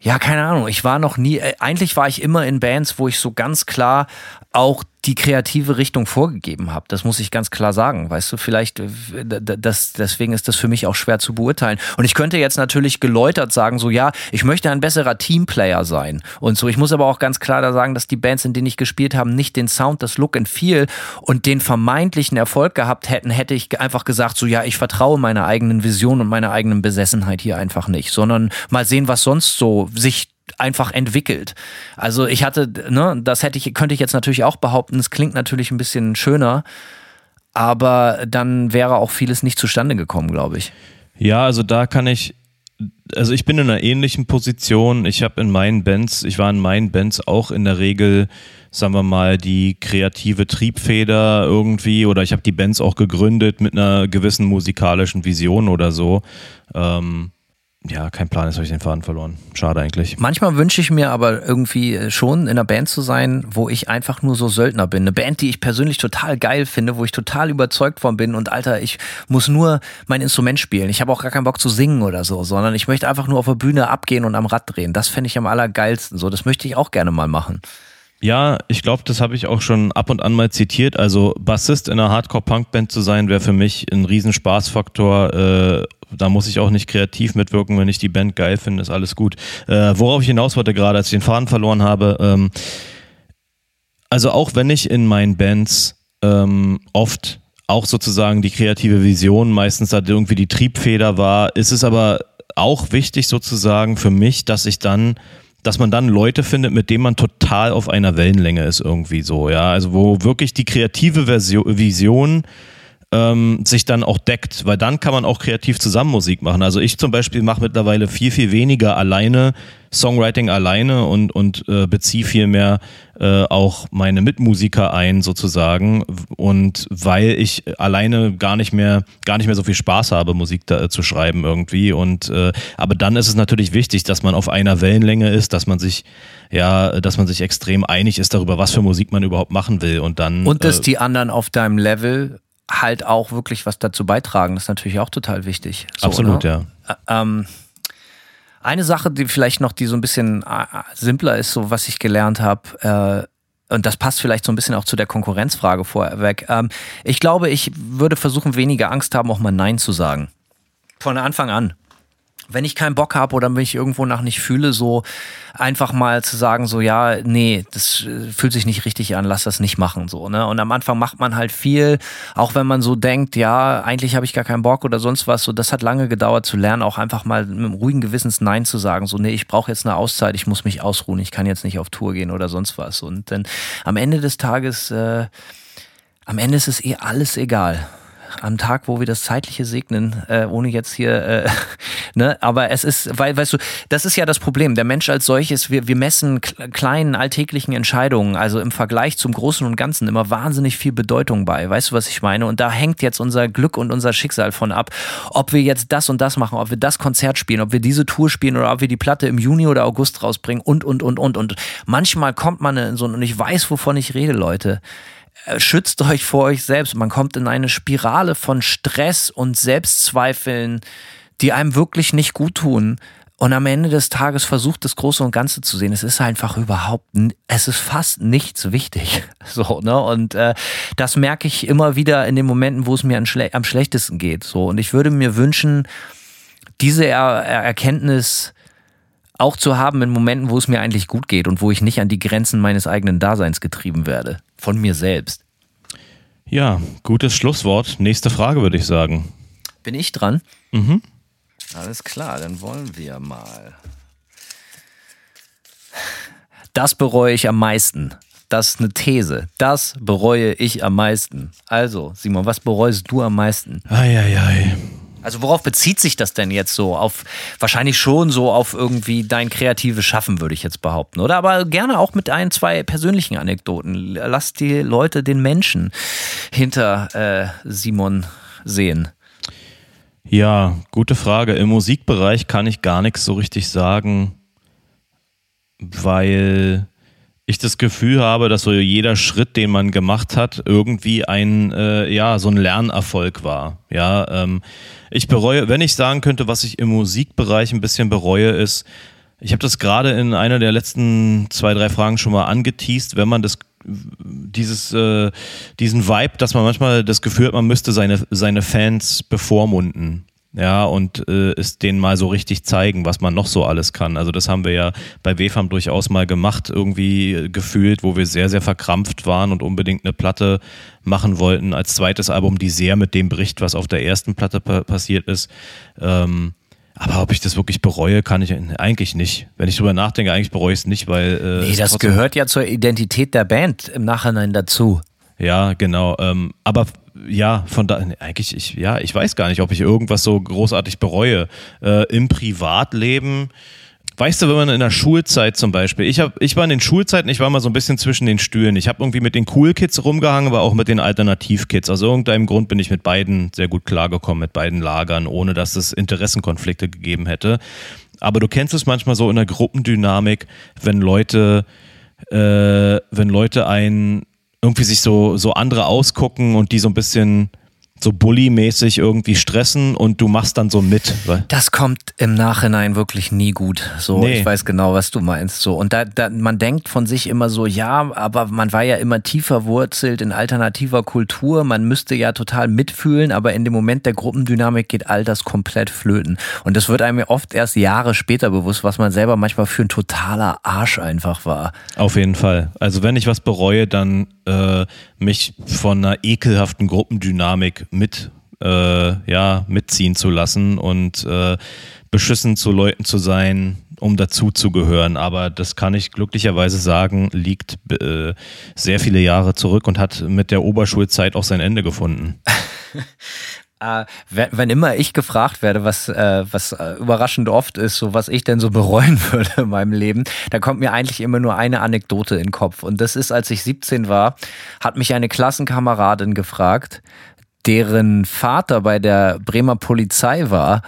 Ja, keine Ahnung. Ich war noch nie, äh, eigentlich war ich immer in Bands, wo ich so ganz klar auch die kreative Richtung vorgegeben habe. Das muss ich ganz klar sagen. Weißt du, vielleicht, äh, das, deswegen ist das für mich auch schwer zu beurteilen. Und ich könnte jetzt natürlich geläutert sagen, so, ja, ich möchte ein besserer Teamplayer sein und so. Ich muss aber auch ganz klar da sagen, dass die Bands, in denen ich gespielt habe, nicht den Sound, das Look and Feel und den vermeintlichen Erfolg gehabt hätten, hätte ich einfach gesagt, so, ja, ich vertraue meiner eigenen Vision und meiner eigenen Besessenheit hier einfach nicht, sondern mal sehen, was sonst so sich einfach entwickelt. Also ich hatte, ne, das hätte ich, könnte ich jetzt natürlich auch behaupten, es klingt natürlich ein bisschen schöner, aber dann wäre auch vieles nicht zustande gekommen, glaube ich.
Ja, also da kann ich, also ich bin in einer ähnlichen Position. Ich habe in meinen Bands, ich war in meinen Bands auch in der Regel, sagen wir mal, die kreative Triebfeder irgendwie oder ich habe die Bands auch gegründet mit einer gewissen musikalischen Vision oder so. Ähm, ja, kein Plan, jetzt habe ich den Faden verloren. Schade eigentlich.
Manchmal wünsche ich mir aber irgendwie äh, schon in einer Band zu sein, wo ich einfach nur so Söldner bin. Eine Band, die ich persönlich total geil finde, wo ich total überzeugt von bin und Alter, ich muss nur mein Instrument spielen. Ich habe auch gar keinen Bock zu singen oder so, sondern ich möchte einfach nur auf der Bühne abgehen und am Rad drehen. Das fände ich am allergeilsten. So, das möchte ich auch gerne mal machen.
Ja, ich glaube, das habe ich auch schon ab und an mal zitiert. Also Bassist in einer Hardcore-Punk-Band zu sein, wäre für mich ein Riesenspaßfaktor. Äh, da muss ich auch nicht kreativ mitwirken, wenn ich die Band geil finde, ist alles gut. Äh, worauf ich hinaus wollte gerade, als ich den Faden verloren habe, ähm, also auch wenn ich in meinen Bands ähm, oft auch sozusagen die kreative Vision meistens da irgendwie die Triebfeder war, ist es aber auch wichtig sozusagen für mich, dass ich dann dass man dann Leute findet, mit denen man total auf einer Wellenlänge ist irgendwie so, ja. Also wo wirklich die kreative Version, Vision ähm, sich dann auch deckt, weil dann kann man auch kreativ zusammen Musik machen. Also ich zum Beispiel mache mittlerweile viel, viel weniger alleine Songwriting alleine und, und äh, beziehe viel mehr äh, auch meine Mitmusiker ein sozusagen. Und weil ich alleine gar nicht mehr gar nicht mehr so viel Spaß habe Musik da, äh, zu schreiben irgendwie. Und äh, aber dann ist es natürlich wichtig dass man auf einer Wellenlänge ist dass man sich ja dass man sich extrem einig ist darüber was für Musik man überhaupt machen will. Und dann
und dass äh, die anderen auf deinem Level halt auch wirklich was dazu beitragen das ist natürlich auch total wichtig
so, absolut ne?
ja ähm, eine Sache, die vielleicht noch, die so ein bisschen äh, simpler ist, so was ich gelernt habe, äh, und das passt vielleicht so ein bisschen auch zu der Konkurrenzfrage vorweg. Ähm, ich glaube, ich würde versuchen, weniger Angst haben, auch mal Nein zu sagen. Von Anfang an wenn ich keinen Bock habe oder mich irgendwo nach nicht fühle, so einfach mal zu sagen, so ja, nee, das äh, fühlt sich nicht richtig an, lass das nicht machen, so, ne? Und am Anfang macht man halt viel, auch wenn man so denkt, ja, eigentlich habe ich gar keinen Bock oder sonst was, so, das hat lange gedauert zu lernen, auch einfach mal mit einem ruhigen Gewissens Nein zu sagen, so, nee, ich brauche jetzt eine Auszeit, ich muss mich ausruhen, ich kann jetzt nicht auf Tour gehen oder sonst was. Und dann am Ende des Tages, äh, am Ende ist es eh alles egal am Tag, wo wir das Zeitliche segnen, äh, ohne jetzt hier, äh, *laughs* ne, aber es ist, weil, weißt du, das ist ja das Problem. Der Mensch als solches, wir, wir messen kleinen alltäglichen Entscheidungen, also im Vergleich zum Großen und Ganzen immer wahnsinnig viel Bedeutung bei. Weißt du, was ich meine? Und da hängt jetzt unser Glück und unser Schicksal von ab, ob wir jetzt das und das machen, ob wir das Konzert spielen, ob wir diese Tour spielen oder ob wir die Platte im Juni oder August rausbringen und, und, und, und. Und manchmal kommt man in so, und ich weiß, wovon ich rede, Leute schützt euch vor euch selbst. Man kommt in eine Spirale von Stress und Selbstzweifeln, die einem wirklich nicht gut tun. Und am Ende des Tages versucht das Große und Ganze zu sehen. Es ist einfach überhaupt, es ist fast nichts wichtig. *laughs* So, ne? Und äh, das merke ich immer wieder in den Momenten, wo es mir am schlechtesten geht. So, und ich würde mir wünschen, diese er Erkenntnis auch zu haben in Momenten, wo es mir eigentlich gut geht und wo ich nicht an die Grenzen meines eigenen Daseins getrieben werde. Von mir selbst.
Ja, gutes Schlusswort. Nächste Frage würde ich sagen.
Bin ich dran?
Mhm.
Alles klar, dann wollen wir mal. Das bereue ich am meisten. Das ist eine These. Das bereue ich am meisten. Also, Simon, was bereust du am meisten?
Eieiei. Ei, ei.
Also worauf bezieht sich das denn jetzt so? Auf wahrscheinlich schon so auf irgendwie dein kreatives Schaffen, würde ich jetzt behaupten, oder? Aber gerne auch mit ein, zwei persönlichen Anekdoten. Lass die Leute den Menschen hinter äh, Simon sehen.
Ja, gute Frage. Im Musikbereich kann ich gar nichts so richtig sagen, weil ich das Gefühl habe, dass so jeder Schritt, den man gemacht hat, irgendwie ein, äh, ja, so ein Lernerfolg war. Ja, ähm, ich bereue, wenn ich sagen könnte, was ich im Musikbereich ein bisschen bereue, ist, ich habe das gerade in einer der letzten zwei, drei Fragen schon mal angeteased, wenn man das dieses, äh, diesen Vibe, dass man manchmal das Gefühl hat, man müsste seine, seine Fans bevormunden ja, und äh, es denen mal so richtig zeigen, was man noch so alles kann. Also das haben wir ja bei WFAM durchaus mal gemacht, irgendwie gefühlt, wo wir sehr, sehr verkrampft waren und unbedingt eine Platte machen wollten als zweites Album, die sehr mit dem bricht, was auf der ersten Platte pa passiert ist. Ähm, aber ob ich das wirklich bereue, kann ich eigentlich nicht. Wenn ich drüber nachdenke, eigentlich bereue ich es nicht, weil.
Äh, nee, das gehört ja zur Identität der Band im Nachhinein dazu.
Ja, genau. Ähm, aber ja, von da eigentlich, ich, ja, ich weiß gar nicht, ob ich irgendwas so großartig bereue. Äh, Im Privatleben, weißt du, wenn man in der Schulzeit zum Beispiel, ich, hab, ich war in den Schulzeiten, ich war mal so ein bisschen zwischen den Stühlen. Ich habe irgendwie mit den Cool Kids rumgehangen, aber auch mit den Alternativ-Kids. Also irgendeinem Grund bin ich mit beiden sehr gut klargekommen, mit beiden Lagern, ohne dass es Interessenkonflikte gegeben hätte. Aber du kennst es manchmal so in der Gruppendynamik, wenn Leute, äh, wenn Leute einen irgendwie sich so, so andere ausgucken und die so ein bisschen so Bully-mäßig irgendwie stressen und du machst dann so mit.
Das kommt im Nachhinein wirklich nie gut. So, nee. ich weiß genau, was du meinst. So und da, da, man denkt von sich immer so, ja, aber man war ja immer tiefer wurzelt in alternativer Kultur. Man müsste ja total mitfühlen, aber in dem Moment der Gruppendynamik geht all das komplett flöten. Und das wird einem oft erst Jahre später bewusst, was man selber manchmal für ein totaler Arsch einfach war.
Auf jeden Fall. Also wenn ich was bereue, dann äh, mich von einer ekelhaften Gruppendynamik mit, äh, ja, mitziehen zu lassen und äh, beschissen zu Leuten zu sein, um dazu zu gehören. Aber das kann ich glücklicherweise sagen, liegt äh, sehr viele Jahre zurück und hat mit der Oberschulzeit auch sein Ende gefunden. *laughs*
Wenn, wenn, immer ich gefragt werde, was, äh, was äh, überraschend oft ist, so was ich denn so bereuen *laughs* würde in meinem Leben, da kommt mir eigentlich immer nur eine Anekdote in den Kopf. Und das ist, als ich 17 war, hat mich eine Klassenkameradin gefragt, deren Vater bei der Bremer Polizei war,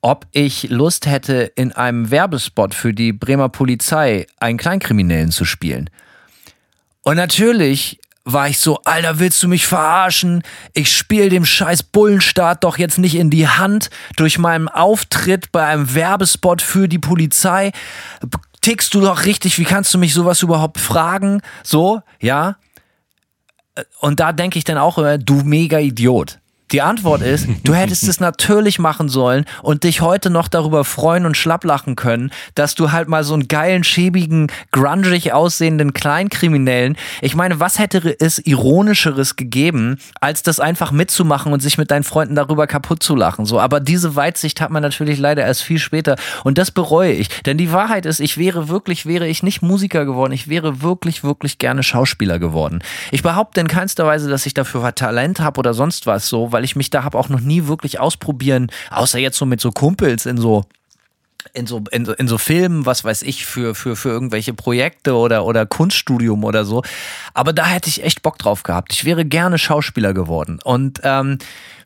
ob ich Lust hätte, in einem Werbespot für die Bremer Polizei einen Kleinkriminellen zu spielen. Und natürlich war ich so, Alter, willst du mich verarschen? Ich spiele dem scheiß Bullenstaat doch jetzt nicht in die Hand durch meinen Auftritt bei einem Werbespot für die Polizei. Tickst du doch richtig, wie kannst du mich sowas überhaupt fragen? So, ja. Und da denke ich dann auch immer, du mega Idiot. Die Antwort ist, du hättest es natürlich machen sollen und dich heute noch darüber freuen und schlapplachen können, dass du halt mal so einen geilen, schäbigen, grungig aussehenden Kleinkriminellen. Ich meine, was hätte es ironischeres gegeben, als das einfach mitzumachen und sich mit deinen Freunden darüber kaputt zu lachen? So, aber diese Weitsicht hat man natürlich leider erst viel später und das bereue ich. Denn die Wahrheit ist, ich wäre wirklich, wäre ich nicht Musiker geworden, ich wäre wirklich, wirklich gerne Schauspieler geworden. Ich behaupte in keinster Weise, dass ich dafür Talent habe oder sonst was so, weil ich mich da habe auch noch nie wirklich ausprobieren, außer jetzt so mit so Kumpels in so in so, in in so Filmen, was weiß ich, für, für, für irgendwelche Projekte oder, oder Kunststudium oder so. Aber da hätte ich echt Bock drauf gehabt. Ich wäre gerne Schauspieler geworden. Und ähm,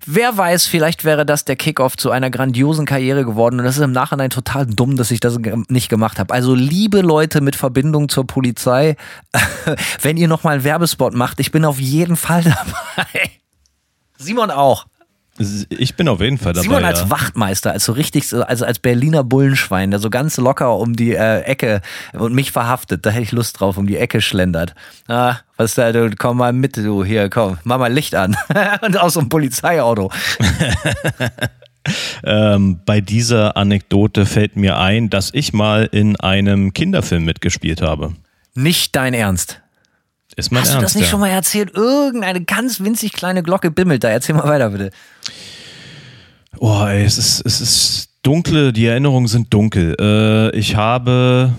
wer weiß, vielleicht wäre das der Kickoff zu einer grandiosen Karriere geworden. Und das ist im Nachhinein total dumm, dass ich das nicht gemacht habe. Also liebe Leute mit Verbindung zur Polizei, *laughs* wenn ihr nochmal einen Werbespot macht, ich bin auf jeden Fall *laughs* dabei. Simon auch.
Ich bin auf jeden Fall dabei.
Simon als
ja.
Wachtmeister, als so richtig, also als Berliner Bullenschwein, der so ganz locker um die äh, Ecke und mich verhaftet. Da hätte ich Lust drauf, um die Ecke schlendert. Ah, was da, du komm mal mit, du hier, komm, mach mal Licht an. *laughs* und aus so einem Polizeiauto. *laughs*
ähm, bei dieser Anekdote fällt mir ein, dass ich mal in einem Kinderfilm mitgespielt habe.
Nicht dein Ernst.
Ist mein
Hast
Ernst,
du das nicht
ja.
schon mal erzählt? Irgendeine ganz winzig kleine Glocke bimmelt da. Erzähl mal weiter, bitte.
Oh, ey, es ist, es ist dunkle, die Erinnerungen sind dunkel. Äh, ich habe.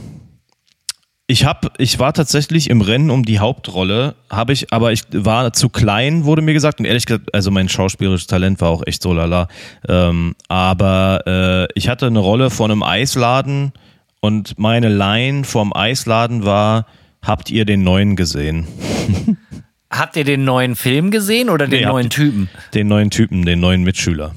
Ich habe, ich war tatsächlich im Rennen um die Hauptrolle, habe ich, aber ich war zu klein, wurde mir gesagt. Und ehrlich gesagt, also mein schauspielerisches Talent war auch echt so lala. Ähm, aber äh, ich hatte eine Rolle vor einem Eisladen und meine Line vom Eisladen war, habt ihr den neuen gesehen? *laughs*
Habt ihr den neuen Film gesehen oder den
Nee,
neuen Typen?
Den neuen Typen, den neuen Mitschüler.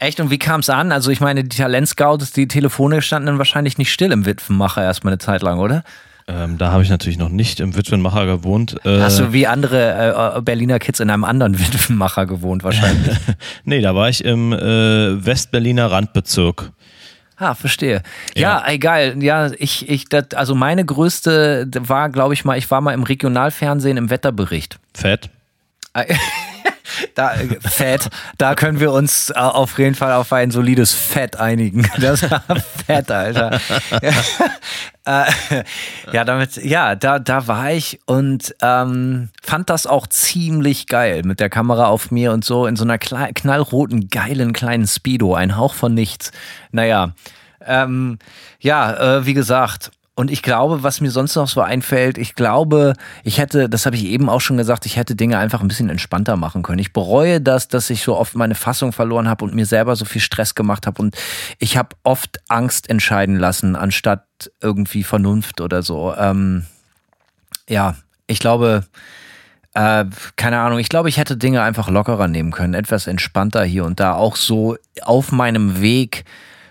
Echt? Und wie kam es an? Also ich meine, die Talentscouts, die Telefone standen dann wahrscheinlich nicht still im Witwenmacher erstmal eine Zeit lang, oder?
Ähm, da habe ich natürlich noch nicht im Witwenmacher gewohnt. Äh,
Hast du wie andere äh, Berliner Kids in einem anderen Witwenmacher gewohnt wahrscheinlich? *laughs*
nee, da war ich im äh, Westberliner Randbezirk.
Ah, verstehe. Ja, ey, geil. Ja, ich, ich, das, also meine größte war, glaube ich mal, ich war mal im Regionalfernsehen im Wetterbericht.
Fett. *laughs*
Da, äh, Fett, da können wir uns äh, auf jeden Fall auf ein solides Fett einigen. *laughs* Das war Fett, Alter. *laughs* äh, ja, damit, ja, da, da war ich und ähm, fand das auch ziemlich geil mit der Kamera auf mir und so in so einer knallroten, geilen kleinen Speedo, ein Hauch von nichts. Naja, ähm, ja, äh, wie gesagt, und ich glaube, was mir sonst noch so einfällt, ich glaube, ich hätte, das habe ich eben auch schon gesagt, ich hätte Dinge einfach ein bisschen entspannter machen können. Ich bereue das, dass ich so oft meine Fassung verloren habe und mir selber so viel Stress gemacht habe. Und ich habe oft Angst entscheiden lassen, anstatt irgendwie Vernunft oder so. Ähm, ja, ich glaube, äh, keine Ahnung, ich glaube, ich hätte Dinge einfach lockerer nehmen können, etwas entspannter hier und da, auch so auf meinem Weg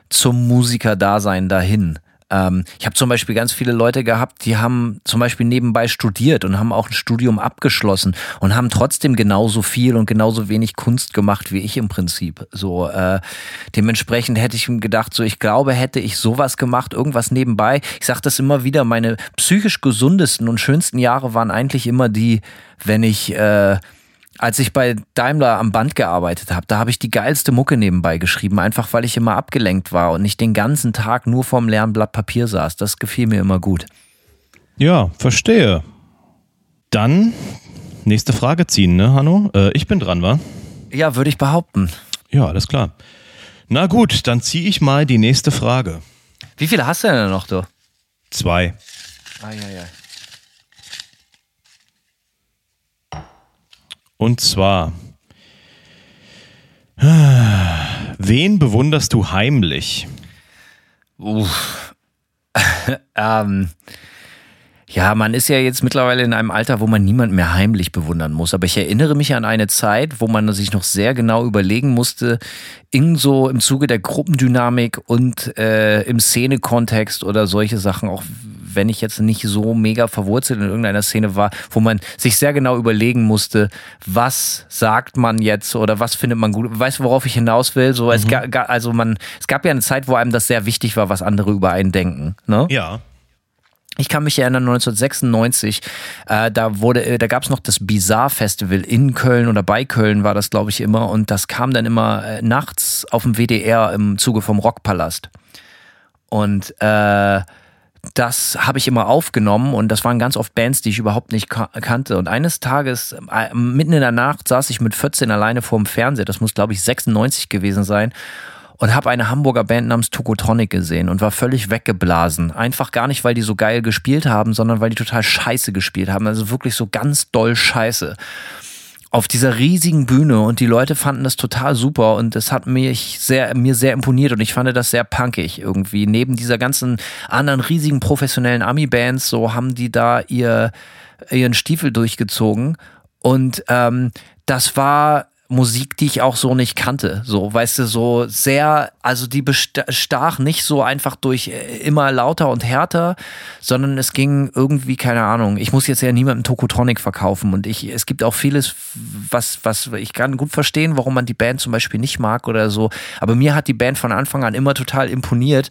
zum Musikerdasein dahin. Ähm, ich habe zum Beispiel ganz viele Leute gehabt, die haben zum Beispiel nebenbei studiert und haben auch ein Studium abgeschlossen und haben trotzdem genauso viel und genauso wenig Kunst gemacht wie ich im Prinzip. So äh, dementsprechend hätte ich gedacht, so ich glaube, hätte ich sowas gemacht, irgendwas nebenbei. Ich sage das immer wieder, meine psychisch gesundesten und schönsten Jahre waren eigentlich immer die, wenn ich äh, als ich bei Daimler am Band gearbeitet habe, da habe ich die geilste Mucke nebenbei geschrieben, einfach weil ich immer abgelenkt war und nicht den ganzen Tag nur vorm leeren Blatt Papier saß. Das gefiel mir immer gut.
Ja, verstehe. Dann nächste Frage ziehen, ne, Hanno? Äh, ich bin dran, wa?
Ja, würde ich behaupten.
Ja, alles klar. Na gut, dann ziehe ich mal die nächste Frage.
Wie viele hast du denn noch, du?
Zwei.
Ah, ja, ja.
Und zwar, *sighs* Wen bewunderst du heimlich?
Uff. *laughs* ähm, ja, man ist ja jetzt mittlerweile in einem Alter, wo man niemand mehr heimlich bewundern muss. Aber ich erinnere mich an eine Zeit, wo man sich noch sehr genau überlegen musste, in so im Zuge der Gruppendynamik und äh, im Szenekontext oder solche Sachen, auch wenn ich jetzt nicht so mega verwurzelt in irgendeiner Szene war, wo man sich sehr genau überlegen musste, was sagt man jetzt oder was findet man gut. Weißt du, worauf ich hinaus will? So, mhm. es ga, also man, es gab ja eine Zeit, wo einem das sehr wichtig war, was andere über einen denken. Ne?
Ja.
Ich kann mich erinnern, 1996, äh, da wurde, äh, da gab es noch das Bizarre Festival in Köln oder bei Köln war das, glaube ich, immer. Und das kam dann immer äh, nachts auf dem WDR im Zuge vom Rockpalast. Und äh, das habe ich immer aufgenommen und das waren ganz oft Bands, die ich überhaupt nicht kannte. Und eines Tages, äh, mitten in der Nacht, saß ich mit 14 alleine vorm Fernseher. Das muss, glaube ich, 96 gewesen sein und habe eine Hamburger Band namens Tokotronic gesehen und war völlig weggeblasen. Einfach gar nicht, weil die so geil gespielt haben, sondern weil die total scheiße gespielt haben. Also wirklich so ganz doll scheiße. Auf dieser riesigen Bühne und die Leute fanden das total super und es hat mich sehr, mir sehr imponiert und ich fand das sehr punkig irgendwie. Neben dieser ganzen anderen riesigen professionellen Ami-Bands, so haben die da ihr, ihren Stiefel durchgezogen und ähm, das war Musik, die ich auch so nicht kannte. So, weißt du, so sehr, also die stach nicht so einfach durch äh, immer lauter und härter, sondern es ging irgendwie, keine Ahnung, ich muss jetzt ja niemandem Tokotronic verkaufen und ich, es gibt auch vieles, was, was, ich kann gut verstehen, warum man die Band zum Beispiel nicht mag oder so, aber mir hat die Band von Anfang an immer total imponiert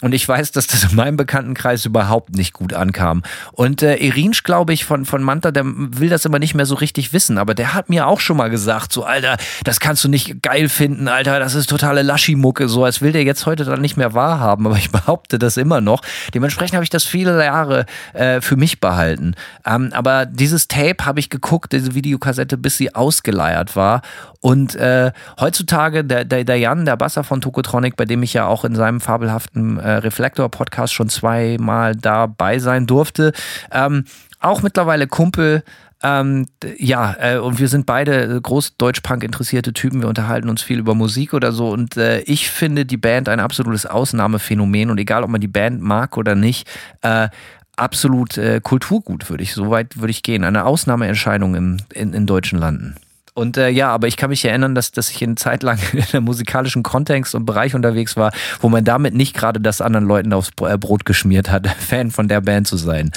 und ich weiß, dass das in meinem Bekanntenkreis überhaupt nicht gut ankam. Und äh, Irinsch, glaube ich, von, von Manta, der will das immer nicht mehr so richtig wissen. Aber der hat mir auch schon mal gesagt, so, Alter, das kannst du nicht geil finden, Alter, das ist totale Laschimucke. So, als will der jetzt heute dann nicht mehr wahrhaben. Aber ich behaupte das immer noch. Dementsprechend habe ich das viele Jahre äh, für mich behalten. Ähm, aber dieses Tape habe ich geguckt, diese Videokassette, bis sie ausgeleiert war. Und äh, heutzutage, der, der, der Jan, der Basser von Tokotronic, bei dem ich ja auch in seinem fabelhaften äh, Reflektor-Podcast schon zweimal dabei sein durfte, ähm, auch mittlerweile Kumpel, ähm, ja, äh, und wir sind beide groß Deutsch-Punk interessierte Typen. Wir unterhalten uns viel über Musik oder so. Und äh, ich finde die Band ein absolutes Ausnahmephänomen. Und egal, ob man die Band mag oder nicht, äh, absolut äh, Kulturgut, würde ich, so weit würde ich gehen. Eine Ausnahmeerscheinung im, in, in deutschen Landen. Und äh, ja, aber ich kann mich erinnern, dass, dass ich eine Zeit lang *laughs* in einem musikalischen Kontext und Bereich unterwegs war, wo man damit nicht gerade das anderen Leuten aufs äh, Brot geschmiert hat, *laughs* Fan von der Band zu sein.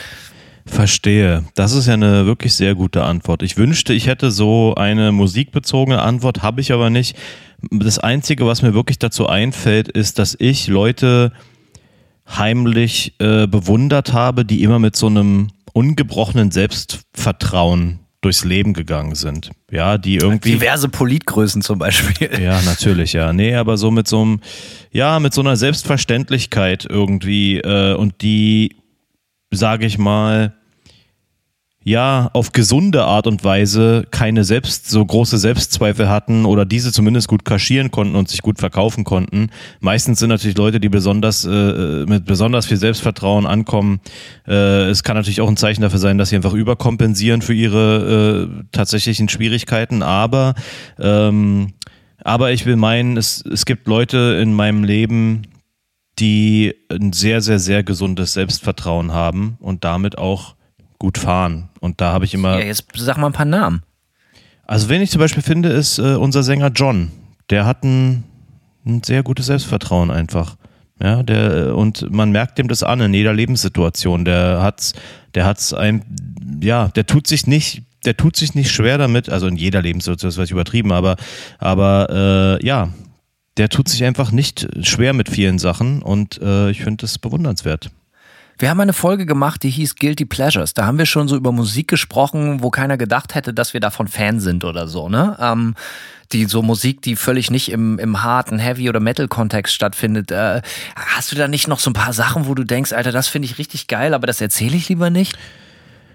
Verstehe. Das ist ja eine wirklich sehr gute Antwort. Ich wünschte, ich hätte so eine musikbezogene Antwort, habe ich aber nicht. Das Einzige, was mir wirklich dazu einfällt, ist, dass ich Leute heimlich äh, bewundert habe, die immer mit so einem ungebrochenen Selbstvertrauen durchs Leben gegangen sind. Ja, die irgendwie.
Diverse Politgrößen zum Beispiel. *laughs*
Ja, natürlich, ja. Nee, aber so mit so einem, ja, mit so einer Selbstverständlichkeit irgendwie äh, und die, sage ich mal, ja, auf gesunde Art und Weise keine selbst so große Selbstzweifel hatten oder diese zumindest gut kaschieren konnten und sich gut verkaufen konnten. Meistens sind natürlich Leute, die besonders äh, mit besonders viel Selbstvertrauen ankommen. Äh, es kann natürlich auch ein Zeichen dafür sein, dass sie einfach überkompensieren für ihre äh, tatsächlichen Schwierigkeiten. Aber ähm, aber ich will meinen, es, es gibt Leute in meinem Leben, die ein sehr, sehr, sehr gesundes Selbstvertrauen haben und damit auch gut fahren. Und da habe ich immer.
Ja, jetzt sag mal ein paar Namen.
Also, wen ich zum Beispiel finde, ist äh, unser Sänger John. Der hat ein, ein sehr gutes Selbstvertrauen einfach. Ja, der, äh, und man merkt dem das an in jeder Lebenssituation. Der hat's, der hat's ein, ja, der tut sich nicht, der tut sich nicht schwer damit, also in jeder Lebenssituation, das ist übertrieben, aber, aber äh, ja, der tut sich einfach nicht schwer mit vielen Sachen und äh, ich finde das bewundernswert.
Wir haben eine Folge gemacht, die hieß Guilty Pleasures. Da haben wir schon so über Musik gesprochen, wo keiner gedacht hätte, dass wir davon Fan sind oder so, ne? Ähm, die so Musik, die völlig nicht im, im harten Heavy- oder Metal-Kontext stattfindet. Äh, hast du da nicht noch so ein paar Sachen, wo du denkst, Alter, das finde ich richtig geil, aber das erzähle ich lieber nicht?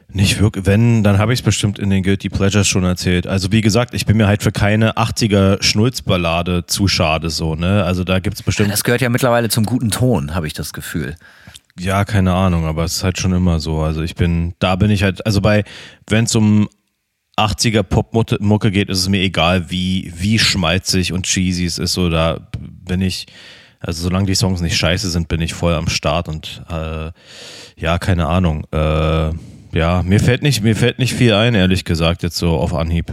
Nicht wirklich, wenn, dann habe ich es bestimmt in den Guilty Pleasures schon erzählt. Also wie gesagt, ich bin mir halt für keine 80er Schnulzballade zu schade so, ne? Also da gibt es bestimmt. Ja,
das gehört ja mittlerweile zum guten Ton, habe ich das Gefühl.
Ja, keine Ahnung, aber es ist halt schon immer so. Also ich bin, da bin ich halt, also bei, wenn es um 80er Popmucke geht, ist es mir egal, wie, wie schmalzig und cheesy es ist. So, da bin ich, also solange die Songs nicht scheiße sind, bin ich voll am Start und äh, ja, keine Ahnung. Äh, ja, mir fällt nicht, mir fällt nicht viel ein, ehrlich gesagt, jetzt so auf Anhieb.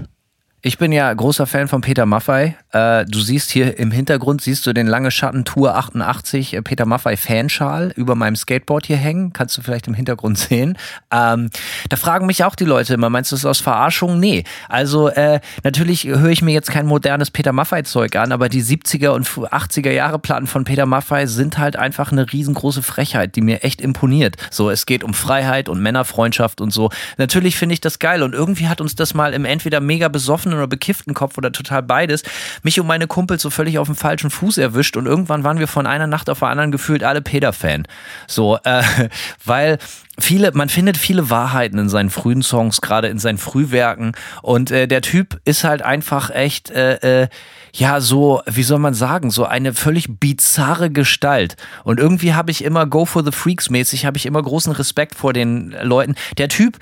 Ich bin ja großer Fan von Peter Maffei. Äh, du siehst hier im Hintergrund, siehst du den Lange Schatten Tour 88 äh, Peter Maffei Fanschal über meinem Skateboard hier hängen. Kannst du vielleicht im Hintergrund sehen. Ähm, da fragen mich auch die Leute immer, meinst du das aus Verarschung? Nee. Also äh, natürlich höre ich mir jetzt kein modernes Peter Maffei Zeug an, aber die 70er und 80er Jahre Platten von Peter Maffei sind halt einfach eine riesengroße Frechheit, die mir echt imponiert. So, es geht um Freiheit und Männerfreundschaft und so. Natürlich finde ich das geil und irgendwie hat uns das mal im entweder mega besoffen besoffenen oder bekifften Kopf oder total beides, mich und meine Kumpels so völlig auf dem falschen Fuß erwischt und irgendwann waren wir von einer Nacht auf der anderen gefühlt alle Peter-Fan. So, äh, *laughs* weil viele, man findet viele Wahrheiten in seinen frühen Songs, gerade in seinen Frühwerken und äh, der Typ ist halt einfach echt, äh, äh, ja, so, wie soll man sagen, so eine völlig bizarre Gestalt. Und irgendwie habe ich immer Go for the Freaks mäßig, habe ich immer großen Respekt vor den Leuten. Der Typ,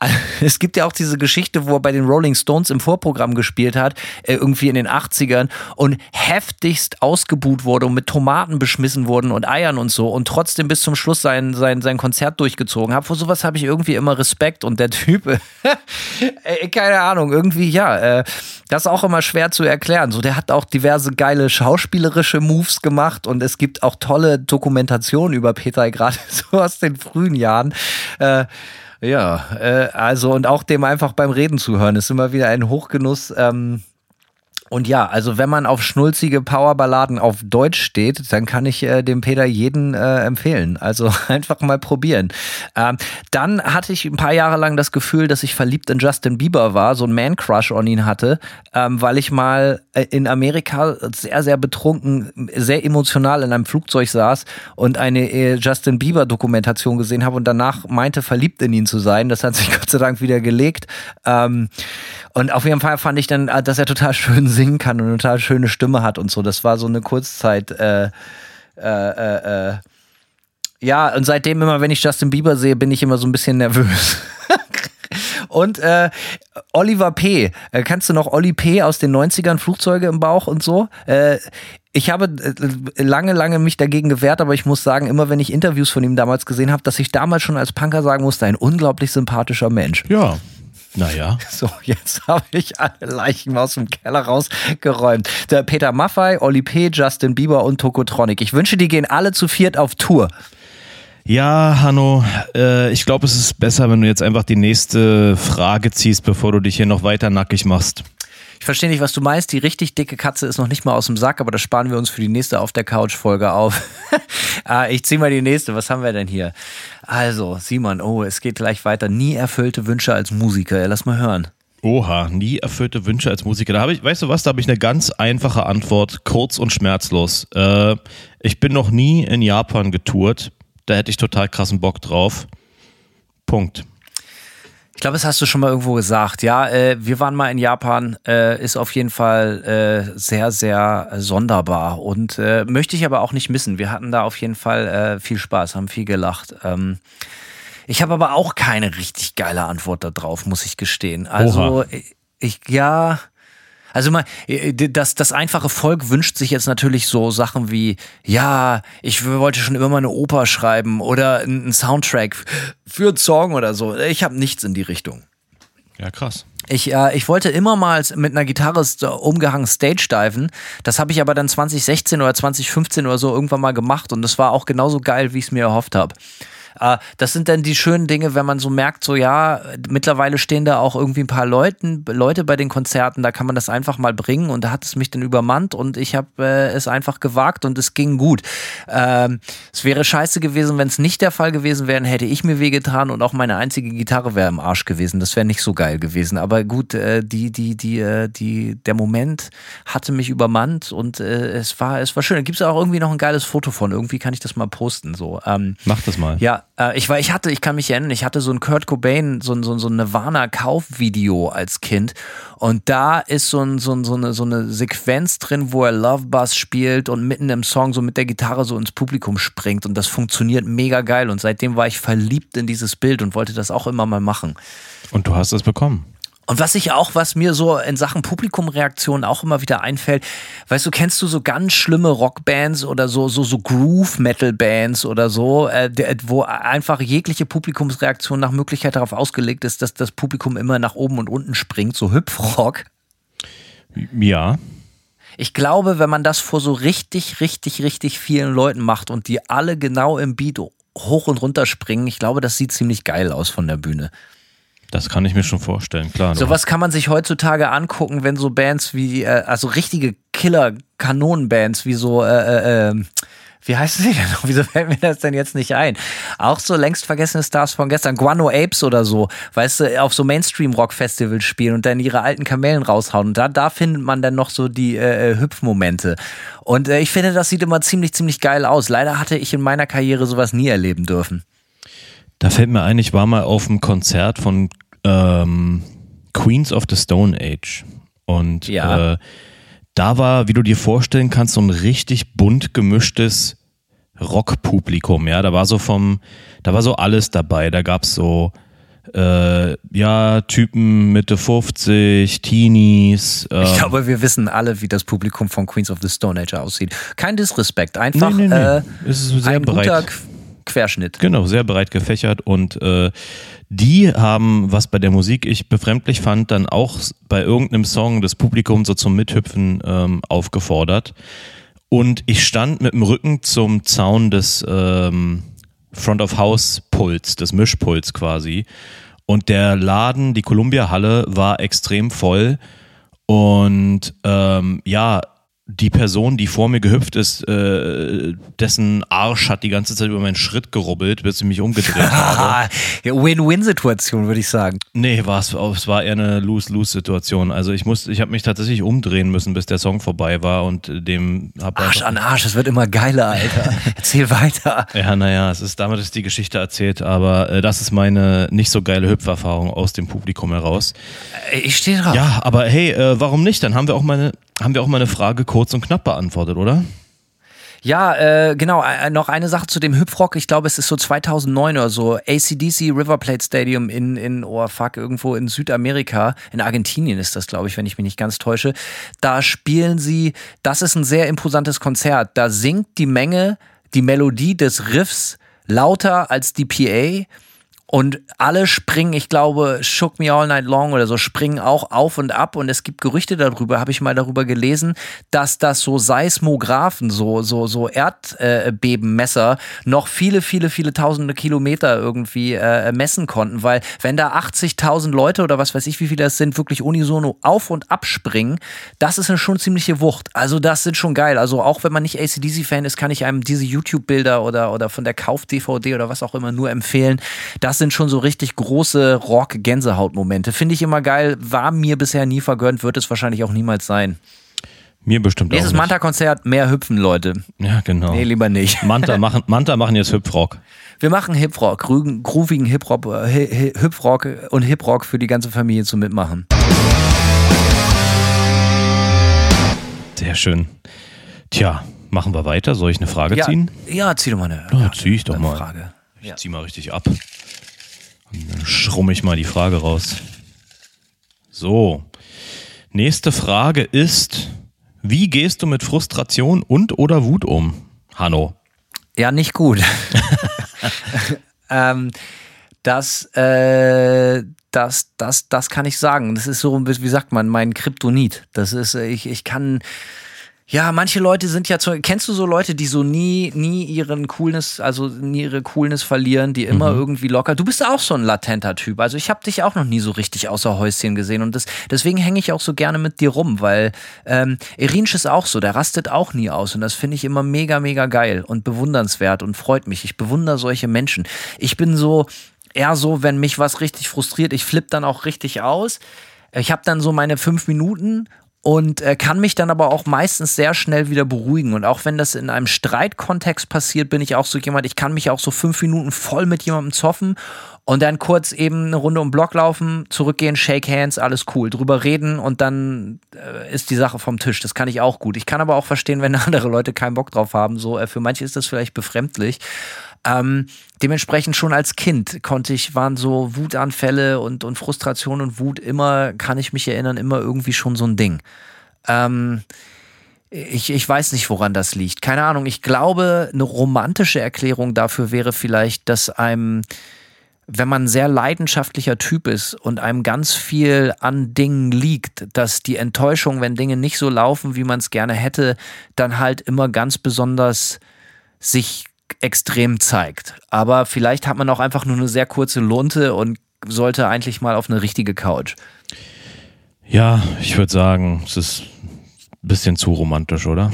*laughs* es gibt ja auch diese Geschichte, wo er bei den Rolling Stones im Vorprogramm gespielt hat, äh, irgendwie in den 80ern und heftigst ausgebuht wurde und mit Tomaten beschmissen wurden und Eiern und so und trotzdem bis zum Schluss sein, sein, sein Konzert durchgezogen hat. Vor sowas habe ich irgendwie immer Respekt und der Typ, *laughs* keine Ahnung, irgendwie, ja, äh, das ist auch immer schwer zu erklären. So, der hat auch diverse geile schauspielerische Moves gemacht und es gibt auch tolle Dokumentationen über Peter, *laughs* gerade so aus den frühen Jahren. Ja, äh, also und auch dem einfach beim Reden zuhören ist immer wieder ein Hochgenuss. Ähm, und ja, also wenn man auf schnulzige Powerballaden auf Deutsch steht, dann kann ich äh, dem Peter jeden äh, empfehlen. Also *laughs* einfach mal probieren. Ähm, dann hatte ich ein paar Jahre lang das Gefühl, dass ich verliebt in Justin Bieber war, so ein Man-Crush on ihn hatte, ähm, weil ich mal äh, in Amerika sehr, sehr betrunken, sehr emotional in einem Flugzeug saß und eine äh, Justin Bieber-Dokumentation gesehen habe und danach meinte, verliebt in ihn zu sein. Das hat sich *laughs* Gott sei Dank wieder gelegt. Ähm, und auf jeden Fall fand ich dann, äh, dass er total schön singen kann und eine total schöne Stimme hat und so. Das war so eine Kurzzeit. Äh, äh, äh, äh, ja, und seitdem immer, wenn ich Justin Bieber sehe, bin ich immer so ein bisschen nervös. *laughs* und äh, Oliver P. Äh, kannst du noch Olli P. aus den 90ern, Flugzeuge im Bauch und so? Äh, ich habe lange, lange mich dagegen gewehrt, aber ich muss sagen, immer wenn ich Interviews von ihm damals gesehen habe, dass ich damals schon als Punker sagen musste, ein unglaublich sympathischer Mensch.
Ja, naja. *laughs*
So, jetzt habe ich alle Leichen aus dem Keller rausgeräumt. Der Peter Maffei, Oli P., Justin Bieber und Tokotronic. Ich wünsche, die gehen alle zu viert auf Tour.
Ja, Hanno, äh, ich glaube, es ist besser, wenn du jetzt einfach die nächste Frage ziehst, bevor du dich hier noch weiter nackig machst.
Ich verstehe nicht, was du meinst. Die richtig dicke Katze ist noch nicht mal aus dem Sack, aber das sparen wir uns für die nächste Auf der Couch-Folge auf. *laughs* ah, ich ziehe mal die nächste. Was haben wir denn hier? Also, Simon, oh, es geht gleich weiter. Nie erfüllte Wünsche als Musiker. Lass mal hören.
Oha, nie erfüllte Wünsche als Musiker. Da habe ich, weißt du was, da habe ich eine ganz einfache Antwort, kurz und schmerzlos. Äh, ich bin noch nie in Japan getourt. Da hätte ich total krassen Bock drauf. Punkt.
Ich glaube, das hast du schon mal irgendwo gesagt. Ja, äh, wir waren mal in Japan, äh, ist auf jeden Fall äh, sehr, sehr sonderbar und äh, möchte ich aber auch nicht missen. Wir hatten da auf jeden Fall äh, viel Spaß, haben viel gelacht. Ähm, ich habe aber auch keine richtig geile Antwort darauf, muss ich gestehen. Also, ich, ich ja. Also mal, äh, das, das einfache Volk wünscht sich jetzt natürlich so Sachen wie, ja, ich wollte schon immer mal eine Oper schreiben oder einen Soundtrack für einen Song oder so. Ich habe nichts in die Richtung.
Ja, krass.
Ich, äh, ich wollte immer mal mit einer Gitarre umgehangen Stage diven. Das habe ich aber dann 2016 oder 2015 oder so irgendwann mal gemacht und das war auch genauso geil, wie ich es mir erhofft habe. Äh, das sind dann die schönen Dinge, wenn man so merkt, so ja, mittlerweile stehen da auch irgendwie ein paar Leuten, Leute bei den Konzerten, da kann man das einfach mal bringen und da hat es mich dann übermannt und ich habe äh, es einfach gewagt und es ging gut. Ähm, es wäre scheiße gewesen, wenn es nicht der Fall gewesen wäre, hätte ich mir wehgetan und auch meine einzige Gitarre wäre im Arsch gewesen. Das wäre nicht so geil gewesen. Aber gut, äh, die, die, die, äh, die, der Moment hatte mich übermannt und äh, es war, es war schön. Da gibt es auch irgendwie noch ein geiles Foto von. Irgendwie kann ich das mal posten. So. Ähm,
Mach das mal.
Ja, äh, ich war, ich hatte, ich kann mich erinnern, ich hatte so ein Kurt Cobain, so ein, so, so ein Nirvana-Kaufvideo als Kind. Und da ist so, ein, so, ein, so, eine, so eine Sequenz drin, wo er Love Buzz spielt und mitten im Song so mit der Gitarre so ins Publikum springt. Und das funktioniert mega geil. Und seitdem war ich verliebt in dieses Bild und wollte das auch immer mal machen.
Und du hast es bekommen.
Und was ich auch, was mir so in Sachen Publikumreaktion auch immer wieder einfällt, weißt du, kennst du so ganz schlimme Rockbands oder so so so Groove Metal Bands oder so, äh, wo einfach jegliche Publikumsreaktion nach Möglichkeit darauf ausgelegt ist, dass das Publikum immer nach oben und unten springt, so Hüpfrock.
Ja.
Ich glaube, wenn man das vor so richtig, richtig, richtig vielen Leuten macht und die alle genau im Beat hoch und runter springen, ich glaube, das sieht ziemlich geil aus von der Bühne.
Das kann ich mir schon vorstellen, klar.
Sowas kann man sich heutzutage angucken, wenn so Bands wie, äh, also richtige Killer-Kanonenbands wie so, äh, äh, ähm, wie heißen sie denn noch? *laughs* Wieso fällt mir das denn jetzt nicht ein? Auch so längst vergessene Stars von gestern, Guano Apes oder so, weißt du, auf so Mainstream-Rock-Festivals spielen und dann ihre alten Kamellen raushauen. Und da, da findet man dann noch so die äh, äh, Hüpfmomente. Und äh, ich finde, das sieht immer ziemlich, ziemlich geil aus. Leider hatte ich in meiner Karriere sowas nie erleben dürfen.
Da fällt mir ein, ich war mal auf einem Konzert von ähm, Queens of the Stone Age. Und ja. äh, da war, wie du dir vorstellen kannst, so ein richtig bunt gemischtes Rockpublikum. Ja, da war so vom, da war so alles dabei. Da gab's so äh, ja, Typen Mitte 50, Teenies.
Ähm. Ich glaube, wir wissen alle, wie das Publikum von Queens of the Stone Age aussieht. Kein Disrespekt, einfach nee, nee, nee. Äh,
es ist sehr
ein
breit.
guter Querschnitt.
Genau, sehr breit gefächert und äh, die haben, was bei der Musik ich befremdlich fand, dann auch bei irgendeinem Song das Publikum so zum Mithüpfen ähm, aufgefordert. Und ich stand mit dem Rücken zum Zaun des ähm, Front of House Puls, des Mischpuls quasi. Und der Laden, die Columbia Halle, war extrem voll. Und ähm, ja, die Person, die vor mir gehüpft ist, äh, dessen Arsch hat die ganze Zeit über meinen Schritt gerubbelt, bis ich mich umgedreht *laughs* habe.
Win-Win-Situation, würde ich sagen.
Nee, war es, es war eher eine Lose-Lose-Situation. Also ich musste, ich habe mich tatsächlich umdrehen müssen, bis der Song vorbei war und dem
hab Arsch an Arsch, es wird immer geiler, Alter. *laughs* Erzähl weiter.
Ja, naja, es ist damit ist die Geschichte erzählt, aber äh, das ist meine nicht so geile Hüpferfahrung aus dem Publikum heraus.
Äh, ich stehe drauf.
Ja, aber hey, äh, warum nicht? Dann haben wir auch meine haben wir auch mal eine Frage kurz und knapp beantwortet, oder?
Ja, äh, genau. Äh, noch eine Sache zu dem Hüpfrock. Ich glaube, es ist so 2009 oder so. ACDC River Plate Stadium in, in, oh fuck, irgendwo in Südamerika. In Argentinien ist das, glaube ich, wenn ich mich nicht ganz täusche. Da spielen sie, das ist ein sehr imposantes Konzert. Da singt die Menge die Melodie des Riffs lauter als die PA und alle springen, ich glaube, Shook Me All Night Long oder so, springen auch auf und ab. Und es gibt Gerüchte darüber, habe ich mal darüber gelesen, dass das so Seismographen, so, so, so Erdbebenmesser noch viele, viele, viele tausende Kilometer irgendwie äh, messen konnten. Weil wenn da 80.000 Leute oder was weiß ich, wie viele das sind, wirklich unisono auf und ab springen, das ist eine schon ziemliche Wucht. Also das sind schon geil. Also auch wenn man nicht ACDC-Fan ist, kann ich einem diese YouTube-Bilder oder, oder von der Kauf-DVD oder was auch immer nur empfehlen. Das sind schon so richtig große Rock-Gänsehaut-Momente. Finde ich immer geil. War mir bisher nie vergönnt, wird es wahrscheinlich auch niemals sein.
Mir bestimmt
Nächstes
auch. Nächstes
Manta-Konzert, mehr hüpfen, Leute.
Ja, genau.
Nee, lieber nicht. *laughs*
Manta machen, Manta machen jetzt Hüpfrock.
Wir machen Hip-Rock, groovigen Hip-Rock Hip und Hip-Rock für die ganze Familie zum Mitmachen.
Sehr schön. Tja, machen wir weiter. Soll ich eine Frage
ja,
ziehen?
Ja, zieh doch mal eine,
ja, zieh ich doch
eine
mal.
Frage.
Ich zieh mal richtig ab. Und dann schrumme ich mal die Frage raus. So. Nächste Frage ist, wie gehst du mit Frustration und oder Wut um, Hanno?
Ja, nicht gut. *laughs* *laughs* ähm, das, äh, das, das, das kann ich sagen. Das ist so, wie sagt man, mein Kryptonit. Das ist, ich, ich kann, ja, manche Leute sind ja zu, kennst du so Leute, die so nie, nie ihren Coolness, also nie ihre Coolness verlieren, die immer mhm. irgendwie locker. Du bist auch so ein latenter Typ. Also ich habe dich auch noch nie so richtig außer Häuschen gesehen und das, deswegen hänge ich auch so gerne mit dir rum, weil ähm, Erinsch ist auch so, der rastet auch nie aus und das finde ich immer mega, mega geil und bewundernswert und freut mich. Ich bewundere solche Menschen. Ich bin so eher so, wenn mich was richtig frustriert, ich flippe dann auch richtig aus. Ich habe dann so meine fünf Minuten und äh, kann mich dann aber auch meistens sehr schnell wieder beruhigen. Und auch wenn das in einem Streitkontext passiert, bin ich auch so jemand, ich kann mich auch so fünf Minuten voll mit jemandem zoffen und dann kurz eben eine Runde um Block laufen, zurückgehen, Shake Hands, alles cool, drüber reden und dann äh, ist die Sache vom Tisch. Das kann ich auch gut. Ich kann aber auch verstehen, wenn *laughs* andere Leute keinen Bock drauf haben. So, äh, für manche ist das vielleicht befremdlich. Ähm, dementsprechend schon als Kind konnte ich, waren so Wutanfälle und, und Frustration und Wut immer, kann ich mich erinnern, immer irgendwie schon so ein Ding. Ähm, ich, ich weiß nicht, woran das liegt. Keine Ahnung. Ich glaube, eine romantische Erklärung dafür wäre vielleicht, dass einem, wenn man ein sehr leidenschaftlicher Typ ist und einem ganz viel an Dingen liegt, dass die Enttäuschung, wenn Dinge nicht so laufen, wie man es gerne hätte, dann halt immer ganz besonders sich extrem zeigt. Aber vielleicht hat man auch einfach nur eine sehr kurze Lunte und sollte eigentlich mal auf eine richtige Couch.
Ja, ich würde sagen, es ist bisschen zu romantisch, oder?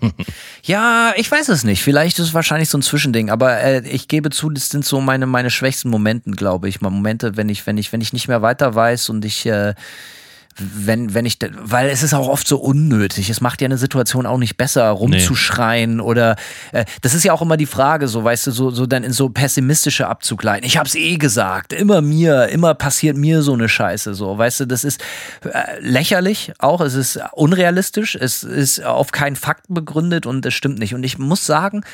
*laughs*
ja, ich weiß es nicht. Vielleicht ist es wahrscheinlich so ein Zwischending, aber äh, ich gebe zu, das sind so meine, meine schwächsten Momente, glaube ich. Mal Momente, wenn ich, wenn ich, wenn ich nicht mehr weiter weiß und ich äh, wenn, wenn ich, weil es ist auch oft so unnötig. Es macht ja eine Situation auch nicht besser, rumzuschreien nee. oder äh, das ist ja auch immer die Frage, so weißt du, so, so dann in so pessimistische Abzugleiten. Ich hab's eh gesagt, immer mir, immer passiert mir so eine Scheiße, so weißt du, das ist äh, lächerlich auch, es ist unrealistisch, es ist auf keinen Fakten begründet und es stimmt nicht. Und ich muss sagen,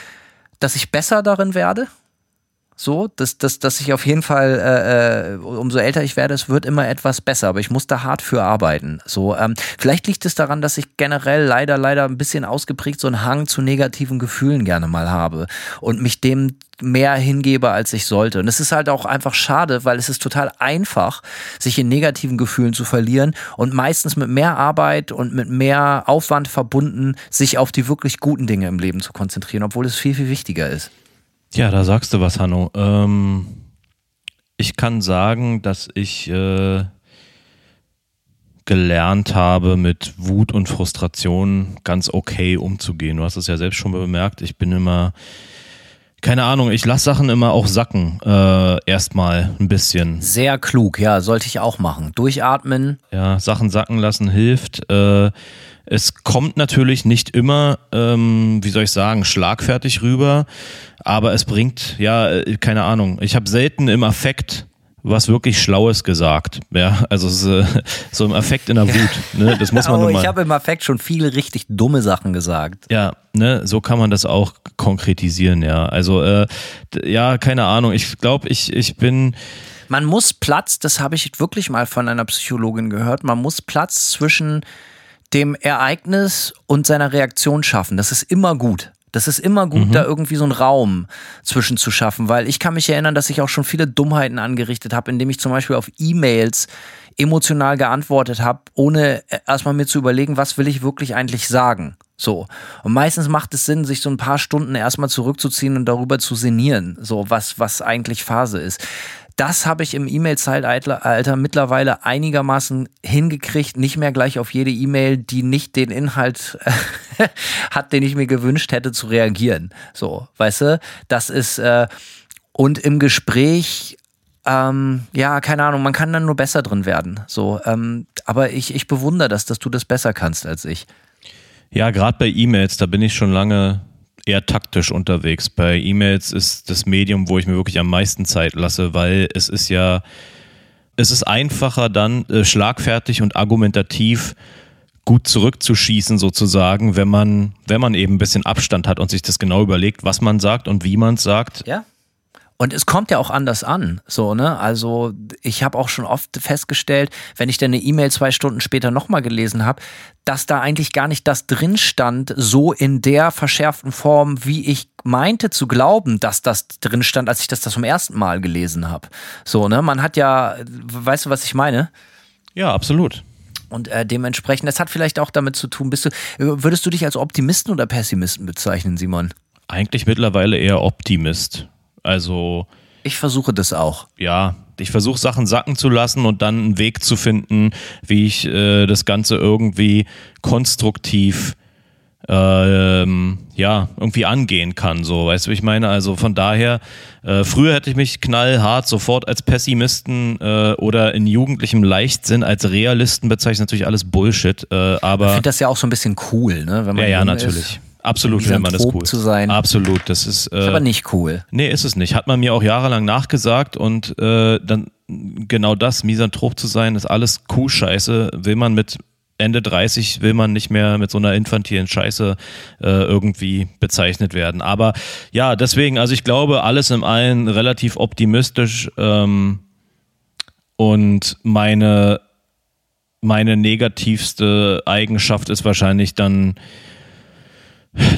dass ich besser darin werde so, dass, dass, dass ich auf jeden Fall, äh, äh, umso älter ich werde, es wird immer etwas besser, aber ich muss da hart für arbeiten. So, ähm, vielleicht liegt es daran, dass ich generell leider, leider ein bisschen ausgeprägt so einen Hang zu negativen Gefühlen gerne mal habe und mich dem mehr hingebe, als ich sollte. Und es ist halt auch einfach schade, weil es ist total einfach, sich in negativen Gefühlen zu verlieren und meistens mit mehr Arbeit und mit mehr Aufwand verbunden, sich auf die wirklich guten Dinge im Leben zu konzentrieren, obwohl es viel, viel wichtiger ist.
Ja, da sagst du was, Hanno. Ähm, ich kann sagen, dass ich äh, gelernt habe, mit Wut und Frustration ganz okay umzugehen. Du hast es ja selbst schon bemerkt. Ich bin immer, keine Ahnung, ich lasse Sachen immer auch sacken. Äh, erstmal ein bisschen.
Sehr klug, ja, sollte ich auch machen. Durchatmen.
Ja, Sachen sacken lassen hilft. Äh, es kommt natürlich nicht immer, ähm, wie soll ich sagen, schlagfertig rüber, aber es bringt, ja, äh, keine Ahnung. Ich habe selten im Affekt was wirklich Schlaues gesagt. Ja, also äh, so im Affekt in der Wut. Ne? Das muss man *laughs* oh,
nur mal. Ich habe im Affekt schon viele richtig dumme Sachen gesagt.
Ja, ne, so kann man das auch konkretisieren. Ja, also äh, ja, keine Ahnung. Ich glaube, ich ich bin
man muss Platz, das habe ich wirklich mal von einer Psychologin gehört, man muss Platz zwischen dem Ereignis und seiner Reaktion schaffen. Das ist immer gut. Das ist immer gut, mhm. da irgendwie so einen Raum zwischen zu schaffen, weil ich kann mich erinnern, dass ich auch schon viele Dummheiten angerichtet habe, indem ich zum Beispiel auf E-Mails emotional geantwortet habe, ohne erstmal mir zu überlegen, was will ich wirklich eigentlich sagen. So. Und meistens macht es Sinn, sich so ein paar Stunden erstmal zurückzuziehen und darüber zu sinnieren, so was, was eigentlich Phase ist. Das habe ich im E-Mail-Zeitalter mittlerweile einigermaßen hingekriegt, nicht mehr gleich auf jede E-Mail, die nicht den Inhalt *laughs* hat, den ich mir gewünscht hätte, zu reagieren. So, weißt du, das ist äh, und im Gespräch ähm, ja, keine Ahnung, man kann dann nur besser drin werden. So, ähm, aber ich, ich bewundere das, dass du das besser kannst als ich.
Ja, gerade bei E-Mails, da bin ich schon lange eher taktisch unterwegs. Bei E-Mails ist das Medium, wo ich mir wirklich am meisten Zeit lasse, weil es ist ja, es ist einfacher dann äh, schlagfertig und argumentativ gut zurückzuschießen sozusagen, wenn man, wenn man eben ein bisschen Abstand hat und sich das genau überlegt, was man sagt und wie man es sagt.
Ja. Und es kommt ja auch anders an, so, ne? Also, ich habe auch schon oft festgestellt, wenn ich dann eine E-Mail zwei Stunden später nochmal gelesen habe, dass da eigentlich gar nicht das drin stand, so in der verschärften Form, wie ich meinte zu glauben, dass das drin stand, als ich das das zum ersten Mal gelesen habe. So, ne? Man hat ja, weißt du, was ich meine?
Ja, absolut.
Und äh, dementsprechend, das hat vielleicht auch damit zu tun, bist du, würdest du dich als Optimisten oder Pessimisten bezeichnen, Simon?
Eigentlich mittlerweile eher Optimist. Also.
Ich versuche das auch.
Ja, ich versuche Sachen sacken zu lassen und dann einen Weg zu finden, wie ich äh, das Ganze irgendwie konstruktiv ähm, ja, irgendwie angehen kann. So, weißt du, wie ich meine? Also von daher, äh, früher hätte ich mich knallhart sofort als Pessimisten äh, oder in jugendlichem Leichtsinn als Realisten bezeichnet. Natürlich alles Bullshit, äh, aber. Ich
finde das ja auch so ein bisschen cool, ne?
Wenn man ja, ja, natürlich. Ist. Absolut findet man das cool.
zu sein.
Absolut, das ist.
Äh, ist aber nicht cool.
Nee, ist es nicht. Hat man mir auch jahrelang nachgesagt und äh, dann genau das, Misanthrop zu sein, ist alles Kuhscheiße. Will man mit Ende 30 will man nicht mehr mit so einer infantilen Scheiße äh, irgendwie bezeichnet werden. Aber ja, deswegen, also ich glaube, alles im allen relativ optimistisch ähm, und meine, meine negativste Eigenschaft ist wahrscheinlich dann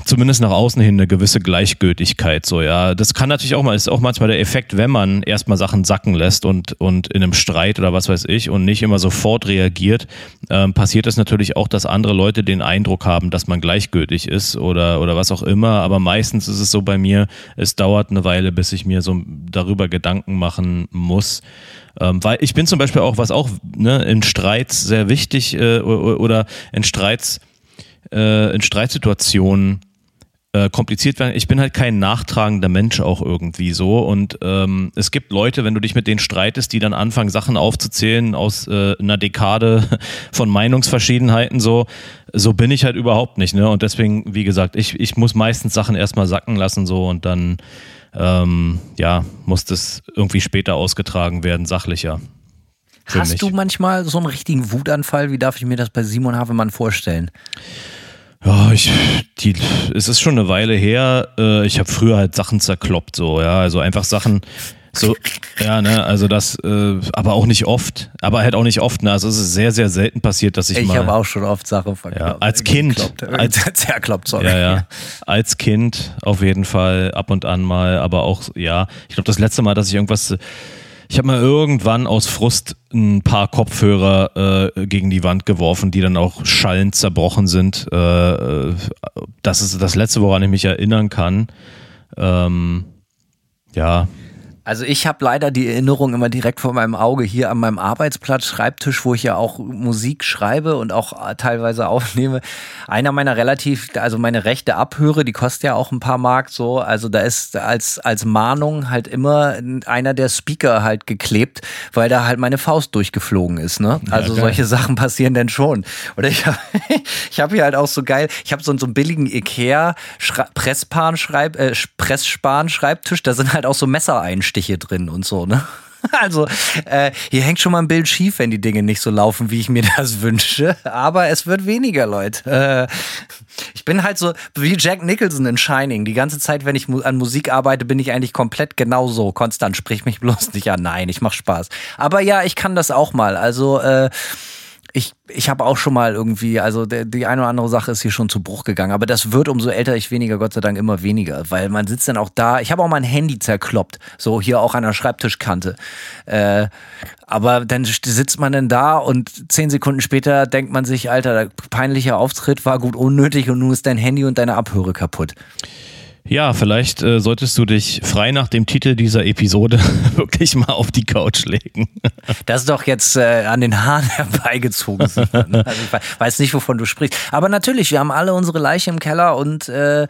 zumindest nach außen hin eine gewisse Gleichgültigkeit so ja. Das kann natürlich auch mal ist auch manchmal der Effekt wenn man erstmal Sachen sacken lässt und und in einem Streit oder was weiß ich und nicht immer sofort reagiert ähm, passiert es natürlich auch dass andere Leute den Eindruck haben dass man gleichgültig ist oder oder was auch immer. Aber meistens ist es so bei mir es dauert eine Weile bis ich mir so darüber Gedanken machen muss. Ähm, weil ich bin zum Beispiel auch was auch ne, in Streits sehr wichtig äh, oder in Streits äh, in Streitsituationen äh, kompliziert werden. Ich bin halt kein nachtragender Mensch auch irgendwie so. Und ähm, es gibt Leute, wenn du dich mit denen streitest, die dann anfangen, Sachen aufzuzählen aus äh, einer Dekade *laughs* von Meinungsverschiedenheiten so. So bin ich halt überhaupt nicht. Ne? Und deswegen, wie gesagt, ich, ich muss meistens Sachen erstmal sacken lassen so und dann ähm, ja, muss das irgendwie später ausgetragen werden, sachlicher.
Hast mich. du manchmal so einen richtigen Wutanfall? Wie darf ich mir das bei Simon Havemann vorstellen?
Ja, ich, die, es ist schon eine Weile her. Äh, ich habe früher halt Sachen zerkloppt, so, ja, also einfach Sachen, so, ja, ne, also das, äh, aber auch nicht oft, aber halt auch nicht oft, ne, also es ist sehr, sehr selten passiert, dass ich,
ich
mal.
Ich habe auch schon oft Sachen
verkloppt. Ja, als Kind.
Als, *laughs* zerkloppt, sorry.
Ja, ja, als Kind auf jeden Fall ab und an mal, aber auch, ja, ich glaube, das letzte Mal, dass ich irgendwas, ich habe mal irgendwann aus Frust ein paar Kopfhörer äh, gegen die Wand geworfen, die dann auch schallend zerbrochen sind. Äh, äh, das ist das Letzte, woran ich mich erinnern kann. Ähm, ja,
also ich habe leider die Erinnerung immer direkt vor meinem Auge hier an meinem Arbeitsplatz, Schreibtisch, wo ich ja auch Musik schreibe und auch äh, teilweise *laughs* aufnehme. Einer meiner relativ, also meine rechte Abhöre, die kostet ja auch ein paar Mark so. Also da ist als, als Mahnung halt immer einer der Speaker halt geklebt, weil da halt meine Faust durchgeflogen ist. Ne? Also ja, solche Sachen passieren denn schon. Oder ich habe *laughs* ich hab hier halt auch so geil, ich habe so, so einen billigen Ikea Pressspan-Schreib, äh, Pressspan-Schreibtisch, da sind halt auch so Messer einstellen. Abstiche drin und so, ne? *laughs* Also, äh, hier hängt schon mal ein Bild schief, wenn die Dinge nicht so laufen, wie ich mir *laughs* das wünsche. Aber es wird weniger, Leute. Äh, ich bin halt so wie Jack Nicholson in Shining. Die ganze Zeit, wenn ich an Musik arbeite, bin ich eigentlich komplett genauso. Konstant, sprich mich bloß nicht an. Nein, ich mach Spaß. Aber ja, ich kann das auch mal. Also, äh, ich, ich habe auch schon mal irgendwie, also der, die eine oder andere Sache ist hier schon zu Bruch gegangen, aber das wird umso älter ich weniger, Gott sei Dank immer weniger, weil man sitzt dann auch da. Ich habe auch mein Handy zerkloppt, so hier auch an der Schreibtischkante. Äh, aber dann sitzt man dann da und zehn Sekunden später denkt man sich, Alter, peinlicher Auftritt war gut unnötig und nun ist dein Handy und deine Abhöre kaputt.
Ja, vielleicht äh, solltest du dich frei nach dem Titel dieser Episode *laughs* wirklich mal auf die Couch legen. *laughs*
Das ist doch jetzt äh, an den Haaren *laughs* herbeigezogen. Also ich weiß nicht, wovon du sprichst. Aber natürlich, wir haben alle unsere Leiche im Keller und äh,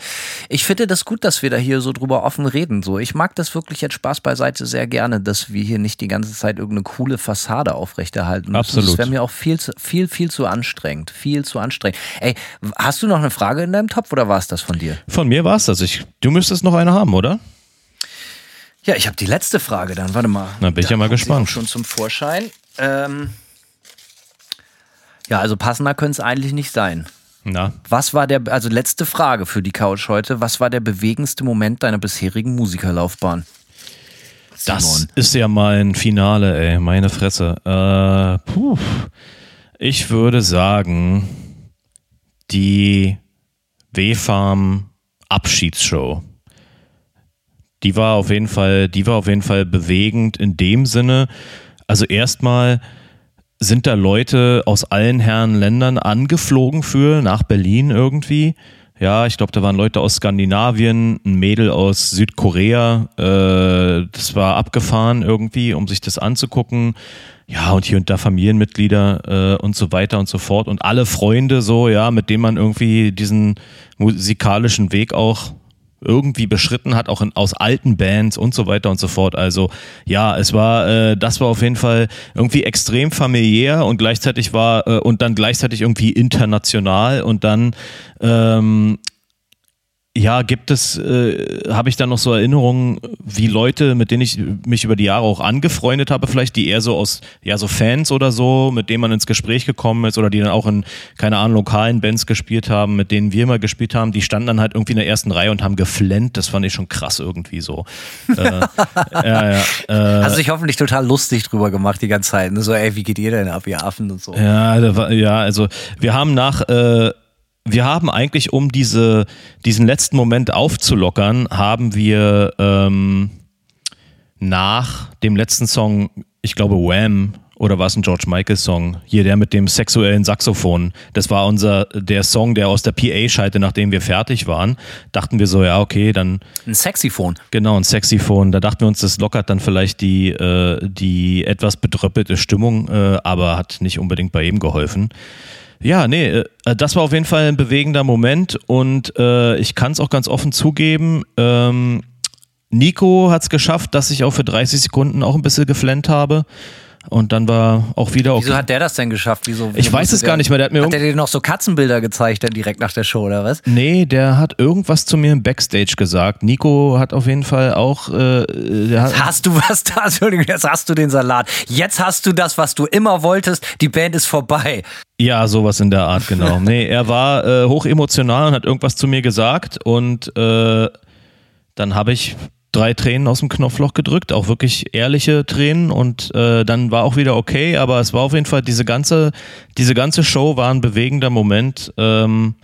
ich finde das gut, dass wir da hier so drüber offen reden. So, ich mag das wirklich jetzt Spaß beiseite sehr gerne, dass wir hier nicht die ganze Zeit irgendeine coole Fassade aufrechterhalten müssen.
Absolut.
Das wäre mir auch viel, zu, viel, viel zu anstrengend. Viel zu anstrengend. Ey, hast du noch eine Frage in deinem Topf oder war es das von dir?
Von mir war es das. Ich Du müsstest noch eine haben, oder?
Ja, ich habe die letzte Frage dann. Warte mal.
Na, bin ich ja mal gespannt.
Schon zum Vorschein. Ähm ja, also passender könnte es eigentlich nicht sein.
Na.
Was war der, also letzte Frage für die Couch heute. Was war der bewegendste Moment deiner bisherigen Musikerlaufbahn?
Simon. Das ist ja mal ein Finale, ey. Meine Fresse. Äh, puh. Ich würde sagen, die W-Farm Abschiedsshow. Die war auf jeden Fall, die war auf jeden Fall bewegend in dem Sinne. Also erstmal sind da Leute aus allen Herren Ländern angeflogen für nach Berlin irgendwie. Ja, ich glaube, da waren Leute aus Skandinavien, ein Mädel aus Südkorea. Äh, das war abgefahren irgendwie, um sich das anzugucken. Ja, und hier und da Familienmitglieder äh, und so weiter und so fort. Und alle Freunde so, ja, mit denen man irgendwie diesen musikalischen Weg auch irgendwie beschritten hat, auch in, aus alten Bands und so weiter und so fort. Also ja, es war, äh, das war auf jeden Fall irgendwie extrem familiär und gleichzeitig war äh, und dann gleichzeitig irgendwie international und dann ähm, ja, gibt es, äh, habe ich da noch so Erinnerungen, wie Leute, mit denen ich mich über die Jahre auch angefreundet habe, vielleicht, die eher so aus, ja, so Fans oder so, mit denen man ins Gespräch gekommen ist oder die dann auch in, keine Ahnung, lokalen Bands gespielt haben, mit denen wir mal gespielt haben, die standen dann halt irgendwie in der ersten Reihe und haben geflennt. Das fand ich schon krass irgendwie so. äh, *laughs*
ja, ja, äh, Hast du dich hoffentlich total lustig drüber gemacht die ganze Zeit. Ne? So, ey, wie geht ihr denn ab, ihr Affen und so.
Ja, ja, also wir haben nach, äh, wir haben eigentlich, um diese, diesen letzten Moment aufzulockern, haben wir ähm, nach dem letzten Song, ich glaube Wham, oder war es ein George Michael Song? Hier der mit dem sexuellen Saxophon. Das war unser der Song, der aus der PA schallte, nachdem wir fertig waren. Dachten wir so, ja okay, dann
ein Sexyphon.
Genau, ein Sexyphon. Da dachten wir uns, das lockert dann vielleicht die äh, die etwas bedröppelte Stimmung, äh, aber hat nicht unbedingt bei ihm geholfen. Ja, nee, äh, das war auf jeden Fall ein bewegender Moment und äh, ich kann es auch ganz offen zugeben. Ähm, Nico hat es geschafft, dass ich auch für 30 Sekunden auch ein bisschen geflennt habe. Und dann war auch wieder
okay. Wieso hat der das denn geschafft? Wieso,
ich weiß es
der,
gar nicht mehr. Der
hat mir hat der dir noch so Katzenbilder gezeigt dann direkt nach der Show oder was?
Nee, der hat irgendwas zu mir im Backstage gesagt. Nico hat auf jeden Fall auch. Äh,
jetzt hast du was da? *laughs* Entschuldigung, jetzt hast du den Salat. Jetzt hast du das, was du immer wolltest. Die Band ist vorbei.
Ja, sowas in der Art, genau. *laughs* nee, er war äh, hoch emotional und hat irgendwas zu mir gesagt und äh, dann habe ich drei Tränen aus dem Knopfloch gedrückt, auch wirklich ehrliche Tränen und äh, dann war auch wieder okay, aber es war auf jeden Fall diese ganze, diese ganze Show war ein bewegender Moment. Ähm,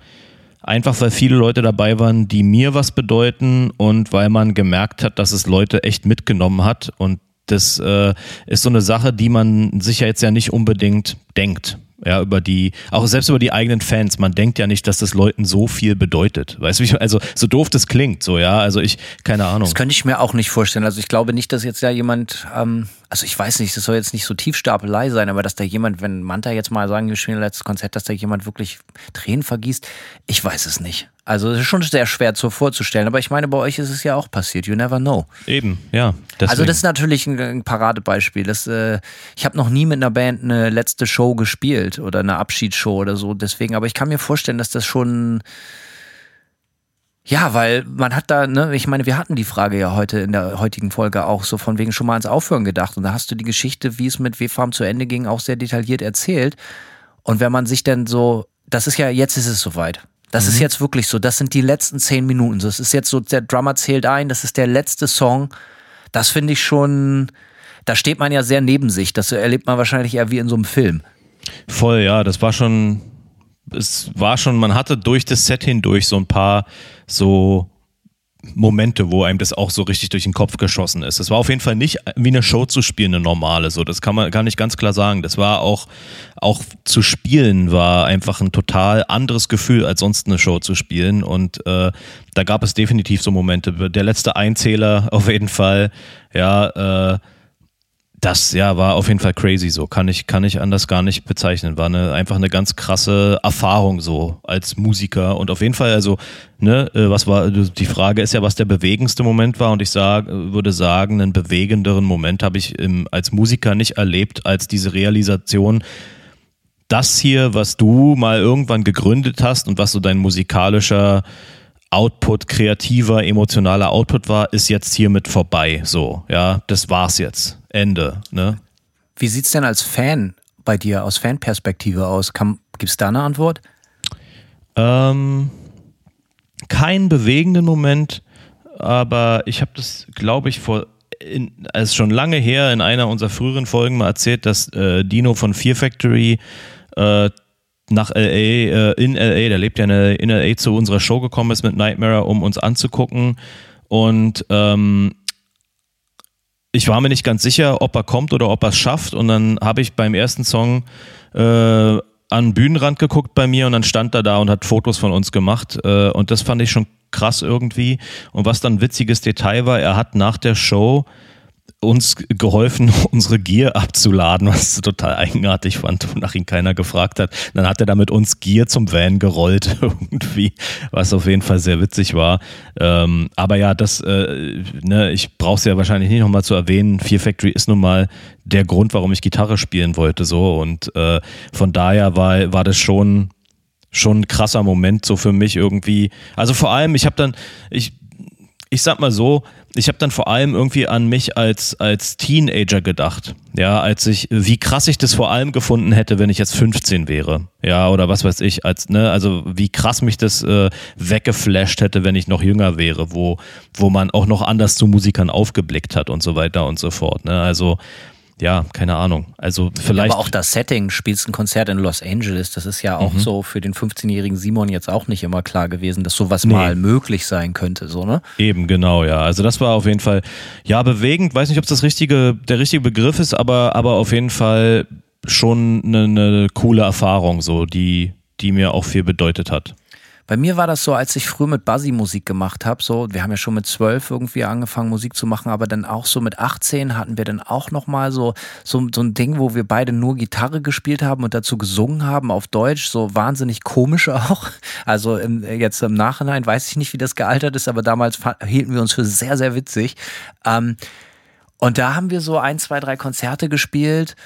einfach weil viele Leute dabei waren, die mir was bedeuten und weil man gemerkt hat, dass es Leute echt mitgenommen hat und das äh, ist so eine Sache, die man sich ja jetzt ja nicht unbedingt denkt ja, über die, auch selbst über die eigenen Fans. Man denkt ja nicht, dass das Leuten so viel bedeutet. Weißt du, also so doof das klingt, so, ja, also ich, keine Ahnung. Das
könnte ich mir auch nicht vorstellen. Also ich glaube nicht, dass jetzt ja jemand, ähm, also ich weiß nicht, das soll jetzt nicht so Tiefstapelei sein, aber dass da jemand, wenn Manta jetzt mal sagen, wir spielen letztes Konzert, dass da jemand wirklich Tränen vergießt, ich weiß es nicht. Also es ist schon sehr schwer so vorzustellen, aber ich meine, bei euch ist es ja auch passiert. You never know.
Eben, ja.
Deswegen. Also das ist natürlich ein, ein Paradebeispiel. Das, äh, ich habe noch nie mit einer Band eine letzte Show gespielt oder eine Abschiedsshow oder so. Deswegen, aber ich kann mir vorstellen, dass das schon ja, weil man hat da, ne, ich meine, wir hatten die Frage ja heute in der heutigen Folge auch so von wegen schon mal ans Aufhören gedacht. Und da hast du die Geschichte, wie es mit W-Farm zu Ende ging, auch sehr detailliert erzählt. Und wenn man sich dann so, das ist ja, jetzt ist es soweit. Das mhm. ist jetzt wirklich so. Das sind die letzten zehn Minuten. Das ist jetzt so, der Drummer zählt ein, das ist der letzte Song. Das finde ich schon, da steht man ja sehr neben sich. Das erlebt man wahrscheinlich eher wie in so einem Film.
Voll, ja, das war schon, es war schon, man hatte durch das Set hindurch so ein paar so Momente, wo einem das auch so richtig durch den Kopf geschossen ist. Es war auf jeden Fall nicht wie eine Show zu spielen, eine normale, so. Das kann man gar nicht ganz klar sagen. Das war auch, auch zu spielen war einfach ein total anderes Gefühl, als sonst eine Show zu spielen. Und äh, da gab es definitiv so Momente. Der letzte Einzähler auf jeden Fall, ja, äh, das ja war auf jeden Fall crazy so. Kann ich kann ich anders gar nicht bezeichnen. War eine, einfach eine ganz krasse Erfahrung so als Musiker. Und auf jeden Fall also ne äh, was war die Frage ist ja was der bewegendste Moment war. Und ich sag, würde sagen einen bewegenderen Moment habe ich im, als Musiker nicht erlebt als diese Realisation das hier was du mal irgendwann gegründet hast und was so dein musikalischer Output, kreativer, emotionaler Output war, ist jetzt hiermit vorbei. So, ja, das war's jetzt. Ende. Ne?
Wie sieht's denn als Fan bei dir aus Fanperspektive aus? Gibt es da eine Antwort?
Ähm, keinen bewegenden Moment, aber ich habe das, glaube ich, vor in, also schon lange her in einer unserer früheren Folgen mal erzählt, dass äh, Dino von Fear Factory äh, nach LA, äh, in LA, der lebt ja in, in LA, zu unserer Show gekommen ist mit Nightmare, um uns anzugucken. Und ähm, ich war mir nicht ganz sicher, ob er kommt oder ob er es schafft. Und dann habe ich beim ersten Song äh, an den Bühnenrand geguckt bei mir und dann stand er da und hat Fotos von uns gemacht. Äh, und das fand ich schon krass irgendwie. Und was dann ein witziges Detail war, er hat nach der Show uns geholfen, *laughs* unsere Gear abzuladen, was ich total eigenartig fand, wonach ihn keiner gefragt hat. Dann hat er da mit uns Gear zum Van gerollt *laughs* irgendwie, was auf jeden Fall sehr witzig war. Ähm, aber ja, das, äh, ne, ich brauche es ja wahrscheinlich nicht nochmal zu erwähnen. Fear Factory ist nun mal der Grund, warum ich Gitarre spielen wollte so und äh, von daher war, war das schon schon ein krasser Moment so für mich irgendwie. Also vor allem, ich habe dann, ich, ich sag mal so, ich habe dann vor allem irgendwie an mich als, als Teenager gedacht. Ja, als ich, wie krass ich das vor allem gefunden hätte, wenn ich jetzt 15 wäre. Ja, oder was weiß ich, als, ne, also wie krass mich das äh, weggeflasht hätte, wenn ich noch jünger wäre, wo, wo man auch noch anders zu Musikern aufgeblickt hat und so weiter und so fort. Ne? Also ja, keine Ahnung. Also vielleicht.
Aber auch das Setting, spielst ein Konzert in Los Angeles, das ist ja auch mhm. so für den 15-jährigen Simon jetzt auch nicht immer klar gewesen, dass sowas nee. mal möglich sein könnte, so, ne?
Eben, genau, ja. Also das war auf jeden Fall, ja, bewegend. Weiß nicht, ob es das richtige, der richtige Begriff ist, aber, aber auf jeden Fall schon eine, eine coole Erfahrung, so, die, die mir auch viel bedeutet hat.
Bei mir war das so, als ich früh mit Buzzy Musik gemacht habe, so, wir haben ja schon mit zwölf irgendwie angefangen Musik zu machen, aber dann auch so mit 18 hatten wir dann auch nochmal so, so, so ein Ding, wo wir beide nur Gitarre gespielt haben und dazu gesungen haben auf Deutsch, so wahnsinnig komisch auch. Also im, jetzt im Nachhinein weiß ich nicht, wie das gealtert ist, aber damals hielten wir uns für sehr, sehr witzig. Ähm, und da haben wir so ein, zwei, drei Konzerte gespielt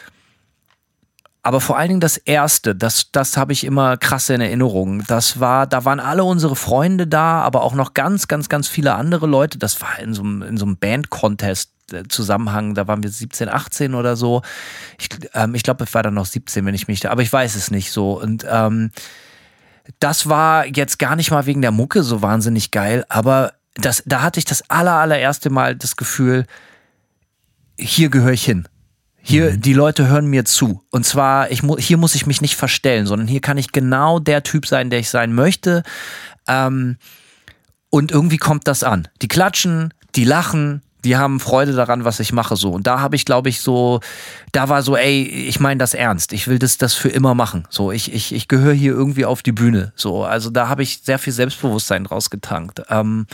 aber vor allen Dingen das erste, das, das habe ich immer krass in Erinnerung. Das war, da waren alle unsere Freunde da, aber auch noch ganz, ganz, ganz viele andere Leute. Das war in so einem, in so einem Band-Contest. Äh, Zusammenhang, da waren wir 17, 18 oder so. Ich, ähm, ich glaube, ich war dann noch 17, wenn ich mich da, aber ich weiß es nicht so. Und ähm, das war jetzt gar nicht mal wegen der Mucke so wahnsinnig geil, aber das, da hatte ich das aller, allererste Mal das Gefühl, hier gehöre ich hin. Hier, mhm. die Leute hören mir zu. Und zwar, ich mu hier muss ich mich nicht verstellen, sondern hier kann ich genau der Typ sein, der ich sein möchte. Ähm, und irgendwie kommt das an. Die klatschen, die lachen, die haben Freude daran, was ich mache so. Und da habe ich, glaube ich, so, da war so, ey, ich meine das ernst. Ich will das, das für immer machen. So, ich, ich, ich gehöre hier irgendwie auf die Bühne. So, also da habe ich sehr viel Selbstbewusstsein rausgetankt. Ähm,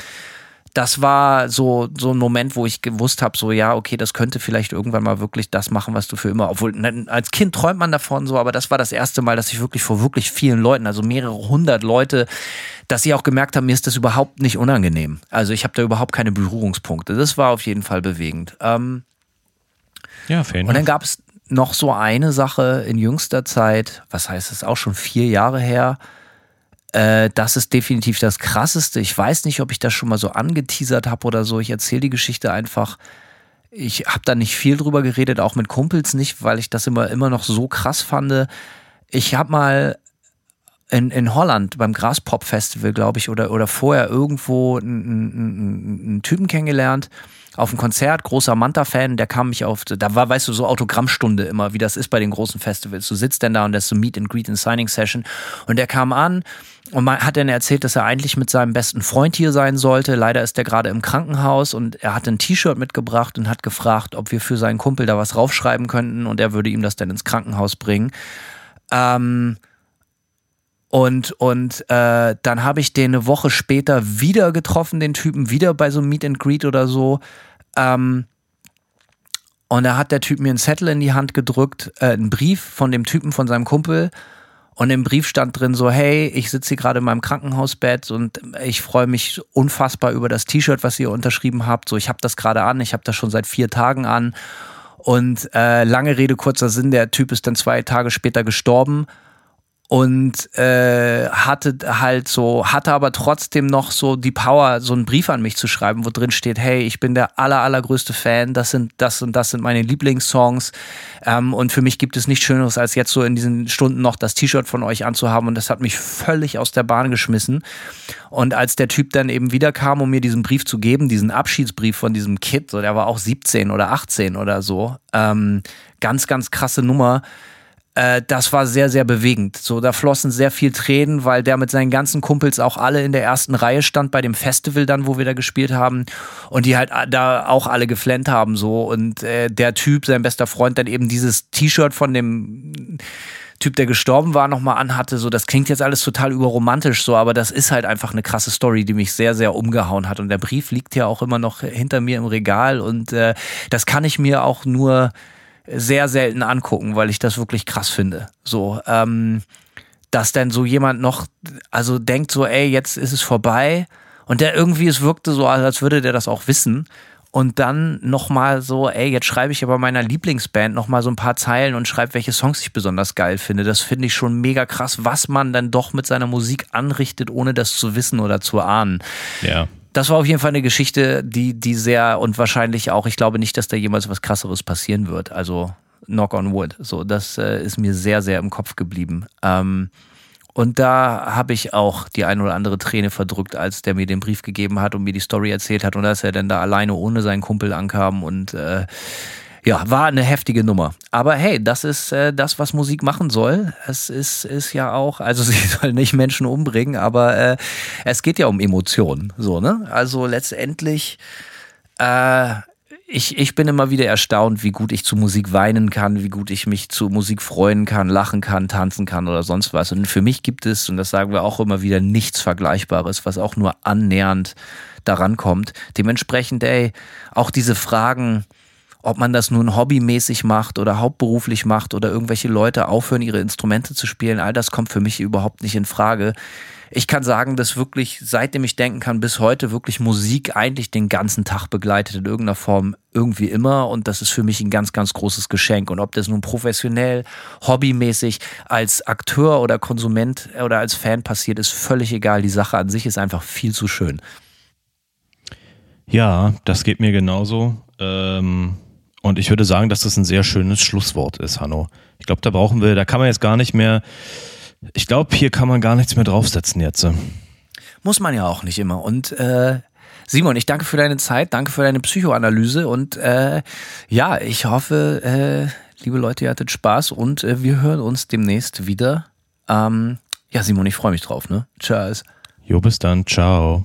das war so, so ein Moment, wo ich gewusst habe, so ja, okay, das könnte vielleicht irgendwann mal wirklich das machen, was du für immer, obwohl ne, als Kind träumt man davon so, aber das war das erste Mal, dass ich wirklich vor wirklich vielen Leuten, also mehrere hundert Leute, dass ich auch gemerkt habe, mir ist das überhaupt nicht unangenehm. Also ich habe da überhaupt keine Berührungspunkte. Das war auf jeden Fall bewegend. Ähm,
ja, fair
Und dann gab es noch so eine Sache in jüngster Zeit, was heißt es, auch schon vier Jahre her, äh, das ist definitiv das Krasseste. Ich weiß nicht, ob ich das schon mal so angeteasert habe oder so. Ich erzähle die Geschichte einfach. Ich habe da nicht viel drüber geredet, auch mit Kumpels nicht, weil ich das immer, immer noch so krass fand. Ich habe mal in, in Holland beim Graspop Festival, glaube ich, oder, oder vorher irgendwo einen, Typen kennengelernt auf ein Konzert, großer Manta-Fan, der kam mich auf, da war, weißt du, so Autogrammstunde immer, wie das ist bei den großen Festivals. Du sitzt denn da und das ist so Meet and Greet and Signing Session und der kam an und man hat dann erzählt, dass er eigentlich mit seinem besten Freund hier sein sollte. Leider ist er gerade im Krankenhaus und er hat ein T-Shirt mitgebracht und hat gefragt, ob wir für seinen Kumpel da was raufschreiben könnten und er würde ihm das dann ins Krankenhaus bringen. Ähm, und, und äh, dann habe ich den eine Woche später wieder getroffen, den Typen, wieder bei so einem Meet and Greet oder so. Ähm, und da hat der Typ mir einen Zettel in die Hand gedrückt, äh, einen Brief von dem Typen, von seinem Kumpel. Und im Brief stand drin so, hey, ich sitze hier gerade in meinem Krankenhausbett und ich freue mich unfassbar über das T-Shirt, was ihr unterschrieben habt. So, ich habe das gerade an, ich habe das schon seit vier Tagen an. Und äh, lange Rede, kurzer Sinn, der Typ ist dann zwei Tage später gestorben und äh, hatte halt so, hatte aber trotzdem noch so die Power, so einen Brief an mich zu schreiben, wo drin steht, hey, ich bin der aller, allergrößte Fan, das sind, das und das sind meine Lieblingssongs. Ähm, und für mich gibt es nichts Schöneres, als jetzt so in diesen Stunden noch das T-Shirt von euch anzuhaben. Und das hat mich völlig aus der Bahn geschmissen. Und als der Typ dann eben wiederkam, um mir diesen Brief zu geben, diesen Abschiedsbrief von diesem Kid, so der war auch 17 oder 18 oder so, ähm, ganz, ganz krasse Nummer, äh, das war sehr, sehr bewegend. So, da flossen sehr viel Tränen, weil der mit seinen ganzen Kumpels auch alle in der ersten Reihe stand bei dem Festival dann, wo wir da gespielt haben und die halt da auch alle geflennt haben so und äh, der Typ, sein bester Freund, dann eben dieses T-Shirt von dem Typ, der gestorben war, nochmal anhatte. So, das klingt jetzt alles total überromantisch so, aber das ist halt einfach eine krasse Story, die mich sehr, sehr umgehauen hat. Und der Brief liegt ja auch immer noch hinter mir im Regal und äh, das kann ich mir auch nur sehr selten angucken, weil ich das wirklich krass finde. So, ähm, dass dann so jemand noch, also denkt so, ey, jetzt ist es vorbei. Und der irgendwie, es wirkte so, als würde der das auch wissen. und dann nochmal so, ey, jetzt schreibe ich aber meiner Lieblingsband nochmal so ein paar Zeilen und schreibe, welche Songs ich besonders geil finde. Das finde ich schon mega krass, was man dann doch mit seiner Musik anrichtet, ohne das zu wissen oder zu ahnen.
Ja.
Das war auf jeden Fall eine Geschichte, die, die sehr und wahrscheinlich auch, ich glaube nicht, dass da jemals was krasseres passieren wird. Also knock on wood. So, das äh, ist mir sehr, sehr im Kopf geblieben. Ähm, und da habe ich auch die ein oder andere Träne verdrückt, als der mir den Brief gegeben hat und mir die Story erzählt hat und dass er dann da alleine ohne seinen Kumpel ankam und äh, ja, war eine heftige Nummer. Aber hey, das ist äh, das, was Musik machen soll. Es ist, ist ja auch, also *laughs* sie soll nicht Menschen umbringen, aber äh, es geht ja um Emotionen. So, ne? Also letztendlich äh, ich, ich bin immer wieder erstaunt, wie gut ich zu Musik weinen kann, wie gut ich mich zu Musik freuen kann, lachen kann, tanzen kann oder sonst was. Und für mich gibt es, und das sagen wir auch immer wieder, nichts Vergleichbares, was auch nur annähernd daran kommt. Dementsprechend, ey, auch diese Fragen, ob man das nun hobbymäßig macht oder hauptberuflich macht oder irgendwelche Leute aufhören, ihre Instrumente zu spielen, all das kommt für mich überhaupt nicht in Frage ich kann sagen, dass wirklich, seitdem ich denken kann, bis heute wirklich Musik eigentlich den ganzen Tag begleitet in irgendeiner Form irgendwie immer und das ist für mich ein ganz, ganz großes Geschenk. Und ob das nun professionell, hobbymäßig, als Akteur oder Konsument oder als Fan passiert, ist völlig egal. Die Sache an sich ist einfach viel zu schön.
Ja, das geht mir genauso. Ähm, und ich würde sagen, dass das ein sehr schönes Schlusswort ist, Hanno. Ich glaube, da brauchen wir, da kann man jetzt gar nicht mehr ich glaube, hier kann man gar nichts mehr draufsetzen jetzt.
Muss man ja auch nicht immer. Und äh, Simon, ich danke für deine Zeit, danke für deine Psychoanalyse und äh, ja, ich hoffe, äh, liebe Leute, ihr hattet Spaß und äh, wir hören uns demnächst wieder. Ähm, ja, Simon, ich freue mich drauf, ne? Tschüss.
Jo, bis dann. Ciao.